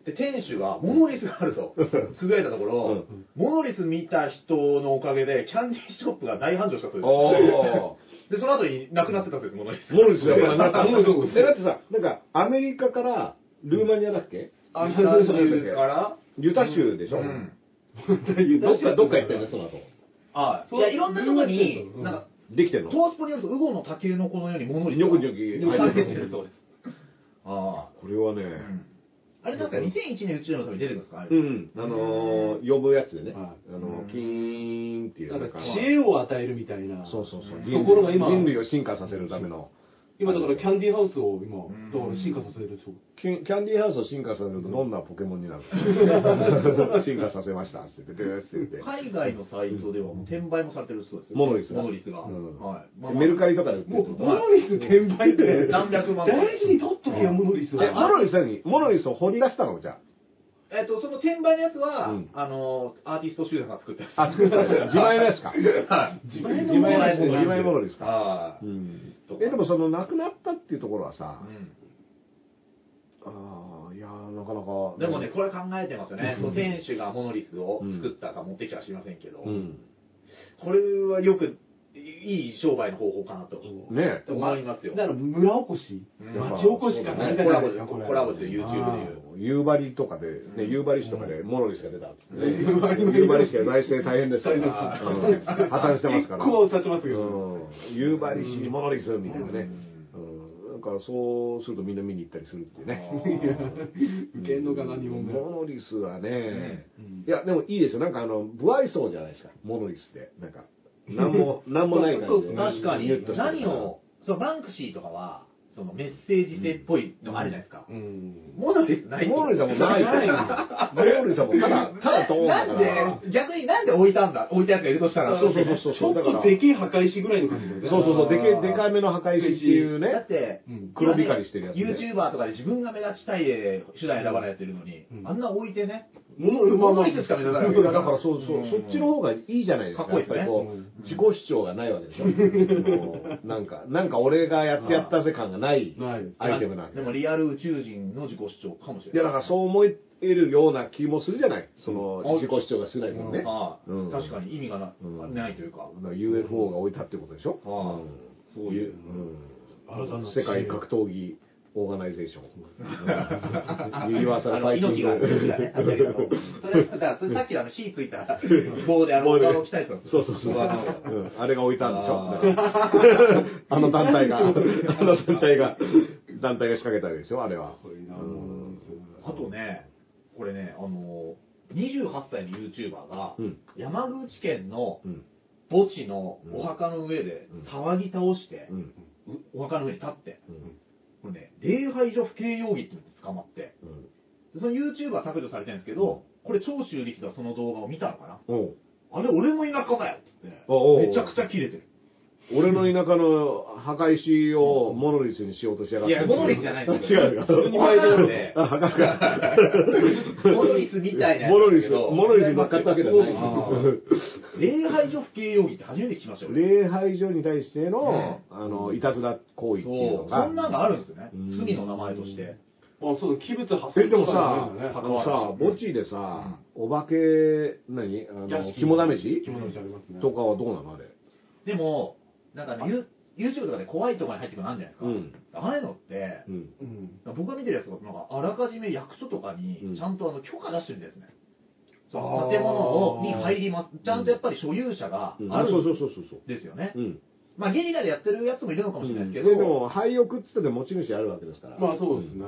で、店主がモノリスがあると、*laughs* つぶやいたところ、モノリス見た人のおかげで、キャンディーショップが大繁盛したそう。おです。*laughs* ー。で、その後に亡くなってたそうです、モノリス。モノリスやっぱりなった。モノリスえだってさ、なんか、アメリカからルーマニアだっけ？アメリカ州から、ユタ州でしょ、うん *laughs* どっか、どっか行ったよね、その後。はい。そういや、いろんなとこに、うんなんか、できてんの？トースポによると、ウゴの竹の子のようにモノリスニョキニョキ入ってるそうです。あこれはね、あ。あれなんか2001年宇宙の旅出てくるんですか？あれ。うん、あのー、呼ぶやつでね、はあのー、キーンっていうなんか。知恵を与えるみたいな。そうそうそう。ところが今人類を進化させるための。今だからキャンディーハウスを今、んだから進化させるでしょ。キャンキャンディーハウスを進化させるとどんなポケモンになる？か *laughs* 進化させましたって言って、でーって言って。海外のサイトではもう転売もされてるそうですよ。モノリスがモノリスが。うんはい。まあまあメルカリとかで売ってもう、るとモノリス転売って。何百万大事に取っとけよ、モノリスを。え、モノリスに、モノリスを掘り出したのじゃえっと、その転売のやつは、うんあの、アーティスト集団が作ったやつ。あ。あ、作ったんですか自前のやつか。はい。自前の自前のやつ、自前の自前モノリスか。はい。うん。え、でもその亡くなったっていうところはさ、うんああ、いやーなかなか。でもね、これ考えてますよね。うんその店主がモノリスを作ったか持ってきたか知りませんけど、うん。これはよく、いい商売の方法かなとね思いますよ。だから村おこし、うん町おこしかなりたくないですか、これ。コラボして YouTube でいう。夕張とかで、ね、夕張市とかでモノリスが出たっつってね。夕張夕張市は財政大変ですから。破綻してますから。結構経ちますよ。うん夕張市にモノリスみたいなね。うんなんかそうするとみんな見に行ったりするっていうね。*laughs* 受けんのかな、日本モが。ノリスはね、うんいや、でもいいですよ。なんかあの、不愛想じゃないですか、モノリスって。なんか、なんも、*laughs* なんもない感じで。確かに何を、そう、バンクシーとかは、そのメッセージ性っぽいのがあるじゃないですか。うん。モノリスないモノリスはもうない。モノリスはもう *laughs* ただ、ただドーンだなんから。で、逆になんで置いたんだ置いたやつがいるとしたら。そうそうそうそう。ちょっとでけえ破壊しぐらいの感じだよね。そうそうそう、でけ、でかめの破壊石っていうだっね。て、うん黒光りしてるやつね YouTuber とかで自分が目立ちたいで手段選ばないやついるのに、うんあんな置いてね、もの、まあまあモノリスしか目指さないいや *laughs* だからそうそう、うんそっちの方がいいじゃないですか。かっこいいですねやっぱりこう自己主張がないわけでしょ。*laughs* なんか、なんか俺がやってやったぜ感がないないですアイテムなんで。でもリアル宇宙人の自己主張かもしれない。いやだからそう思えるような気もするじゃない？そのうん自己主張が少ない分ね。はいうん確かに意味がな,、いというか。だから UFO が置いたってことでしょ？そういう、新たな世界格闘技オーガナイゼーション。*laughs* ユニバーサルファイティン猪木が、猪木がね、あそれ、さっきのあの火ついた棒であの、棒たそうそうそう。あれが置いたんでしょ？ああの団体が、*laughs* あの団体が、団体が仕掛けたわけでしょ？あれは。あとね、これね、あの、28歳の YouTuber が、うん山口県のうん。墓地のお墓の上でうん騒ぎ倒してう、ん。うお墓の上に立って、うん。これね、礼拝所不敬容疑っていうので捕まって、うん。でその YouTuber は削除されてるんですけど、これ長州力がその動画を見たのかな。あれ俺の田舎だよっつって、めちゃくちゃキレてる。俺の田舎の墓石をモノリスにしようとしやがって。いや、モノリスじゃないです違うよ。普通に前なんで、あ、墓か。モノリスみたいなモノリス、モノリスに乗っかったわけじゃない。あ礼拝所不敬容疑って初めて聞きましたよ。礼拝所に対しての、ねあの、いたずら行為っていうのが。そんなのあるんですよね。うん罪の名前として。あ、そうだ、器物破え、でもさ、ねあのさ、墓地でさ、お化け、何？あの、肝試し？肝試しありますね。とかはどうなのあれ？でも、なんかね、ユ YouTube とかで怖いところに入ってくるのあるじゃないですか。ああいうのって、うん。うん。僕が見てるやつが、なんか、あらかじめ役所とかうんに、ちゃんとあの許可出してるんですね。その建物をに入ります。ちゃんとやっぱり所有者がうんあるそうそうそうそうそう。ですよね。うん。まあ、ゲリラでやってるやつもいるのかもしれないですけど、でも、廃屋っつってて持ち主あるわけですから。まあそうですね。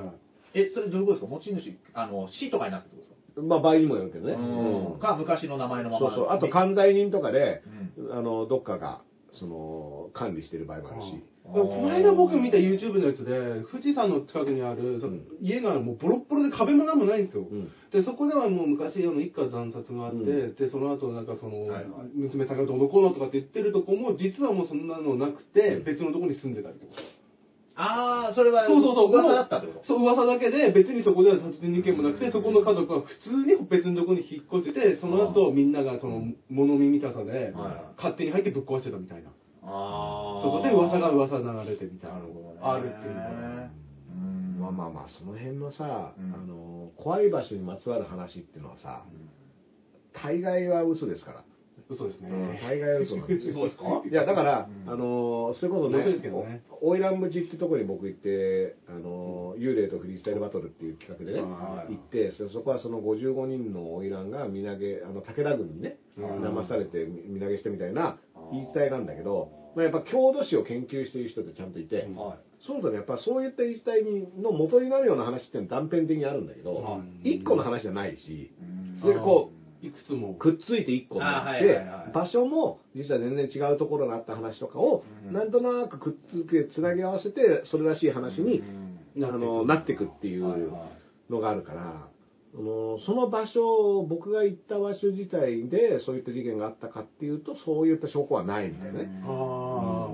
え、それどういうことですか？持ち主、あの、市とかになってるってことですか？まあ、場合にもよるけどね。うんか、昔の名前のまま。そうそう。あと、管財人とかで、うんあの、どっかが、その、管理してる場合もあるし。この間僕見た YouTube のやつで、富士山の近くにある、そのうん家がもうボロッボロで壁もなんもないんですよ。うん。で、そこではもう昔あの一家惨殺があって、うんで、その後なんかその、はいはい娘さんがどうのこうのとかって言ってるとこも、実はもうそんなのなくて、うん別のところに住んでたりとか。ああ、それは、そうそうそう。噂だったってこと？そう、噂だけで、別にそこでは殺人事件もなくて、そこの家族は普通に別のところに引っ越してて、その後みんながその物見見たさで、はい勝手に入ってぶっ壊してたみたいな。ああ。そうそう。で、噂が噂流れてみたいな。なるほどね。あるっていうのが。うんまあまあまあ、その辺のさ、うんあの、怖い場所にまつわる話っていうのはさ、大概は嘘ですから。嘘ですね。大概は嘘なんです。よ。そうですか？いや、だから、うん。あの、それこそねけどね、お花魁淵ってとこに僕行って、あの、幽霊とフリースタイルバトルっていう企画でね、はい。行って、そそこはその55人の花魁が身投げ、あの、武田軍にね、うん。騙されて身投げしてみたいな言い伝えなんだけど、まあ、やっぱ郷土史を研究している人ってちゃんといて、はい。そうだね、やっぱそういった言い伝えにの元になるような話って断片的にあるんだけど、はい。一個の話じゃないし、うん。それでこいくつも。くっついて一個になっあはいてはいはい、場所も実は全然違うところにあった話とかを、うん。なんとなくくっつけ、つなぎ合わせて、それらしい話に、うん。あの、なっていくっていうはいはい。のがあるから、あのその場所、僕が行った場所自体でそういった事件があったかっていうと、そういった証拠はないみたいなね。ああ、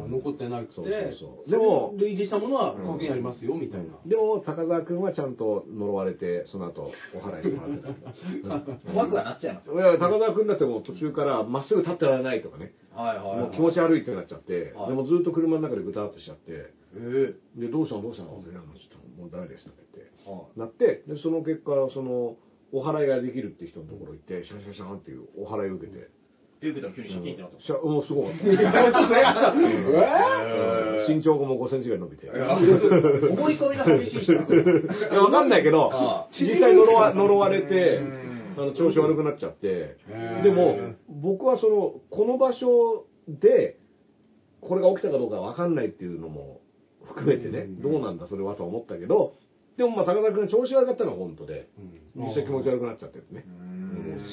残ってなくて。そうそうそうででもも、類似したものは関係ありますよ、みたいな。でも、高澤君はちゃんと呪われて、その後、お祓いしてもらってた。*laughs* 怖くはなっちゃいますよ。いや、高澤君だってもう途中からまっすぐ立ってられないとかね、はいはいはい。もう気持ち悪いってなっちゃって、はいでもずっと車の中でぐたっとしちゃって、えで、どうしたのどうしたのって、いやもうちょっともうダメですって言って、えはなって、で、その結果、その、お祓いができるって人のところ行って、シャンシャンシャンっていうお祓いを受けて、い。え、受けたら急にシャキンってなった。しゃもうすごかった。*laughs* え身長がもう5センチぐらい伸びて。い思い込みが激しい人。なんですねや、わかんないけど実際呪わ呪われてうん、あの調子悪くなっちゃって。でも、僕はその、この場所で、これが起きたかどうかわかんないっていうのも含めてね、うん。どうなんだそれはとは思ったけど、でもまあ、高田君が調子悪かったのは本当で、うん。実際気持ち悪くなっちゃってるね。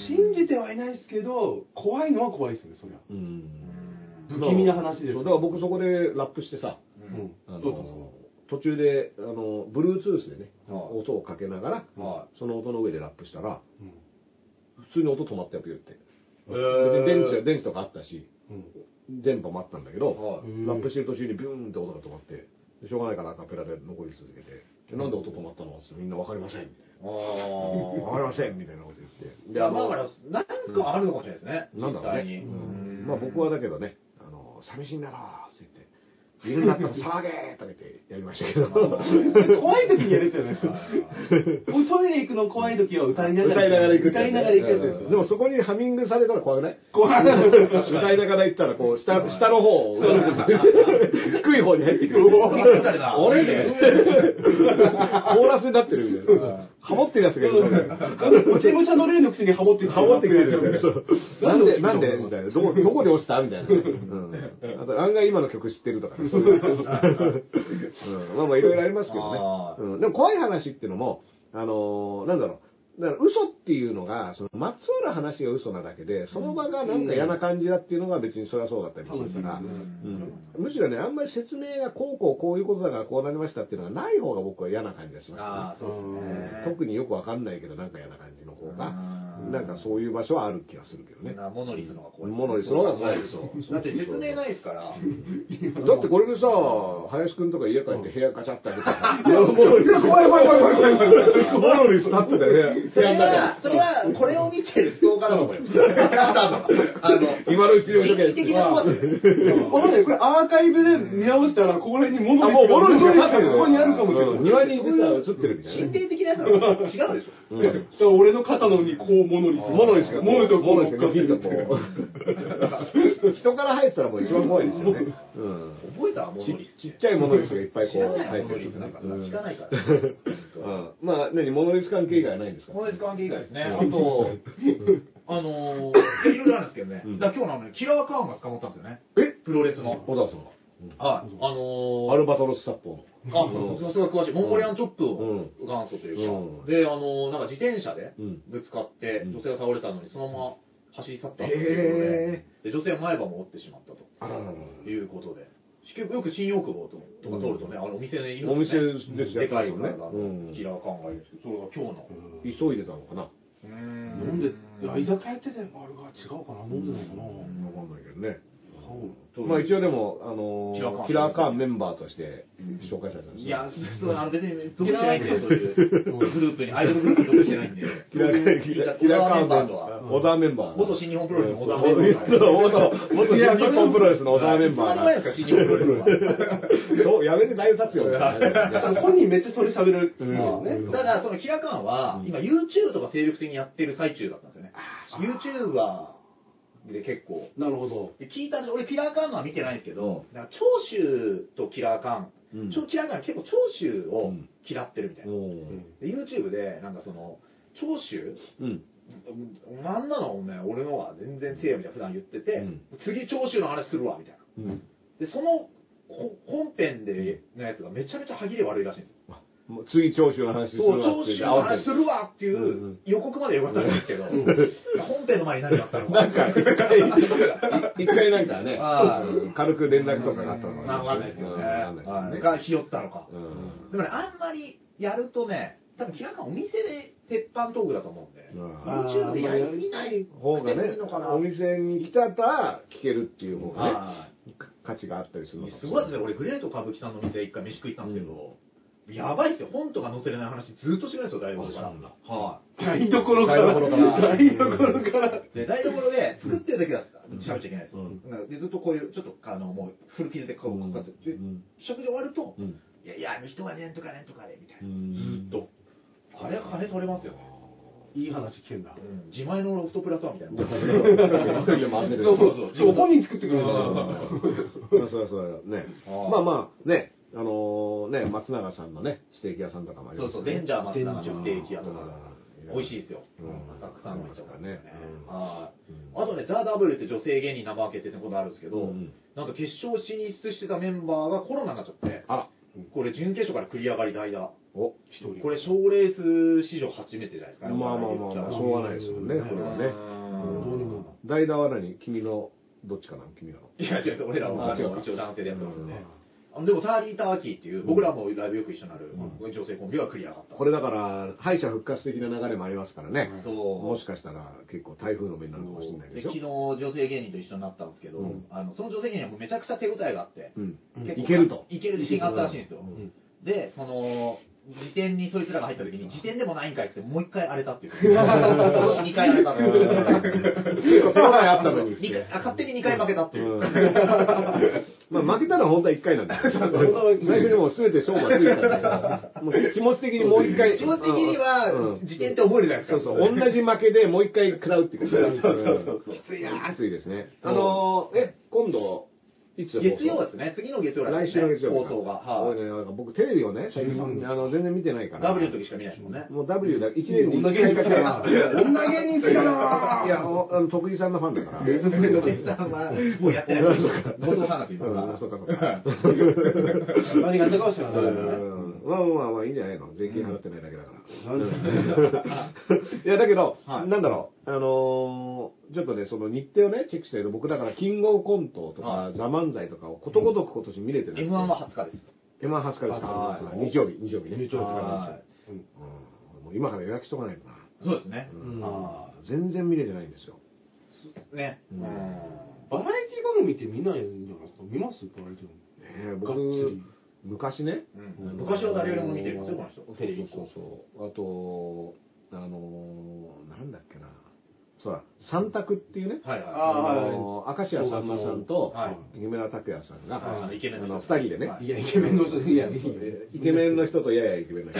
信じてはいないですけど、怖いのは怖いですね、そりゃ。うん。不気味な話です。だから僕そこでラップしてさ、うん。あのどうぞどうぞ途中で、あの、Bluetooth でね、はい。音をかけながら、はその音の上でラップしたら、うん。普通に音止まったよ、ピュって。別に電池は電池とかあったし、うん。電波もあったんだけど、はい。ラップしてる途中にビューンって音が止まって、でしょうがないからアカペラで残り続けて、でなんで音止まったのってみんなわかりませんみたいあな。わかりませんみたいなこと言って。いや、まあだから、なんかあるのかもしれないですね。なんだろうね。うんまあ僕はだけどね、あの、寂しいんだろうって言って、犬になったら騒げーとか言ってやりましたけど。怖い時にやるじゃないですか。トイレ行くの怖い時は歌いながら。歌いながら行くって歌いながら行くやつですよ。でもそこにハミングされたら怖くない？怖い。歌いながら行ったら、こう、下、下の方を、低い方に入ってくる。俺ね、*laughs* コーラスになってるみたいな。ハモってるやつがいる落ち武者の霊のくせにハモってハモってくるやつがいる。なんで、なんでみたいな。どこ、どこで落ちた？みたいな。うん。あと、案外今の曲知ってるとかね。そういううんまあまあ、いろいろありますけどねあ。うん。でも怖い話っていうのも、あのー、なんだろう。だから嘘っていうのが、そのまつわる話が嘘なだけで、その場がなんか嫌な感じだっていうのが別にそれはそうだったりするから、うんむしろね、あんまり説明がこうこうこういうことだからこうなりましたっていうのがない方が僕は嫌な感じがしますね。ね。特によくわかんないけど、なんか嫌な感じの方が、うんなんかそういう場所はある気がするけどね。なモノリスの方が怖い。モノリスの方が怖いですよ。だって説明ないですから。*laughs* だってこれでさ、林くんとか家帰って部屋ガチャって開けたら、*laughs* モノリス、怖い怖い怖い怖い怖い。モノリス立ってたよね。それは、それは、これを見てるストーカーだと思うよ。*laughs* あの、今のうちこれアーカイブで見直したら、ここら辺にモノあ、もうモノリスが立ってるよここにあるかもしれない。うん庭に実は映ってるみたいなね。心霊的なやつ違うでしょ。うん。だから俺の肩のにこう。モノリス。モノリスが、モノリスがこう。モノリスがピンとこう。人から入ったらもう。一番怖いですよね。う。ん。覚えたモノちリス。ちっちゃいモノリスがいっぱいこう。入ってるモノリスなんかう。ん聞かないから。う。んまあ、何、モノリス関係以外はないんですかモノリス関係以外ですね。う。んあと、あのー、いろいろあるんですけどねう。ん。だ今日のあのキラーカーンが捕まったんですよね。えプロレスの。小田さんが。はい。あのー、アルバトロス殺法の。あ、うん。さすが詳しい。モンゴリアンチョップうん。の元祖というか、うん。で、あの、なんか自転車でうん。ぶつかって、うん。女性が倒れたのに、そのまま走り去ったということで、で女性は前歯も折ってしまったと。いうことで、結構よく新大久保ととか通るとね、あのお店にいお店ですよでかいね。体のうんキラーカーンがいるんですけど、それが今日の。急いでたのかな。うなんで、いや、居酒屋ってでもあれが違うかな、飲んでるのかな。わかんないけどね。まあ一応でも、あのキラーカーンキラーカーンメンバーとして紹介されたんですいや、そうあの別に属してないんで、そういうグループに、アイドルグループに属してないんで。キラーカーンメンバー。小沢メンバー。元新日本プロレスの小沢メンバー。元元新日本プロレスの小沢メンバーいつまで前ですか、新日本プロレスは。そう、やめてだいぶ経つよ。本人めっちゃそれ喋る。ただ、そのキラカーンは、今 YouTube とか精力的にやってる最中だったんですよね。YouTuber で結構。なるほど。で聞いたんです俺キラーカーンのは見てないんですけど、なんか長州とキラーカーン、うん長キラーカーン結構長州を嫌ってるみたいな。うんで YouTube で、なんかその、長州？うん。なんなのね、俺のは全然強いみたいな普段言ってて、うん次長州の話するわ、みたいな。うん。で、そのほ本編でのやつがめちゃめちゃ歯切れ悪いらしいんですよ。もう次、長州の話するそう、わって長州の話するわっていう予告までよかったんですけど、本編の前に何があったのか。なんか、一回、一回なんかね軽く連絡とかがあったのかまあわかんないですけどね。ひよったのか。うん。でもね、あんまりやるとね、多分、キラカンお店で鉄板トークだと思うんで、うん。YouTube でやり見ない方がね。お店に来たら聞けるっていう方がね、はい。価値があったりするすごかったですよ、俺、グレート歌舞伎さんの店一回飯食いたんですけど、やばいっすよ、本とか載せれない話ずっとしてるんですよ、台所から。は台所から。台所から台所から。い。で、台所で *laughs* 作ってる時は喋っちゃいけないです。うんでずっとこういう、ちょっと、あの、もう、古傷で顔かかって、でうん食事終わると、うんいやいや、あの人はねんとかねんとかで、みたいな。うんずっと。あれ、金取れますよね。いい話聞けんだ。うん自前のロフトプラスワンみたいな。*laughs* そうそうそう。そう、本人作ってくれるんだ *laughs* そうそうそうねまあまあねあのね松永さんのねステーキ屋さんとかもありそうそう、ますよねデンジャー松永のステーキ屋とか美味しいですよ。うん。浅草の人とかね。あとね、ザ・ダブルって女性芸人生分けってことあるんですけど、うん。なんと決勝進出してたメンバーがコロナになっちゃって、これ準決勝から繰り上がり代打。お。一人。これ賞レース史上初めてじゃないですかね。まあまあまあまあしょうがないですよねこれはね。代打は何？君のどっちかな？君なの。いや違う、俺らは一応男性でやってますんでも、ターリー・ターキーっていう、僕らもライブよく一緒になるう女性コンビは繰り上がった。これだから敗者復活的な流れもありますからね。そう。もしかしたら結構台風の目になるかもしれないでしょ。で昨日女性芸人と一緒になったんですけど、うん。あのその女性芸人はめちゃくちゃ手応えがあって、うん。結構いけると。いける自信があったらしいんですよ、うん。でその辞典にそいつらが入った時に、辞典でもないんかいって、もう一回荒れたっていう。2回荒れたっていう。結 *laughs* 構手前あったのに。勝手に2回負けたっていう。*laughs* まあ負けたのは本当は1回なんだよ。最初にもう全て勝負がついたんだけど、もう気持ち的にもう1回。気持ち的にはう、ん。辞典って覚えるじゃないですか。そうそう、同じ負けでもう1回食らうってことそうそうそうきついなきついですね。あのー、え、今度、いつ月曜ですね。次の月曜来週の月曜日放送が。はい。なんか僕テレビをね、最近、あの、全然見てないから。W の時しか見ないですもんね。もう W だ、1年に1女芸人回だけ。好きだな。女芸人好きだな。いや、おあの、徳井さんのファンだから。レッドペさんは、もうやってない。後藤さんだって今うんそうかそうか。何があったかもしれない。うんまあまあまあいいんじゃないの税金払ってないだけだから。*laughs* いや、だけど、はいなんだろう、あのーちょっとね、その日程をね、チェックしてると、僕だから、キングオブコントとか、はザ・漫才とかをことごとく今年見れてない。M1 は20日です。M1 20日ですか？はい日曜日、日曜日ね。日曜日はうんもう今から予約しとかないとな。そうですね。うんは全然見れてないんですよ。いね。うんバラエティ番組って見ないんじゃないですか？見ます？バラエティね番組。僕り、昔ね、うん昔は誰よりも見てますよ、この人。テレビそうそうそう。あと、あのー、なんだっけな。そうだ、三択っていうね。はいはい。あーはいのー明石家さんまさんとはい木村拓哉さんが、はいイケメンの人あの二人でね、はいいや、イケメンの人、いや、いやイケメンの人とややイケメンの人。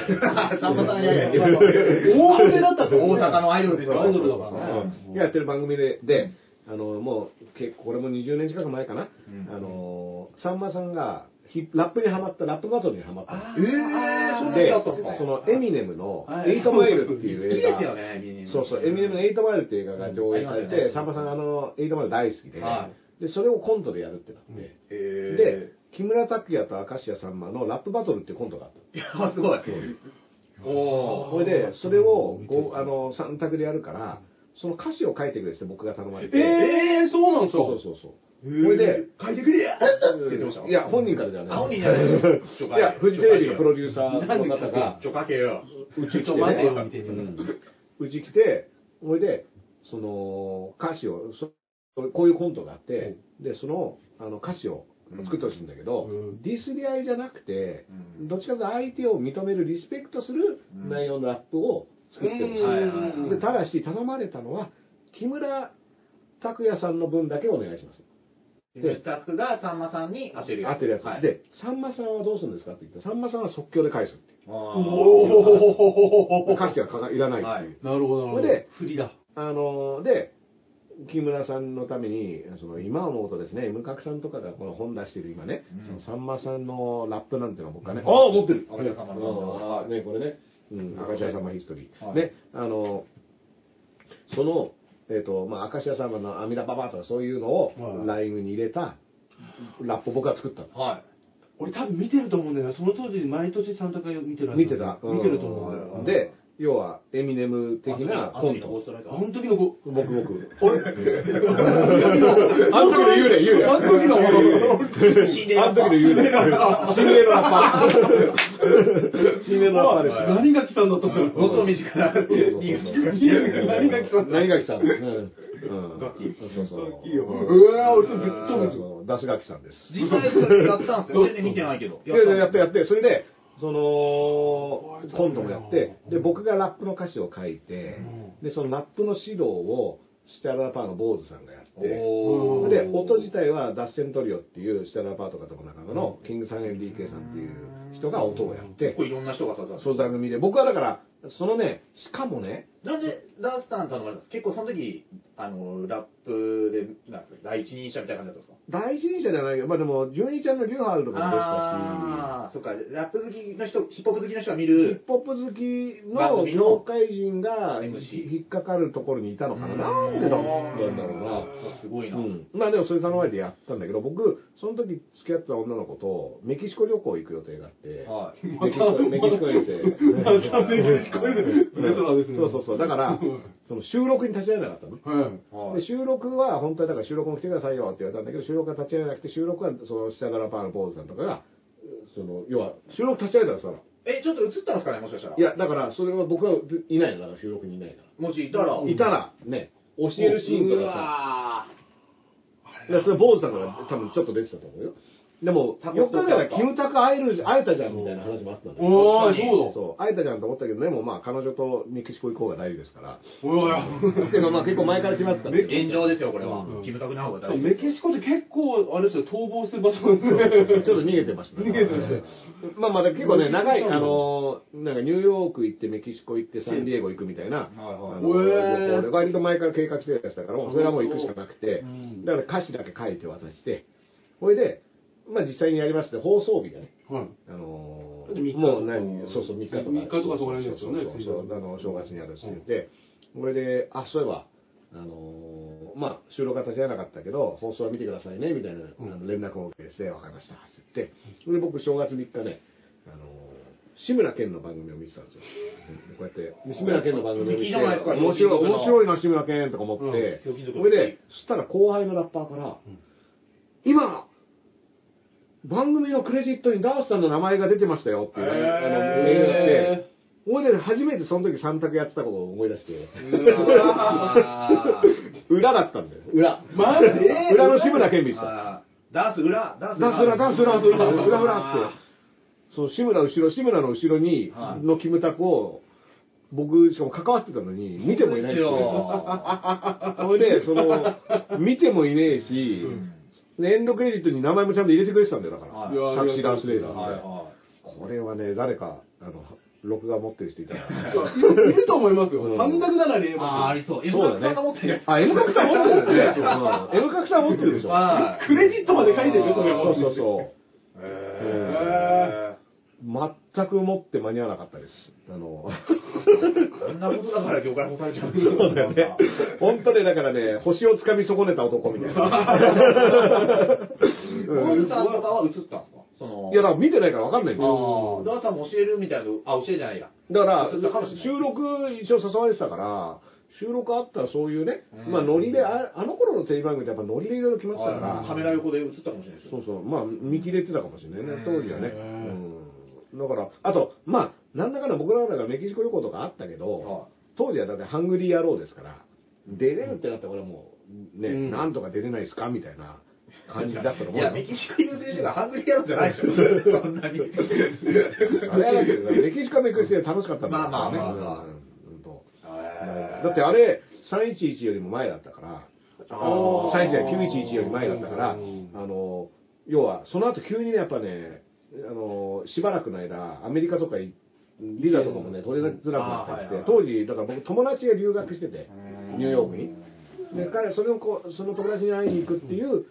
さんまさんやや大腕だったって大阪のアイドルですよ。アイドルだからねうんやってる番組で、で、あの、もう、結構、これも20年近く前かな。うんあの、さんまさんが、ヒラップにハマった、ラップバトルにハマったんえですよ。ー、そでそのエミネムのはい。エイトマイルっていう好き映画。ですよね、そうそう、エミネムのエイトマイルっていう映画が上映されて、さん。まさんあの、エイトマイル大好きで、はで、それをコントでやるってなって、えで、木村拓哉と明石家さんまのラップバトルっていうコントがあったの。いや、すごい。おそれで、それを、こう、あの、3択でやるから、その歌詞を書いてくれって僕が頼まれて。えー、そうなんですか。そうそうそうそれで、書いてくれやって言ってましたいや、本人からじゃない。あ本人じゃない。いや、フジテレビのプロデューサーの方が、ちょ書けよ。うち来て、うち来て、それで、その、歌詞を、そこういうコントがあって、で、その、あの、歌詞を作ってほしいんだけど、うん。ディスり合いじゃなくて、うん。どっちかというと相手を認める、リスペクトするうん。内容のラップを作ってるん。ですよはいはいはい。でただし、頼まれたのは、木村拓哉さんの分だけお願いします。で、タスクがさんまさんに当てるやつ。当てるやつ。はい、で、さんまさんはどうするんですかって言ったら、さんまさんは即興で返すっていう。あお歌詞がかかいらないっていう。なるほど、なるほど。それで振りだ。あので、木村さんのために、その今思うとですね、ムカクさんとかがこの本出してる今ね、うんそのさんまさんのラップなんていうのは僕はね、うんああ、持ってる明石家さんまのああね、これね、うん、明石家さんまヒストリー。はいで、あのその、えっ、と、まあ、明石家さんまの阿弥陀ババとかそういうのをはいライブに入れたラップを僕が作ったの。あ。はい。俺多分見てると思うんだよな。その当時、毎年サンタカ見てる見てた。見てると思うんだよ。うんで、要は、エミネム的なコント。あの時の子、僕僕。俺、あの時の幽霊、幽霊。あの時の心霊あの時の幽霊。心霊のパー。心霊のパ。何が来たんだと思う。元身近な。何が来たんだ何が来たんですね。うん。ガキそうそう。うわー俺ずっとそう見てそうダスガキさんです。実際やったんですよ。全然見てないけど。いやいややってやって、それで、その、コントもやって、で、僕がラップの歌詞を書いて、で、そのラップの指導を、スチャララパーの坊主さんがやって、で、音自体はダッセントリオっていうスチャララパート方の仲間のキングさん LDK さんっていう人が音をやって結構、いろんな人が。そう番組で、僕はだから、そのね、しかもね、なんでダースさん頼まれたんですか？結構その時、あの、ラップで、なんですか、第一人者みたいな感じだったんですか？第一人者じゃないけど、まあでも、純一ちゃんのリューハルとかも出したし、ああ、そっか、ラップ好きの人、ヒップホップ好きの人が見ヒッる、プホップ好きの業界人が引っかかるところにいたのかな。うんなんでだだろうな。すごいな。うん、まあでもそれ頼まれてやったんだけど、僕、その時付き合ってた女の子とメキシコ旅行行く予定があって、はい。メキシコ *laughs* メキシコ遠征。またメキシコ遠征レスラーですねそうそうそう。だから、その収録に立ち会えなかったの。はい。で収録は本当はだから収録も来てくださいよって言われたんだけど収録は立ち会えなくて収録はその下柄パーの坊主さんとかがその要は収録立ち会えたらさえ、ちょっと映ったんですかね、もしかしたら。い、やだからそれは僕はいないのだから収録にいないから。もしいたら、いたらね。教えるシーンとかさ。うわいやそれ坊主さんが多分ちょっと出てたと思うよでも、タコよく考えたら、キムタク会える、会えたじゃんみたいな話もあったんだけど。おー、確かに。そう。だ。そう、会えたじゃんと思ったけど、でもまあ、彼女とメキシコ行こうが大事ですから。おいていうか *laughs* まあ結構前から決まってたんで炎上ですよ、これは。うん。キムタクの方がそう大事。メキシコって結構、あれですよ、逃亡する場所ちょっと逃げてました。ね。逃げてるまあまあ結構ね、長い、あの、なんかニューヨーク行って、メキシコ行って、サンディエゴ行くみたいな、はいあはい割と前から計画してたやつだから、もうそれはもう行くしかなくて。うん、だから歌詞だけ書いて渡して、それで、まあ実際にやりまして、放送日がね、はい。あのだって三日もう何、そうそう、3日とか。三日とかそこら辺ですよねそうそうあの、正月にやるって言って、これで、あ、そういえば、あのーまあ、収録は立ち会えなかったけど、放送は見てくださいね、みたいな、あの連絡を受けて、わかりました、って言って、それで僕、正月3日ね、あのー志村けんの番組を見てたんですよ。うん。こうやって、で志村けんの番組を見て、面白い、面白いな、志村けんとか思って、それで、そしたら後輩のラッパーから、今、番組のクレジットにダースさんの名前が出てましたよっていう、あの、メールが来て、ほいで、初めてその時3択やってたことを思い出して、*laughs* 裏だったんだよ。裏。マジ？裏の志村けん見てた。あー。ダンス裏、ダンスダンス裏、ダンス裏、裏、裏、裏って。そう、志村後ろ、志村の後ろに、はい。のキムタクを、僕、しかも関わってたのに、見てもいないし。*laughs* ほいで、その、見てもいねえし、エンドクレジットに名前もちゃんと入れてくれてたんだよ、だから。はいサクシーダースレイダーって。はいはこれはね、誰か、あの、録画持ってる人いたら。いると思いますよ。うん半額ならね、い。あー、ありそう。そうだ M さんが持ってるやつ。あ、M 角さん持ってるよね。うん M 角さん持ってるでしょ。はい。クレジットまで書いてるよ、それそうそうそう。へ全く持って間に合わなかったです。あの、ーこんなことだから業界干されちゃうそうだよね。本当ね、だからね、星をつかみ損ねた男みたいな。*laughs* 大津さんとかは映ったんですか？その、いや、だから見てないから分かんないんだよ。ああ、ダーさんも教えるみたいなの、あ、教えじゃないや。だから収録一応誘われてたから、収録あったらそういうね、うん。まあノリで、ああの頃のテレビ番組ってやっぱノリでいろいろ決まってたから、カメラ横で映ったかもしれないですよ。そうそう、まあ見切れてたかもしれないね、当時はね。だから、あと、まあ、なんだかんだ僕らがメキシコ旅行とかあったけど、は当時はだってハングリー野郎ですから、出れるってなったら俺はもう、ね、うん。なんとか出れないですかみたいな感じだったと思うよ。いや、メキシコ優先してがハングリー野郎じゃないでしょ。*laughs* そんなに。あれはだけど、メキシコはメキシコで楽しかったんだまあまあまあまあ。だってあれ、311よりも前だったから、あー。311や911より前だったから、あうん。の、要は、その後急にね、やっぱね、あの、しばらくの間、アメリカとかいビザとかもね、取れづらくなったりして、当時、だから僕友達が留学してて、ニューヨークに。で、彼、それをこう、その友達に会いに行くっていう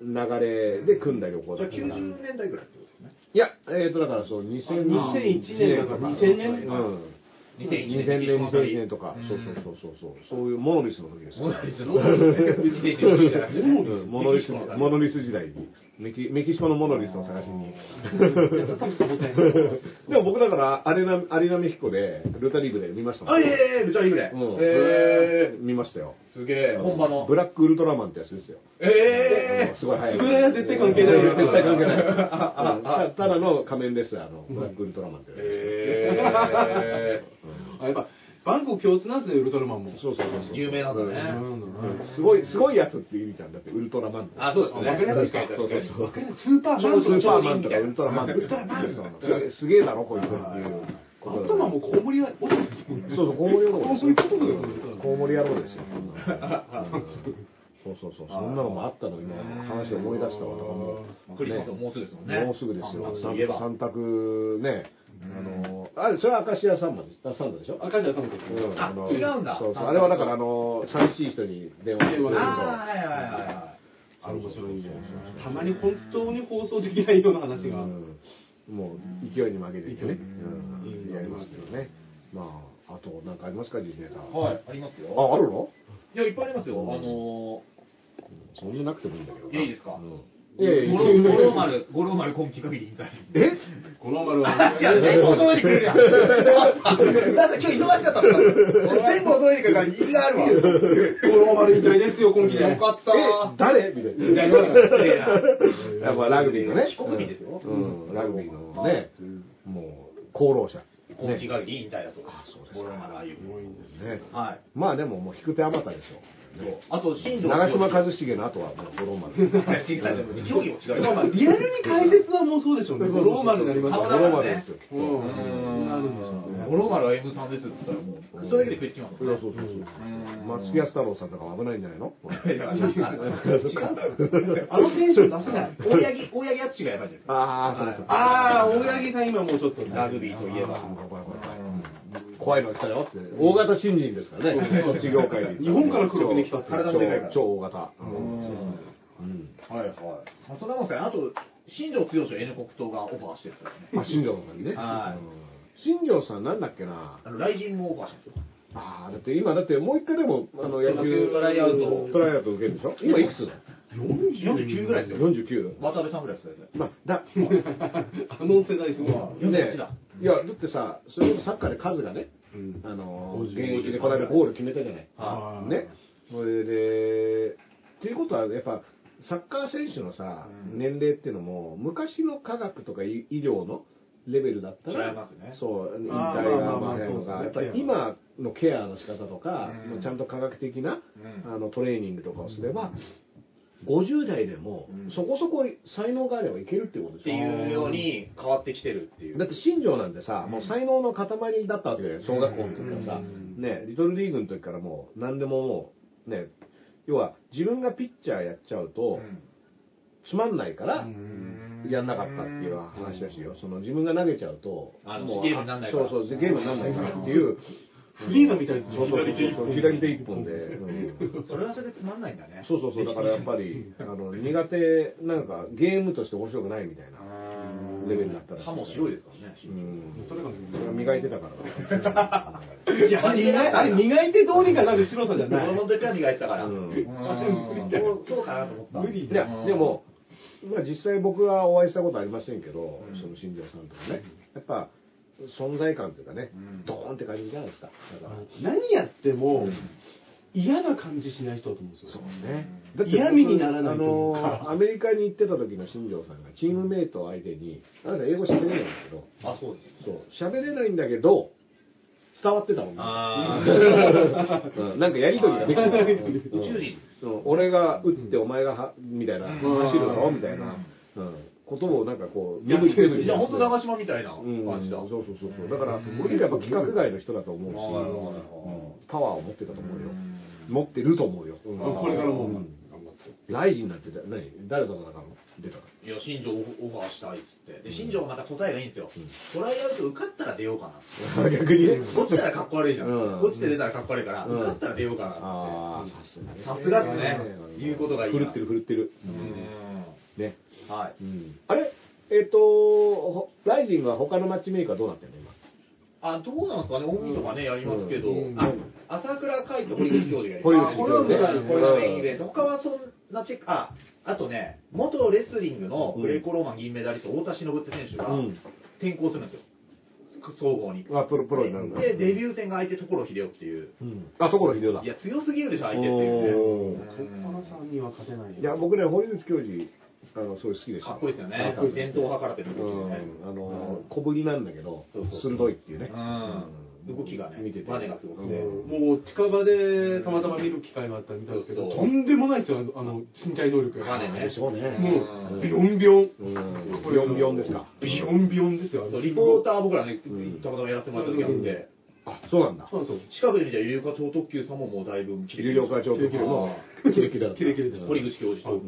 流れで組んだ旅行だったから。90年代ぐらいってことですね。いや、えっ、と、だからそう、2000 2001年。だか。ら2000年うん。2001 2000年、2001年とか、そうそうそうそうそう、そういうモノリスの時ですよ。モノリスのモモノリス時代に、メキメキシコのモノリスを探しに。でも僕だから、アレナ、アリナメヒコで、ルタリブで見ましたもん。あ、いえいえ、ルチャリブレ。うんえ見ましたよ。ー、すげえ、本場の。ブラックウルトラマンってやつですよ。えすごい速い。それは絶対関係ない絶対関係ない。うんたただの仮面です、あの、ブラックウルトラマンってー。やつ。えうんあやっぱ、バンコク共通なんですね、ウルトラマンも。そうそうそうそう。ー、有名なんだね。うんすごい、すごいやつっていう意味じゃん。だって、ウルトラマン。あ、そうですね。わかりやすい確かにそうそうそう。スーパーマンスーパーマンとかウルトラマン。ウルトラマンすげえすげえだろ、こいつっていうことだ。頭もコウモリは、そうそう、コウモリ野郎ですそういうことですよコウモリ野郎ですよ。そうそうそう、そんなのもあったの、今、話で思い出したわ。クリスマスももうすぐですもんね。もうすぐですよ。三択ね。あの、あれ、それは明石家さんまで、あサンドでしょ？赤字は寒くて。うんあの違うんだそうそう。あれはだから、あの、寂しい人に電話してくれると。あー、はいはいはいはい。あ面白いんで。たまに本当に放送できないような話が。うんもう勢いに負けていてね、うんうんやりますけどね。まあ、あと、なんかありますか、ジジネタ。はい、ありますよ。あ、あるの？いや、いっぱいありますよ。あのそんななくてもいいんだけどいいですか？うんいやいー、や、五郎五郎丸、五郎丸今期限り引退。え？この丸は。いや、全部覚えてくれるやん。*laughs* だって今日忙しかったから。全部覚えてくれるから意味があるわ。五郎丸引退ですよ、今期で。よかったえ誰？みたいな。いやっぱラグビーのね。非国民ですようん、ラグビーのね、もう、功労者。今期限り引退だそうです。あそうですか五郎丸ああいう。ね。はい。まあでももう引く手あまたでしょ。あと、新庄長嶋一茂の後はもう五郎丸。*laughs* 違う違う競技も違うまあ。リアルに解説はもうそうでしょうね。そうそうそうローマになります顔五郎丸ですよ。うんうんなるんでしょうね。五郎丸は M さんですって言ったらもう、それだけで食いつきますね。やそうそうそう。うん松木安太郎さんとかも危ないんじゃないのいや違うあのテンション出せない。大八木、大八木あっちがやばいじゃないですか。ああ、そうそう。ああ、大八木さん今もうちょっとねラグビーといえば。怖いのが来たよって。大型新人ですからね。そう事業界で。*laughs* 日本から黒船来たって体もでかいから超超大型。はいはい。まあ、そんなもんですかね。あと、新庄剛志を N 国党がオファーしてるんですよね。あ、新庄さんね。はいうん新庄さんなんだっけな。あの、雷神もオファーしてるんですよ。ああ、だって今、だってもう一回でも、あの、野野球球トライアウトトライアウト受けるでしょ？今いくつ？だ49ぐらいですよ。49? 渡辺さんぐらいですよね。まあ、だ、*laughs* あの世代すごい。48だ。いや、だってさ、それこそサッカーで数がね、うんあのー、50現役でこの間ゴール決めたじゃない。はね。それで、っていうことは、やっぱ、サッカー選手のさ、うん。年齢っていうのも、昔の科学とか医医療のレベルだったら、ね。そう、引退がやっぱり今のケアの仕方とか、うん。ちゃんと科学的な、うん。あのトレーニングとかをすれば、50代でもうん。そこそこ才能があればいけるってことでしょ。っていうように変わってきてるっていう。だって新庄なんてさ、もう才能の塊だったわけだよ、小学校の時からさ、うん。ね、リトルリーグの時からもう何でももう、ね、要は自分がピッチャーやっちゃうと、つまんないからうん。やんなかったっていう話らしいよ、その自分が投げちゃうと、あのもうゲームになんないから。そうそう、ゲームになんないからっていう、フリーザみたいですね。左手一本で。うんそれはそれでつまんないんだね。そうそうそう、だからやっぱり、あの苦手、なんかゲームとして面白くないみたいなレベルだったらしい。歯も白いですからね。うん。それが磨いてたからね。いや、磨いあれ磨いてどうにかなる白さじゃ子ない。供の時は磨いてたから。うそうそうかなと思った。無理いや、でも、まあ実際僕はお会いしたことありませんけど、うんその新庄さんとかね、やっぱ存在感というかね、うん。ドーンって感じじゃないですか。だから。何やっても嫌な感じしない人だと思うんですよ。ね。嫌味にならないあの、アメリカに行ってた時の新庄さんがチームメイト相手に、あなた英語喋れないんだけど、あ、そうです。そう、喋れないんだけど、伝わってたもんね。*laughs* なんかやりとりができてた。宇宙人。うん。俺が打ってお前がはみたいな、走るだろみたいな、うん、ことをなんかこう、身振り手振りいや、本当長し島みたいなうん、感じだ。そうそうそうそう。だから、僕結構やっぱ規格外の人だと思うし、パワーを持ってたと思うよ。うん持ってると思うよ。うんこれからもううんライジンなんてだ何誰と戦うの？出たの？いや、新庄オファーしたいっつって。で、新庄がまた答えがいいんですようん。トライアウト受かったら出ようかな。逆にね。落ちたらかっこ悪いじゃん。うん落ちて出たらかっこ悪いから、うん受かったら出ようかなっああ、つっさすがっすね言うことがいいな振るってる振るってる。て。うん。ね。はい。うんあれ？えっ、と、ほライジンは他のマッチメーカーどうなってんの今？あ、どうなんですかね、大晦日ね、やりますけどうん、あ、朝倉海と堀口教授がやり堀ます。これはメインイベント。他はそんなチェック、あ、あとね、元レスリングのグレコローマン銀メダリスト、太田忍って選手がうん転向するんですよ。総合に。あ、プロ、プロになるんだ。で、デビュー戦が相手、所秀夫っていう。うん。あ、所秀夫だ。いや、強すぎるでしょ、相手っていうおね。小原さんには勝てない。いや、僕ね、堀口教授、あの、すごい好きでした。かっこいいですよねかっこいい。伝統派からってるうん。ね。あの、小ぶりなんだけどそうそう、鋭いっていうね。うん動きがね見てて。バネがすごくてうんもう近場でたまたま見る機会があったら見たんですけど、そうそうとんでもないですよ、あの身体能力が。バネねでしょうね。もう、ビヨうん。ンビヨン。うん。ビヨンビヨンですか。ビヨンビヨンですよ。リポーター僕らね、うんたまたまやらせてもらった時あって、あ、そうなんだ。そうなんです近くで見た有料化超特急さんももうだいぶキレキレ有料化上特急のキレキレだった。キレキレです堀口教授と。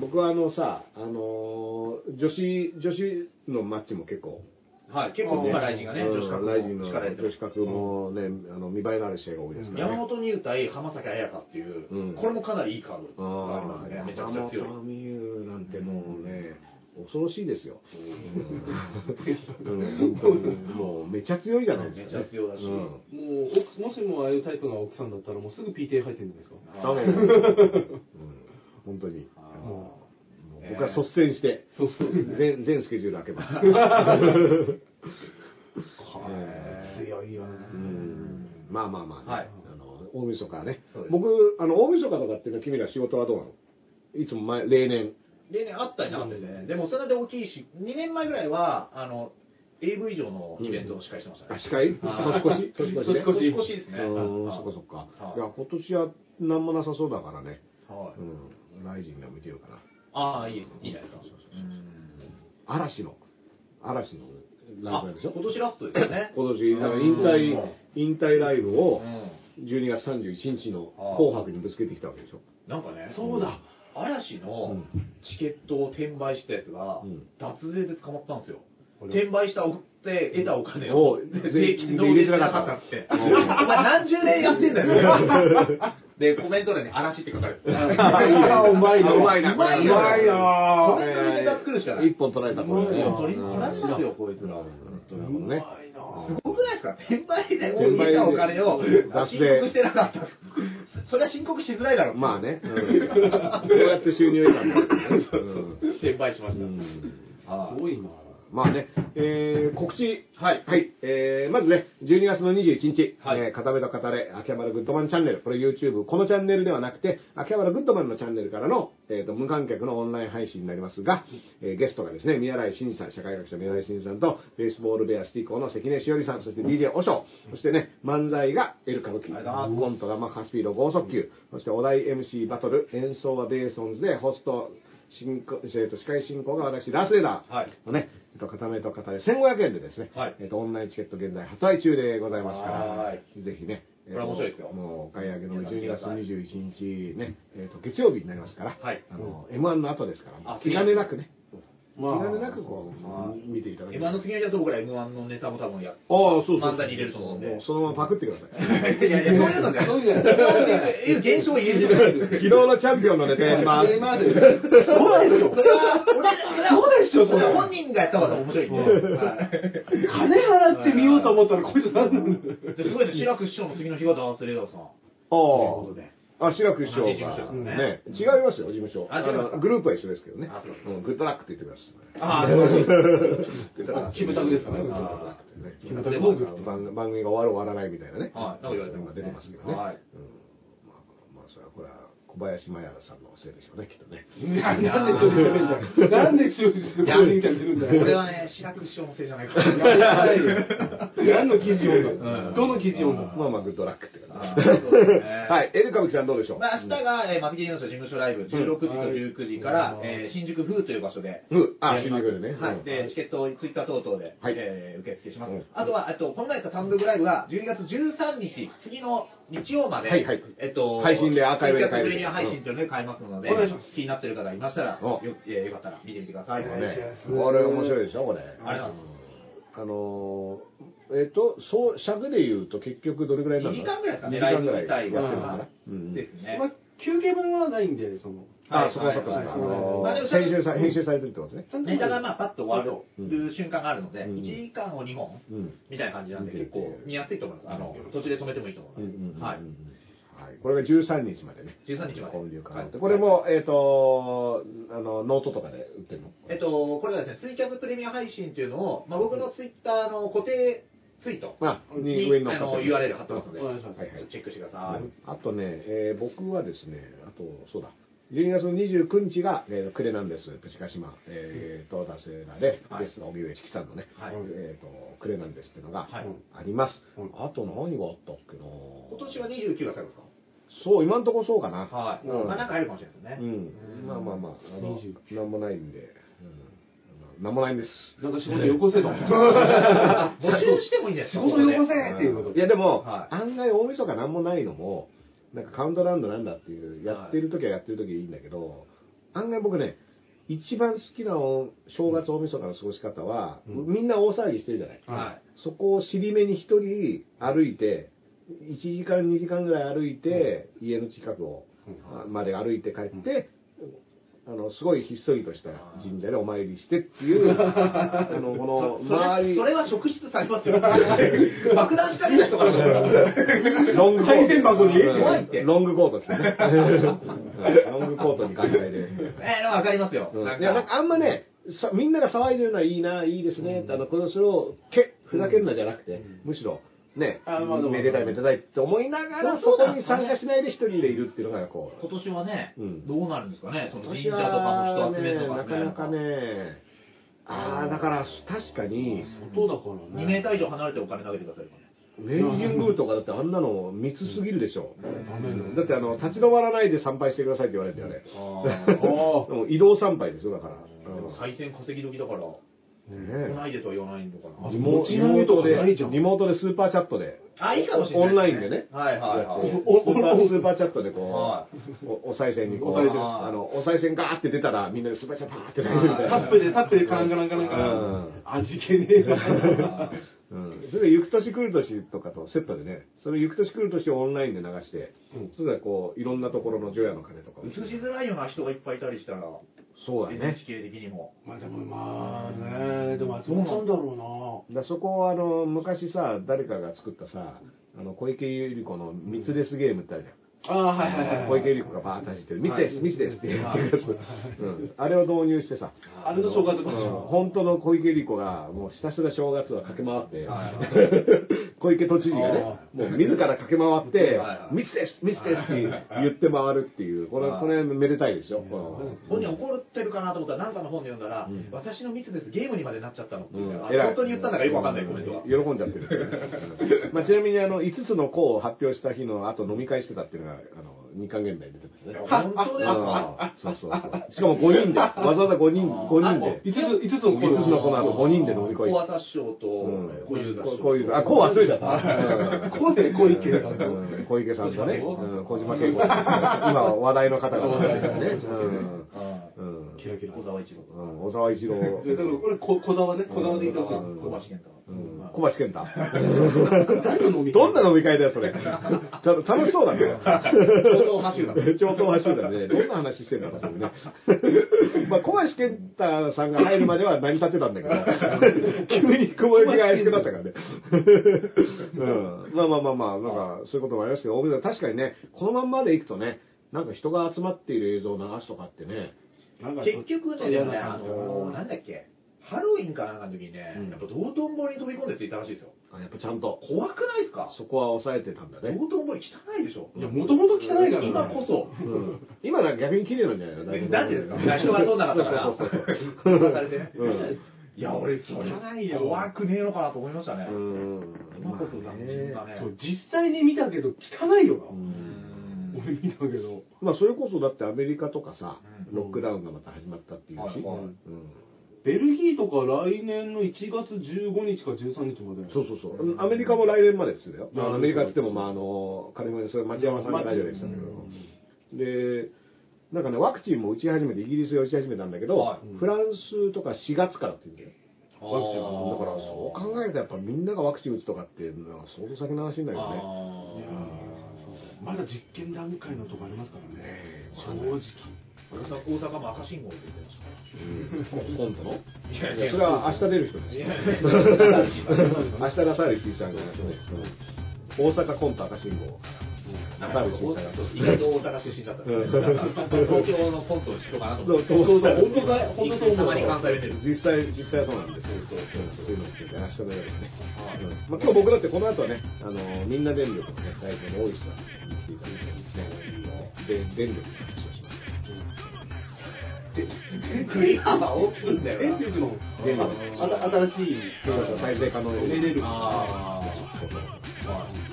僕はあのさ、あのー女子、女子のマッチも結構、はい、結構今、ライジンがね、うん女子格のの力入れてる女子格もね、あの見栄えのある試合が多いですね。山本美優対浜崎彩香っていう、うんこれもかなりいいカードがありあますね。あ、めちゃくちゃ強い。山本美優なんてもうね、恐ろしいですよ。うん、本当にもうめちゃ強いじゃないですか、ね。めちゃ強だし。うん。もう奥もしもああいうタイプが奥さんだったらもうすぐ PTA 入ってるんですか？あもう、うん、本当に。もう僕は率先して、そうそう。全全スケジュール開けます。強いよね。うん。まあまあまあ、ね。はい。あの大晦日はね。僕、あの大晦日とかっていうのは、君ら仕事はどうなの？いつも前、例年。例年あったりなかったですね。でもそれで大きいし、2年前ぐらいは、あの、AV 上のイベントの司会してましたあ、ね。司会？はい *laughs* 年越し？年越しね。年越しですね。そっかそっか。はいいや、今年は何もなさそうだからね。はいうん。ライジンが見てるかな。ああ、いいです。いいじゃないですか。うん嵐の、嵐のライブでしょ？今年ラストですよね。*laughs* 今年、だから引うん退、引退ライブをうん12月31日の紅白にぶつけてきたわけでしょ？なんかね、そうだ。嵐のチケットを転売したやつがうん、脱税で捕まったんですよ。転売したおって得たお金を税金納入しなかったっつって。*laughs* お前何十年やってんだよ。*laughs* で、コメント欄に嵐って書かれてて。あうまいなうまいな。うまいなコメントでネタ作るしかない一本取られたこれね。いや取り取られますよこいつらなるほどね。すごくないですか？転売でもう得たお金を申告してなかった。それは申告しづらいだろう。まあね。うん *laughs* どうやって収入を得たんだねうん転売しました。すごいな。まあね、えー、告知。はいはい。えー、まずね、12月の21日、はいえー、片目と語れ、秋葉原グッドマンチャンネル。これ YouTube、このチャンネルではなくて、秋葉原グッドマンのチャンネルからの、えーと、無観客のオンライン配信になりますが、えーゲストがですね、宮台真司さん、社会学者宮台真司さんと、ベースボールベアスティコの関根しおりさん、そして DJ おしょう、そしてね、漫才がエル歌舞伎、ありがとうございますコントがマッハスピード剛速球、そしてお題 MC バトル、演奏はベーソンズで、ホスト、進行、えーと、司会進行が私、ダースレーダー。はい。のね、えっと、片目と片目1500円でですね、はい。えっと、オンラインチケット現在発売中でございますからは、ぜひね、えっとこれ面白いですよ。もう、お買い上げの皆さん12月来てください21日ね、えっと、月曜日になりますから、はい。あの、M1 の後ですから、あ気兼ねなくね、まあ気兼ねなくこはう、見ていただけ M1 の次の日だと僕ら M1 のネタも多分やっああ、そうそう。漫才に入れると思うんでもそのままパクってください。いやいや、そういうのじゃそういうのじゃないいう現象を言えるじゃない昨日のチャンピオンのネタやります。今まで。そうでしょ。それは、俺、それはそうでしょそれそれは本人がやった方が面白いんで。はい金払ってみようと思ったらこいつなんなんだすごいね、志らく師匠の次の日がダースレーダーさん。あということであ。あ、志らく師匠が。ねね。違いますよ、事務所。あのグループは一緒ですけどねあそうグッドラックって言ってください。ああ、素晴らしい。*laughs* キムタクですかねグッドラックってねキムタク番番組が終わる終わらないみたいなね。はいなんか言われて出てますけどね。はいまあ、それはこれは小林麻也さんのせいでしょうね、きっとね。ななんでそういうんだよ。なんで終日個人みたいにする？んだよ。これはね、志らく師匠のせいじゃないか何の記事読んうん。だどの記事読ん。だまあまあ、グッドラックって感はい。エル歌舞伎さんどうでしょう？まあ、明日が、えー、マティケリノス事務所ライブ、16時と19時から、えー新宿風という場所で、う。んあ新宿でね。はい。うんで、チケットをツイッター等々で、はい。えー受付します。うん。あとは、えっと、この前やった単独ライブは、12月13日、次の日曜まで、はいはい。えっと、配信でアーカイブで買える。レミア配信というので買えますので、気になってる方いましたら、お。よ,、えーよかったら見てみてください。これ面白いでしょ、これ。ありがとうございます。あのー、えっ、と、そう、尺で言うと結局どれぐらいなんだ2時間ぐらいですかね。2時間ぐらいライブ自体は。やってるのかな。うん。ですね。まあ、休憩分はないんで、その。あ、はいそこはそこはまあでもー編集さ、編集されてるってことですね。ネタがまあパッと終わる瞬間があるので、うん1時間を2本うん。みたいな感じなんで、うん結構見やすいと思います。あの、途中で止めてもいいと思います。はい。はい。これが13日までね。13日まで交流可能はいこれも、えっ、と、あの、ノートとかで売ってるの？えっと、これはですね、ツイキャスプレミア配信っていうのを、まあ、僕のツイッターの固定ツイートあ、にに上に載あのっかってる URL 貼ってますので、はいはいチェックしてください。あとね、えー僕はですね、あと、そうだ、12月の29日が、えー、クレなんです、プチ鹿島、えー、と、ダセーラで、はいゲストが荻上チキさんのね、はいえー、と、クレなんですっていうのがはいあります。うんあと何があったっけな今年は29が最後ですか？そう、今んとこそうかな。はい。うんまあなんかあるかもしれないですうね。ん。まあまあまあ、あの20、なんもないんで、うん、なんもないんです。なんか仕事よこせと。*laughs* 募集してもいいんです *laughs* 仕よ。事よこせっていうこといやでも、はい案外大晦日なんもないのも、なんかカウントダウンのなんだっていう、やってる時はやってる時はいいんだけど、案外僕ね、一番好きなお正月大晦日の過ごし方は、みんな大騒ぎしてるじゃない。はい。そこを尻目に一人歩いて、1時間2時間ぐらい歩いて、家の近くを、あまで歩いて帰って、あの、すごいひっそりとした神社でお参りしてっていう、*laughs* あの、このそ周り、れそれは職質されますよ。爆弾仕掛けた人から。ロングコート。箱にうん怖いってロングコート着てね。う *laughs* んロングコートに関西で。えー、わかりますよ。うんなんいや、なんかあんまね、さみんなが騒いでるのはいいな、いいですね、あの、このそれを、け、ふざけるのじゃなくて、むしろ、ね、あまあでもめでたいめでたいって思いながら、そこに参加しないで一人でいるっていうのが、こう、今年はね、うんどうなるんですかね、その神私社とかもは人集めるね、とかなかなか。ね、ああ、だから確かに、外だからね。2メーター以上離れてお金投げてください。明治神宮とかだってあんなの密すぎるでしょ。ダメだってあの、立ち止まらないで参拝してくださいって言われてあれ。あでも移動参拝ですよ、だから。でも再選稼ぎ時だから、来ねないでとは言わないのかな。リモート餅投げとかないじゃんリモートでスーパーチャットで、あ、いいかもしれない。オンラインでね。はいはいはい。スーパースーパーチャットでこはう、おお賽銭にこう、お賽銭あの、お賽銭ガーって出たら、みんなでスーパーチャットパーって投げるみたいな。タップで、タップでカランカランカランカラうんン。味気ねえわ。*laughs* うん、それで、行く年来る年とかとセットでね、それ行く年来る年をオンラインで流して、それでこう、いろんなところの除夜の鐘とかを映しづらいような人がいっぱいいたりしたら、そうだね。NHK 的にも。まあでもまあね、でも松本さんだろだそこはあの、昔さ、誰かが作ったさ、あの、小池百合子のミツレスゲームってあるじゃん。ああ、はいはいはい。小池百合子がバーッと走ってる、ミスです、ミスですって言ってるやつ。うん。あれを導入してさ、あれの正月バージうん。ョン。本当の小池百合子が、もうひたすら正月は駆け回って。はい、*laughs* 小池都知事がね、もう自ら駆け回っては、いミスです、ミスですって言って回るっていう、これ、これめでたいでしょ。本人怒ってるかなと思ったら、なんかの本で読んだら、私のミスです、ゲームにまでなっちゃったの。本当に言ったんだかよくわかんないコメントが。喜んじゃってる。う *laughs* んまあ、ちなみにあの、5つの項を発表した日の後飲み会してたっていうのが、あの、日刊現代に出てますね。本当ですそうそうそう。しかも5人で、わざわざ5人、5人で。5つ、五つの5つの子の後5人で飲み会小朝師匠とうん小遊三。師匠。こういう、あ、こう忘れちゃった。こうで小池さん。小池さんとね、うん。小島慶子さん。*laughs* 今話題の方が。ね。キラキラ。小沢一郎。うん小沢一郎。*laughs* でだからこれ小小沢ね、小沢で言ってほしい。うん小橋健太。うん小橋健太。*laughs* どんな飲み会だよ、それ。*laughs* 楽しそうだね。超党派集団超党派集団ね。どんな話してんだろう、それね。まあ、小橋健太さんが入るまでは成り立ってたんだけど、急に雲行きが怪しくなったからね。うん。まあまあまあまあ、なんか、そういうこともありますけど、確かにね、このまんまで行くとね、なんか人が集まっている映像を流すとかってね、結局ね、でもね、あちょっと嫌なんだっけ、ハロウィンかなんかの時にねうん、やっぱ道頓堀に飛び込んでついたらしいですよ。あやっぱちゃんと、怖くないですか？そこは抑えてたんだね。道頓堀汚いでしょ。いや、もともと汚いからね。今こそ。うん今なんか逆に綺麗なんじゃない？のなんでですか？人が通んなかったから。そうそうそうそう。されてね。うんいや、俺、それ怖くねえのかなと思いましたね。うん今こそ斬新だね。そう、実際に見たけど汚いよな。うん俺見たけど。まあそれこそだってアメリカとかさ、うん。ロックダウンがまた始まったっていうし、ベルギーとか来年の1月15日か13日まで。そうそうそう、アメリカも来年までですよ、アメリカって言っても、まあ、あの仮にそれ町山さんが大丈夫でしたけど、でなんかね、ワクチンも打ち始めて、イギリスが打ち始めたんだけど、はい。フランスとか4月からって言うんだよ。ワクチンだからそう考えるとやっぱみんながワクチン打つとかっていうのは相当先の話になるよね。あまだ実験段階のとこありますからね。正直。ー大阪大阪も赤信号って言ってましたうん。コントのいやいやそれは明日出る人です *laughs* 明日ラサール C さんが、うん。大阪コント赤信号。大阪出身だったんですねうん東京のコントの人かなと思って。そうそう本当だ本当そう思うたまに関西弁出る。実際、実際はそうなんですよ。そうそういうのって明日の夜ね。うんまあ、今日僕だってこの後はね、あの、みんな電力のね、大体の大石さんに来ていただいて電力の話をします。クリ大きいんだよな。電力の、電力新しい、再生可能エネルギー。ああ。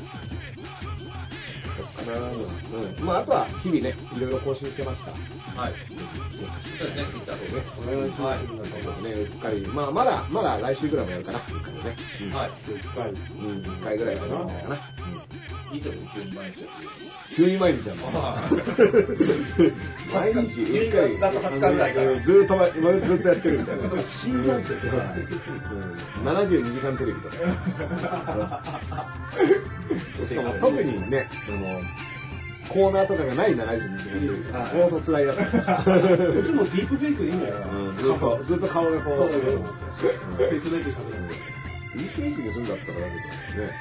はいそっかなうん。まあ、あとは日々ね、いろいろ更新してますから。はい。そうですね、ツイッターとね。お願いしまうっかり、まあ、まだ、まだ来週ぐらいもやるかな。うっかりね。うんはい。うん、一回ぐらいかな。かな。いいとこ急に毎日。急に毎日やるの。はい毎日、一回、だと20日ぐらいからずーっとま、ずっとやってるみたいな。死んじゃうんですようん72時間テレビとか。しかも特にね、あの、コーナーとかがない72時間テレビとか、相当辛いやつ。でもディープフェイクでいいんだよ。ずっと、ずっと顔がこう、そうそうそううんフェイスメイクしたくなる。いい選手にするんだったらだけどね。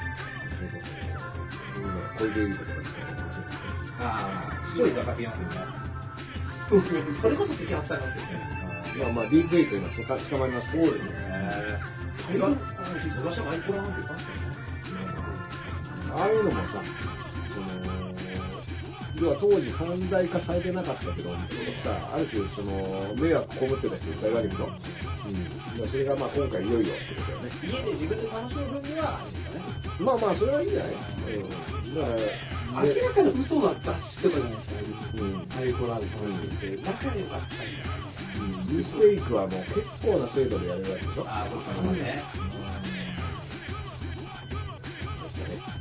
そうそうそう。小池百合子とかですからああ、一人がかけますよね。それこそ敵扱いますよね。まあまあ、ディープフェイク今、そか捕まりますそうですね。昔はマイコラなんて言ったんですよね。ああいうのもさ、要は当時犯罪化されてなかったけど、さ、ある種、その、迷惑被ってた人いっぱいいるわけでしょ。うん。それがまあ今回いよいよってことだよね。家で自分で楽しむ分には、ね。まあまあ、それはいいんじゃないうん。だから、明らかな嘘だったしてたじゃないですか、うんハイコラーの話って。だからよかったんだ。ミステイクはもう結構な精度でやれるわけでしょ。ああ、そうかね。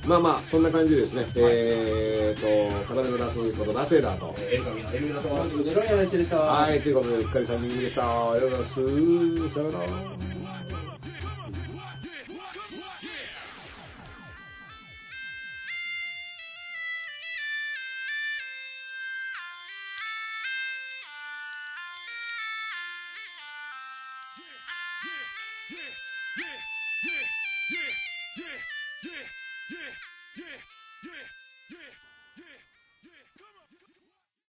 まあまあ、そんな感じでですね。えーと、片目のラストいうこと、ラセーダーと。エルカミのエルミナと。ということで、した。はい、ということで、うっかり3人組でした。ありがとうございます。さよなら。